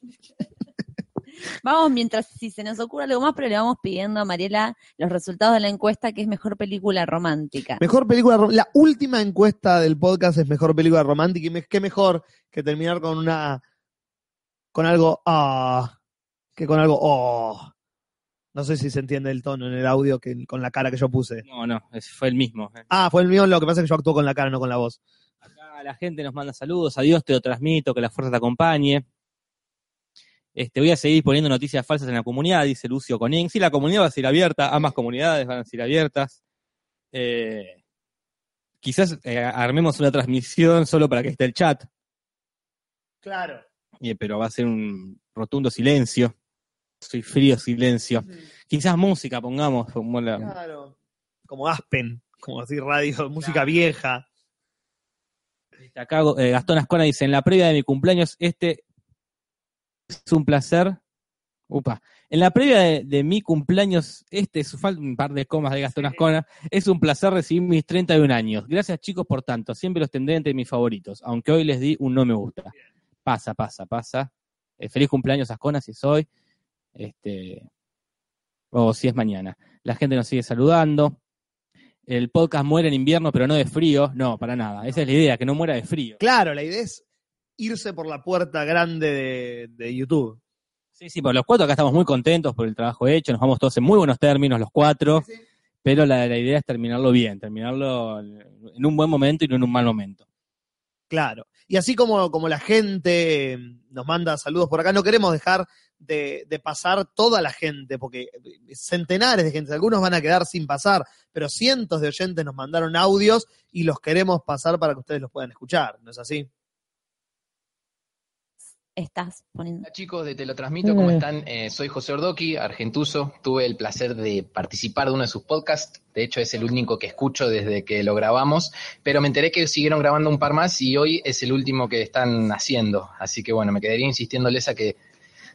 <laughs> Vamos mientras si se nos ocurre algo más, pero le vamos pidiendo a Mariela los resultados de la encuesta que es mejor película romántica. Mejor película, rom- la última encuesta del podcast es mejor película romántica y me- qué mejor que terminar con una, con algo, ah, que con algo, oh. No sé si se entiende el tono en el audio que con la cara que yo puse. No, no, fue el mismo. eh. Ah, fue el mío, lo que pasa es que yo actúo con la cara, no con la voz. Acá la gente nos manda saludos, adiós, te lo transmito, que la fuerza te acompañe. Este, voy a seguir poniendo noticias falsas en la comunidad, dice Lucio Conin. Sí, la comunidad va a ser abierta, ambas comunidades van a ser abiertas. Eh, quizás eh, armemos una transmisión solo para que esté el chat, Claro. eh, pero va a ser un rotundo silencio. Soy frío silencio. Quizás música pongamos, como la- Claro. Como Aspen, como así radio, música vieja. Acá eh, Gastón Ascona dice, en la previa de mi cumpleaños, este es un placer. Upa. En la previa de, de mi cumpleaños, este es falta un par de comas de Gastón Ascona, es un placer recibir mis 31 años. Gracias chicos por tanto, siempre los tendré entre mis favoritos, aunque hoy les di un no me gusta. Pasa, pasa, pasa. Eh, feliz cumpleaños Ascona si es hoy. Este, o si es mañana. La gente nos sigue saludando. El podcast muere en invierno, pero no de frío. No, para nada. Esa es la idea, que no muera de frío. Claro, la idea es irse por la puerta grande de, de YouTube. Sí, sí, por los cuatro acá estamos muy contentos por el trabajo hecho, nos vamos todos en muy buenos términos, los cuatro, pero la, la idea es terminarlo bien, terminarlo en un buen momento y no en un mal momento. Claro. Y así como, como la gente eh, nos manda saludos por acá, no queremos dejar de, de pasar toda la gente, porque centenares de gente, algunos van a quedar sin pasar, pero cientos de oyentes nos mandaron audios y los queremos pasar para que ustedes los puedan escuchar, ¿no es así? Estás poniendo. Hola chicos de Te lo transmito, ¿cómo están? Eh, soy José Ordoqui, argentuso. Tuve el placer de participar de uno de sus podcasts. De hecho, es el único que escucho desde que lo grabamos. Pero me enteré que siguieron grabando un par más y hoy es el último que están haciendo. Así que bueno, me quedaría insistiéndoles a que,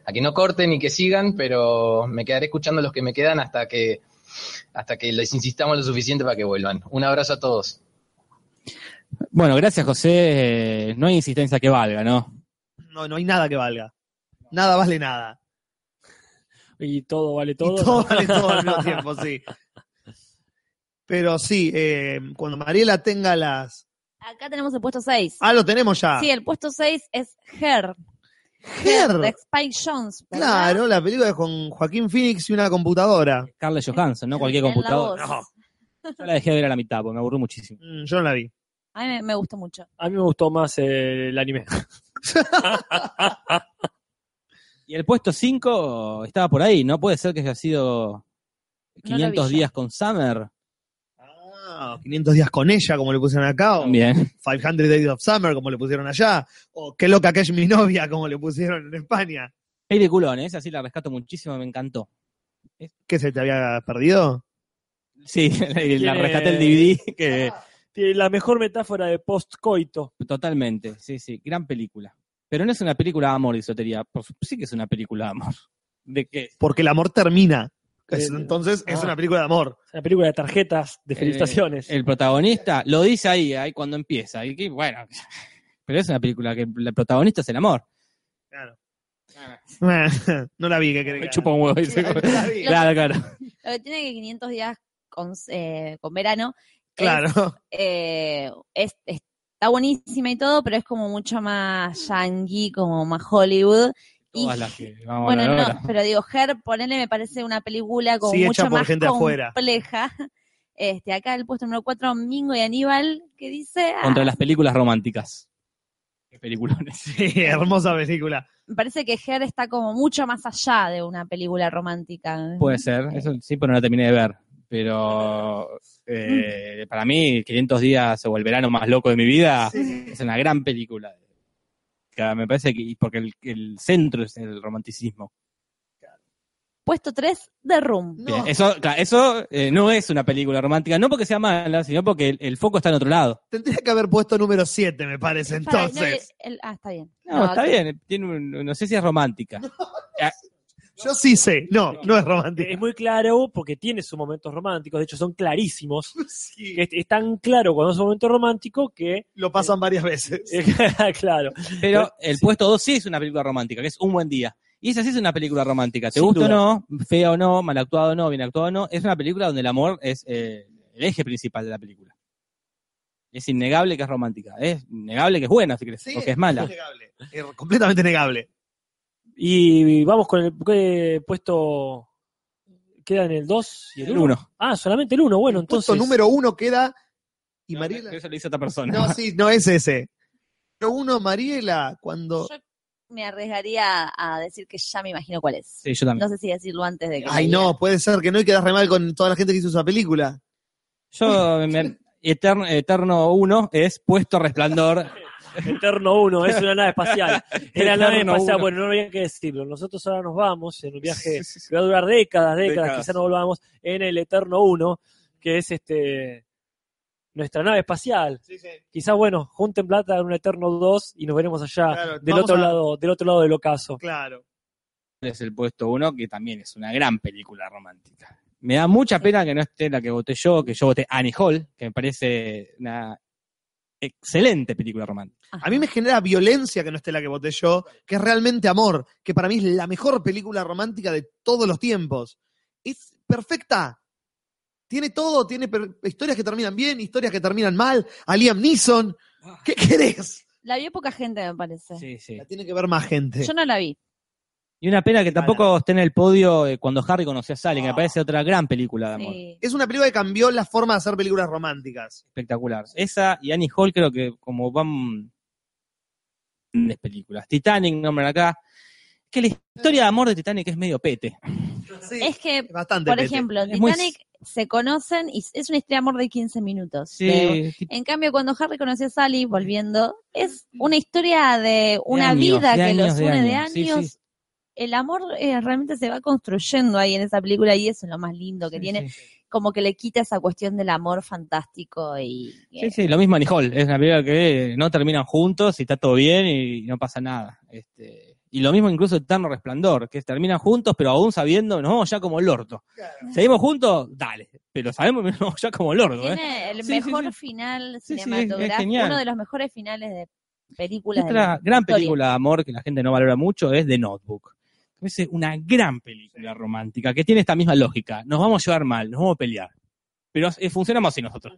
a que no corten y que sigan, pero me quedaré escuchando los que me quedan hasta que, hasta que les insistamos lo suficiente para que vuelvan. Un abrazo a todos. Bueno, gracias José, Eh, no hay insistencia que valga, ¿no? No, no hay nada que valga. Nada vale nada. Y todo vale todo. Y todo ¿no? vale todo al mismo <laughs> tiempo, sí. Pero sí, eh, cuando Mariela tenga las... Acá tenemos el puesto 6. Ah, lo tenemos ya. Sí, el puesto 6 es Her. Her. de Spike Jones. ¿verdad? Claro, la película es con Joaquín Phoenix y una computadora. Scarlett Johansson, ¿no? Cualquier computadora. No, yo la dejé de ver a la mitad, porque me aburrió muchísimo. Mm, Yo no la vi. A mí me, me gusta mucho. A mí me gustó más eh, el anime. <laughs> Y el puesto 5 estaba por ahí, ¿no? Puede ser que haya sido No lo 500 vi yo. días con Summer. Ah, 500 días con ella, como le pusieron acá. O También. 500 Days of Summer, como le pusieron allá. O Qué loca que es mi novia, como le pusieron en España. Es de culón, ¿eh? esa sí la rescato muchísimo, me encantó. ¿Qué se te había perdido? Sí, <laughs> la rescaté el DVD, que Tiene la mejor metáfora de post-coito. totalmente, sí, sí, gran película. Pero no es una película de amor, dice Sotería. Sí que es una película de amor. <laughs> ¿De qué? Porque el amor termina. Eh, entonces es ah. una película de amor. Es una película de tarjetas, de felicitaciones. Eh, el protagonista lo dice ahí, ahí cuando empieza. Y que, bueno, <laughs> pero es una película que el protagonista es el amor. Claro. <laughs> no la vi, que Me que chupa un huevo. Claro, claro. Lo que tiene que 500 días con, eh, con verano. Es, Claro. <laughs> eh, es- está buenísima y todo, pero es como mucho más yankee, como más Hollywood. Y, que vamos bueno, no, pero digo, Her, ponele, me parece una película como Sí, hecha mucho por más gente afuera. compleja. <laughs> Este, acá el puesto número 4, Mingo y Aníbal, que dice, ah, Contra las películas románticas. <laughs> Qué peliculones. Sí, hermosa película. me parece que Her está como mucho más allá de una película romántica. Puede ser, eso sí, pero no la terminé de ver. Pero eh, para mí, 500 días o el verano más loco de mi vida es una gran película. Me parece que, porque el, el centro es el romanticismo. Puesto 3, The Room. Bien, Eso, claro, eso eh, no es una película romántica, no porque sea mala, sino porque el, el foco está en otro lado. Tendría que haber puesto número 7, me parece, Para- no, entonces. el- el- ah, está bien. No, está ok. bien, tiene un- no sé si es romántica. <laughs> Yo sí sé, no, no es romántica. Es muy claro porque tiene sus momentos románticos, de hecho son clarísimos. <laughs> Es, es tan claro cuando es un momento romántico que. Lo pasan varias veces. <laughs> claro. Pero el puesto 2 sí es una película romántica, que es Un Buen Día. Y esa sí es una película romántica. ¿Te gusta o no? Fea o no, mal actuado o no, bien actuado o no. Es una película donde el amor es eh, el eje principal de la película. Es innegable que es romántica. Es innegable que es buena, si querés, o que es mala. Negable. Es completamente negable. Y vamos con el ¿qué puesto. Queda en el 2 y el El 1. uno. Ah, solamente el 1. Bueno, Puesto entonces. número uno queda. Y Mariela. Eso lo dice otra persona. No, sí, no es ese. Número uno, Mariela, cuando. Yo me arriesgaría a decir que ya me imagino cuál es. Sí, yo también. No sé si decirlo antes de que. Ay, no, puede ser que no y quedas re mal con toda la gente que hizo esa película. Yo, me- Eterno, Eterno 1 es Puesto Resplandor. <laughs> Eterno 1, es una nave espacial. <laughs> Es la nave espacial, uno. bueno, no había que decirlo. Nosotros ahora nos vamos en un viaje que va a durar décadas, décadas, Décadas. quizás no volvamos, en el Eterno 1, que es este nuestra nave espacial. Quizás, bueno, junten plata en un Eterno 2 y nos veremos allá Claro, del otro a- lado, del otro lado del ocaso. Claro. es el puesto 1, que también es una gran película romántica. Me da mucha pena que no esté la que voté yo, que yo voté Annie Hall, que me parece una excelente película romántica. A mí me genera violencia que no esté la que voté yo, que es realmente amor, que para mí es la mejor película romántica de todos los tiempos. Es perfecta. Tiene todo, tiene per- historias que terminan bien, historias que terminan mal. A Liam Neeson. ¿Qué querés? La vio poca gente, me parece. Sí, sí. La tiene que ver más gente. Yo no la vi. Y una pena que tampoco esté en el podio eh, cuando Harry conoció a Sally, que me parece otra gran película de amor. Sí. Es una película que cambió la forma de hacer películas románticas. Espectacular. Esa y Annie Hall creo que como van grandes películas. Titanic, nombran acá. Que la historia de amor de Titanic es medio pete. es que, bastante por pete. ejemplo, Es muy- Titanic se conocen y es una historia de amor de 15 minutos. Sí, De- en cambio, cuando Harry conoció a Sally, volviendo, es una historia de una años, vida de que años, los de une de años. Sí, años. El amor eh, realmente se va construyendo ahí en esa película y eso es lo más lindo que tiene. Como que le quita esa cuestión del amor fantástico y... Sí, sí, lo mismo Annie Hall. Es una película que no terminan juntos y está todo bien y no pasa nada. Este, y lo mismo incluso Eterno Resplandor, que terminan juntos, pero aún sabiendo, vamos ya como el orto. ¿Seguimos juntos? Dale. Pero sabemos ya como el orto. ¿eh? Tiene el Sí, mejor sí. final Sí, sí, es- es cinematográfico, uno de los mejores finales de películas de Otra gran historia. película de amor que la gente no valora mucho es The Notebook. Es una gran película romántica que tiene esta misma lógica. Nos vamos a llevar mal, nos vamos a pelear. Pero eh, funcionamos así nosotros.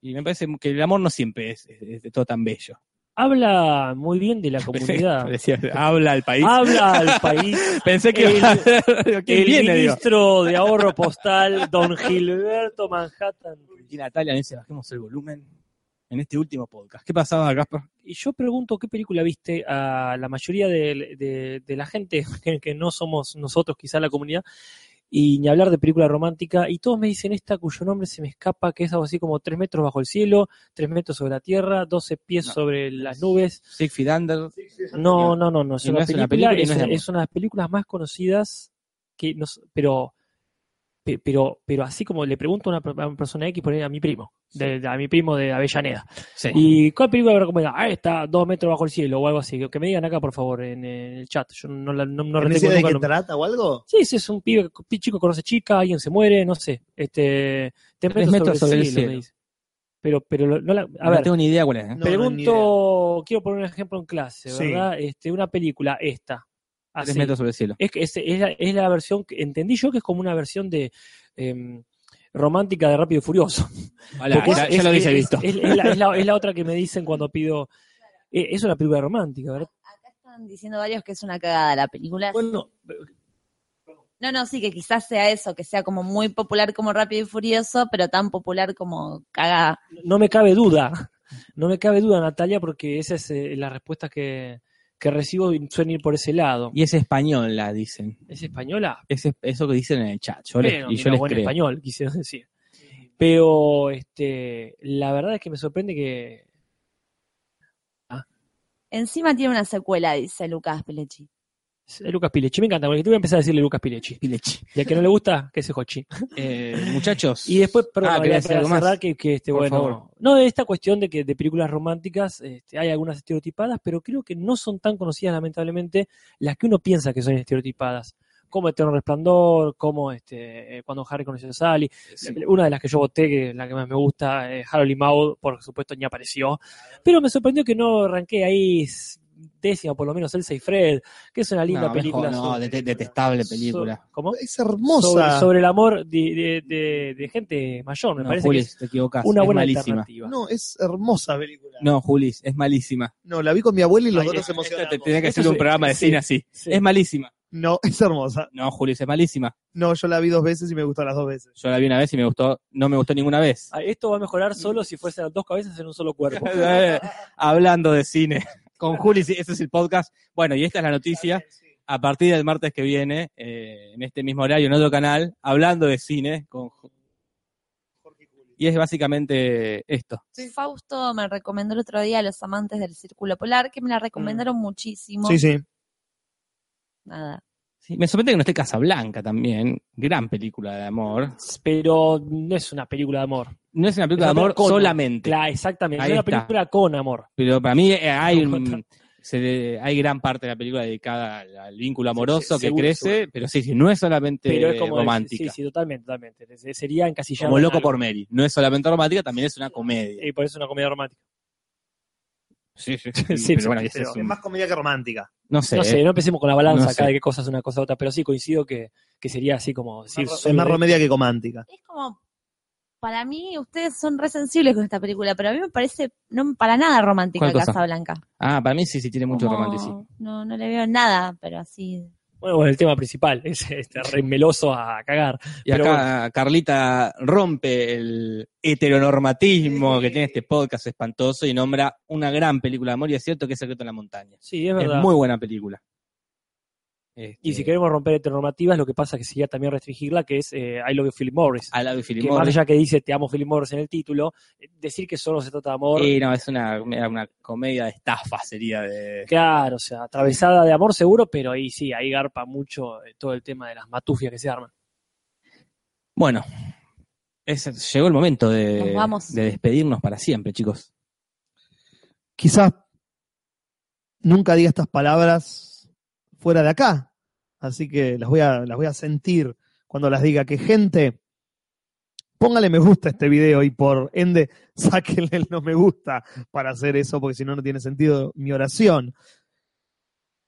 Y me parece que el amor no siempre es, es- es todo tan bello. Habla muy bien de la <laughs> comunidad. <laughs> Parecía- habla al país. Habla al <laughs> país. Pensé que el, iba a ser- ¿quién el viene, digo? ministro de ahorro postal, don Gilberto Manhattan. Y Natalia dice, bajemos el volumen en este último podcast. ¿Qué pasaba, Gaspar? Y yo pregunto qué película viste a la mayoría de, de- de la gente <laughs> que, que no somos nosotros, quizá la comunidad, y ni hablar de película romántica, y todos me dicen esta cuyo nombre se me escapa, que es algo así como tres metros bajo el cielo, tres metros sobre la tierra, 12 pies sobre las nubes. Six Feet Under. No, no, no, no, es no una es una película, película y es, no es de una las películas más conocidas que nos, pero pe- pero pero así como le pregunto a una, per- a una persona X por ahí, a mi primo de, a mi primo de Avellaneda Sí. y cuál película me recomienda ah está dos metros bajo el cielo o algo así que me digan acá por favor en, el chat yo no la- no, no ¿Tenés retengo de qué trata o algo? sí sí es un pibe pi- chico conoce chica alguien se muere no sé este tres Tres metros, sobre, el cielo, me dice. pero pero no la, a no ver tengo ni idea cuál es. ¿eh? No, Pregunto, quiero poner un ejemplo en clase, Sí. ¿verdad? Este, una película, esta. Tres sí. metros sobre el cielo. Es, que es, es la, es la versión, que entendí yo que es como una versión de em, romántica de Rápido y Furioso. <laughs> Hola, ya- ya lo hubiese es- visto. Es, es la, es la- es la otra que me dicen cuando pido. eh, es una película romántica, ¿verdad? Están diciendo varios que es una cagada la película. Bueno, No, no, sí, que quizás sea eso, que sea como muy popular como Rápido y Furioso, pero tan popular como cagada. no me cabe duda, no me cabe duda, Natalia, porque esa es eh, la respuesta que, que recibo suelen ir por ese lado. Y es española, dicen. ¿Es española? Es es- eso que dicen en el chat. Yo les, Bueno, y yo les buen creo. español, quisieron decir. Pero este, la verdad es que me sorprende que Encima tiene una secuela, dice Lucas Pelechi. Lucas Pilechi, me encanta, porque te voy a empezar a decirle Lucas Pilechi. Pilechi. Y al que no le gusta, que se Hochi. <laughs> Eh, muchachos. Y después, perdón, Ah, para, ¿querés decir para cerrar, que, que, este, Por bueno, favor. no, de esta cuestión de que de películas románticas este, hay algunas estereotipadas, pero creo que no son tan conocidas, lamentablemente, las que uno piensa que son estereotipadas. Como Eterno Resplandor, como este, eh, cuando Harry conoció a Sally. Una de las que yo voté, que es la que más me gusta, eh, Harold y Maude, por supuesto ni apareció. Pero me sorprendió que no arranqué ahí décima, por lo menos Elsa y Fred, que es una linda No, película. mejor, no, sobre- dete- detestable película. so- ¿Cómo? Es hermosa. Sobre, sobre el amor de, de- de- de gente mayor, me No, parece Juli, que es te equivocas. una es buena malísima. alternativa. No, es hermosa película. No, Julis, es malísima. No, la vi con mi abuela y los Ay, dos nos emocionamos. Te que hacer un programa de sí, cine así. sí. Es malísima. No, <laughs> es hermosa. No, Julis, es malísima. No, yo la vi dos veces y me gustó las dos veces. Yo la vi una vez y me gustó, no me gustó ninguna vez. Ah, Esto va a mejorar solo si fuesen las dos cabezas en un solo cuerpo. <laughs> Eh, Hablando de cine. Con Juli, sí, ese es el podcast. Bueno, y esta es la noticia. A partir del martes que viene, eh, en este mismo horario, en otro canal, hablando de cine. Con... Y es básicamente esto. Fausto me recomendó el otro día Los Amantes del Círculo Polar, que me la recomendaron muchísimo. Sí, sí. Nada. Sí, me sorprende que no esté Casablanca también. Gran película de amor. Pero no es una película de amor. No es una película Es de amor con- solamente. Claro, exactamente. Ahí es una está. película con amor. Pero para mí eh, hay, No, un- se le- hay gran parte de la película dedicada al, al vínculo amoroso sí, que seguro, crece, seguro. pero sí, sí, no es solamente Pero es como romántica. Sí, sí, totalmente, totalmente. Se- Sería encasillado. como loco por Mary. No es solamente romántica, también es una comedia. Y por eso es una comedia romántica. Sí, <laughs> sí, Sí, pero bueno, sí, ese pero- es un- más comedia que romántica. No sé. No sé, eh. no empecemos con la balanza No acá sé. de qué cosa es una cosa u otra, pero sí coincido que, que sería así como decir Es más de- comedia que comántica. Es como, para mí, ustedes son re sensibles con esta película, pero a mí me parece no para nada romántica. Casa Blanca. Ah, para mí sí, sí tiene mucho Como- romanticismo. No, no le veo nada, pero así. Bueno, bueno, el tema principal es <laughs> este re meloso a cagar. Y Pero acá Carlita rompe el heteronormatismo que tiene este podcast espantoso y nombra una gran película de amor y es cierto que es Secreto en la Montaña. Sí, es Es verdad. muy buena película. Y si queremos romper heteronormativas, lo que pasa es que sería también restringirla, que es eh, I Love You Philip Morris. I Love You, Philip que Morris. más allá que dice Te amo Philip Morris en el título, eh, decir que solo se trata de amor. Y no, es una, una comedia de estafa, sería de... Claro, o sea, atravesada de amor seguro, pero ahí sí, ahí garpa mucho eh, todo el tema de las matufias que se arman. Bueno, es- llegó el momento de, vamos. de despedirnos para siempre, chicos. Quizás nunca diga estas palabras fuera de acá. Así que las voy a, las voy a sentir cuando las diga. Que gente, póngale me gusta a este video y por ende <laughs> sáquenle el no me gusta para hacer eso, porque si no, no tiene sentido mi oración.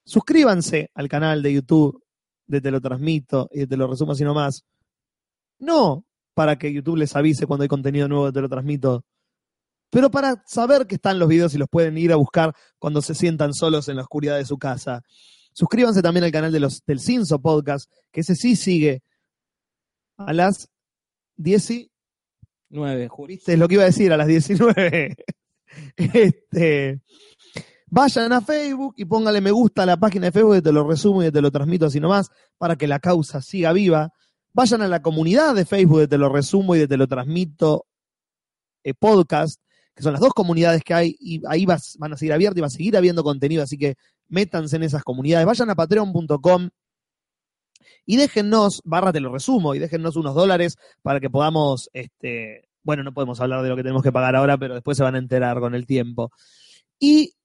Suscríbanse al canal de YouTube de Te lo transmito y de Te lo resumo así nomás. No para que YouTube les avise cuando hay contenido nuevo de Te lo transmito, pero para saber que están los videos y los pueden ir a buscar cuando se sientan solos en la oscuridad de su casa. Suscríbanse también al canal de los, del Cinso Podcast, que ese sí sigue a las 10 y... 9, Juli. ¿Viste? Es lo que iba a decir, a las 19. <laughs> este, vayan a Facebook y póngale me gusta a la página de Facebook de Te lo resumo y Te lo transmito así nomás, para que la causa siga viva. Vayan a la comunidad de Facebook de Te lo resumo y de Te lo transmito eh, podcast, que son las dos comunidades que hay, y ahí vas- van a seguir abiertas y va a seguir habiendo contenido, así que métanse en esas comunidades. Vayan a patreon.com y déjennos, barra te lo resumo, y déjennos unos dólares para que podamos, este, bueno, no podemos hablar de lo que tenemos que pagar ahora, pero después se van a enterar con el tiempo. Y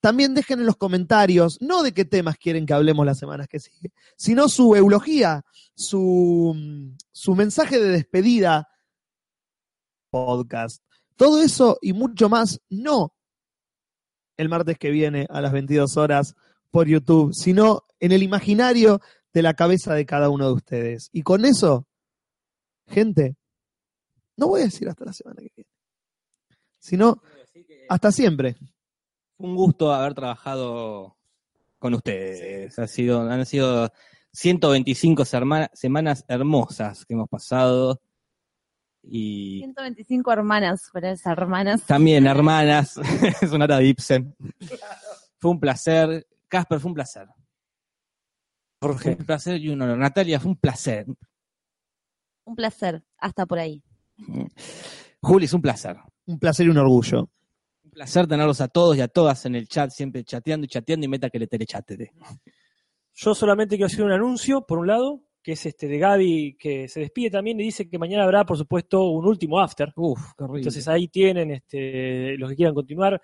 también dejen en los comentarios, no de qué temas quieren que hablemos las semanas que siguen, sino su eulogía, su, su mensaje de despedida podcast. Todo eso y mucho más, no el martes que viene a las 22 horas por YouTube, sino en el imaginario de la cabeza de cada uno de ustedes. Y con eso, gente, no voy a decir hasta la semana que viene, sino hasta siempre. Fue un gusto haber trabajado con ustedes. Ha sido, han sido 125 serma- semanas hermosas que hemos pasado. Y 125 hermanas, pero esas hermanas. también hermanas, <laughs> de Ibsen. Fue un placer. Casper, fue un placer. Fue un placer y un honor. Natalia, fue un placer. Un placer. Hasta por ahí. <laughs> Juli, es un placer. Un placer y un orgullo. Un placer tenerlos a todos y a todas en el chat, siempre chateando y chateando y meta que le telechate. Yo solamente quiero hacer un anuncio, por un lado, que es este de Gaby, que se despide también y dice que mañana habrá, por supuesto, un último after. Uf, qué horrible. Entonces ahí tienen este, los que quieran continuar.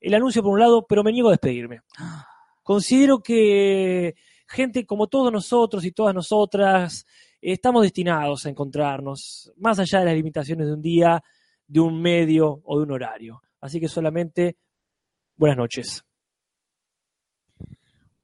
El anuncio por un lado, pero me niego a despedirme. <gasps> Considero que gente como todos nosotros y todas nosotras estamos destinados a encontrarnos, más allá de las limitaciones de un día, de un medio o de un horario. Así que solamente buenas noches.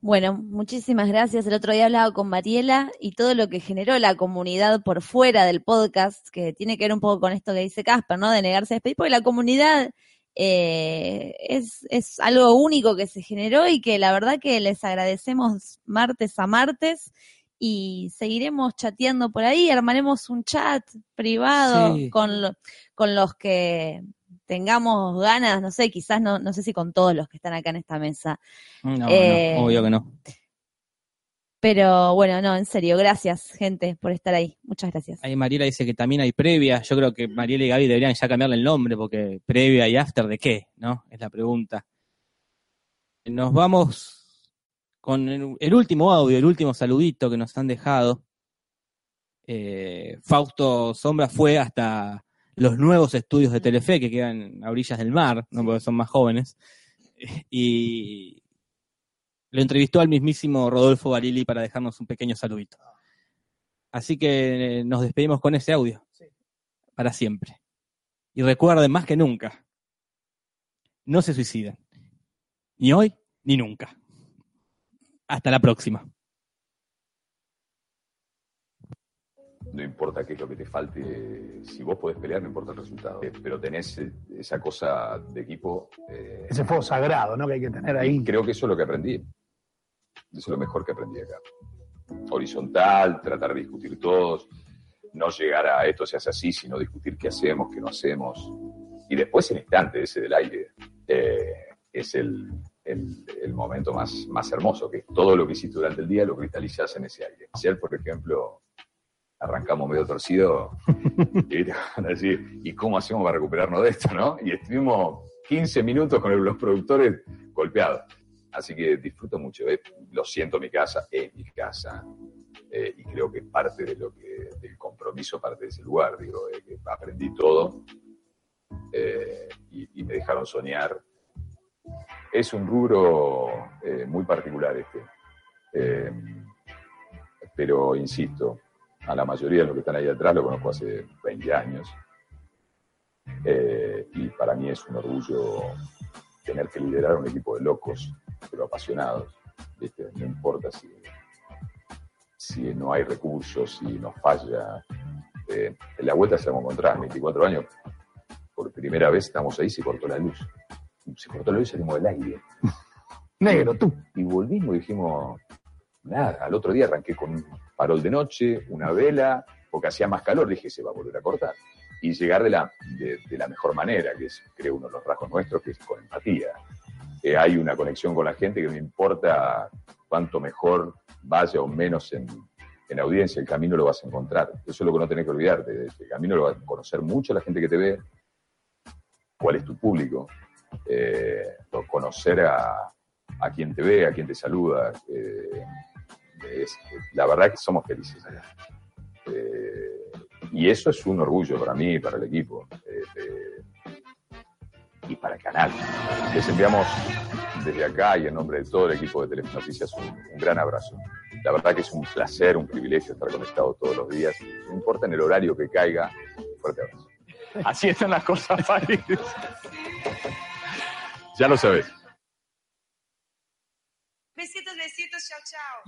Bueno, muchísimas gracias. El otro día hablaba con Mariela y todo lo que generó la comunidad por fuera del podcast, que tiene que ver un poco con esto que dice Casper, ¿no? De negarse a despedir, porque la comunidad eh, es, es algo único que se generó y que la verdad que les agradecemos martes a martes y seguiremos chateando por ahí, armaremos un chat privado Sí. con, lo- con los que tengamos ganas, no sé, quizás no, no sé si con todos los que están acá en esta mesa. No, Eh, no, obvio que no. Pero bueno, no, en serio, gracias, gente, por estar ahí. Muchas gracias. Ahí Mariela dice que también hay previa. Yo creo que Mariela y Gaby deberían ya cambiarle el nombre, porque previa y after de qué, ¿no? Es la pregunta. Nos vamos con el, el último audio, el último saludito que nos han dejado. Eh, Fausto Sombra fue hasta los nuevos estudios de Telefe que quedan a orillas del mar, ¿no? porque son más jóvenes. <laughs> Y lo entrevistó al mismísimo Rodolfo Barili para dejarnos un pequeño saludito. Así que eh, nos despedimos con ese audio. Para siempre. Y recuerden más que nunca, no se suiciden. Ni hoy, ni nunca. Hasta la próxima. No importa qué es lo que te falte, si vos podés pelear, no importa el resultado. Pero tenés eh, esa cosa de equipo. eh, Ese fuego sagrado, ¿no? Que hay que tener ahí. Creo que eso es lo que aprendí. Eso es lo mejor que aprendí acá. Horizontal, tratar de discutir todos, no llegar a esto se hace así, sino discutir qué hacemos, qué no hacemos. Y después el instante ese del aire eh, es el, el- el momento más, más hermoso, que todo lo que hiciste durante el día lo cristalizás en ese aire. Ayer, por ejemplo, arrancamos medio torcido y <laughs> van a decir, ¿y cómo hacemos para recuperarnos de esto? ¿no? Y estuvimos 15 minutos con los productores golpeados. Así que disfruto mucho. eh. Lo siento en mi casa, es mi casa. eh, y creo que parte de lo que, del compromiso parte de ese lugar. Digo, eh, que aprendí todo y, me dejaron soñar. Es un rubro muy particular este. Pero insisto, a la mayoría de los que están ahí atrás lo conozco hace 20 años. Eh, y para mí es un orgullo tener que liderar un equipo de locos, pero apasionados. ¿viste? No importa si, si no hay recursos, si nos falla. Eh, en la vuelta se la vamos a encontrar, en 24 años, por primera vez estamos ahí, se cortó la luz. Se cortó la luz y salimos del aire. <laughs> Negro, tú. Y volvimos y dijimos, nada, al otro día arranqué con un farol de noche, una vela, porque hacía más calor, dije, se va a volver a cortar. Y llegar de la, de, la mejor manera, que es, creo, uno de los rasgos nuestros, que es con empatía. Eh, hay una conexión con la gente que no importa cuánto mejor vaya o menos en, en audiencia, el camino lo vas a encontrar. Eso es lo que no tenés que olvidarte. El camino lo vas a conocer mucho la gente que te ve, cuál es tu público, eh, conocer a, a quien te ve, a quien te saluda. eh, es- la verdad que somos felices allá. Eh, y eso es un orgullo para mí y para el equipo. eh, eh, y para el canal. Les enviamos desde acá y en nombre de todo el equipo de Telefe Noticias un, un gran abrazo. La verdad que es un placer, un privilegio estar conectado todos los días. No importa en el horario que caiga. Un fuerte abrazo. Así están las cosas, Farid. <laughs> Ya lo sabes. Besitos, besitos, chao, chao.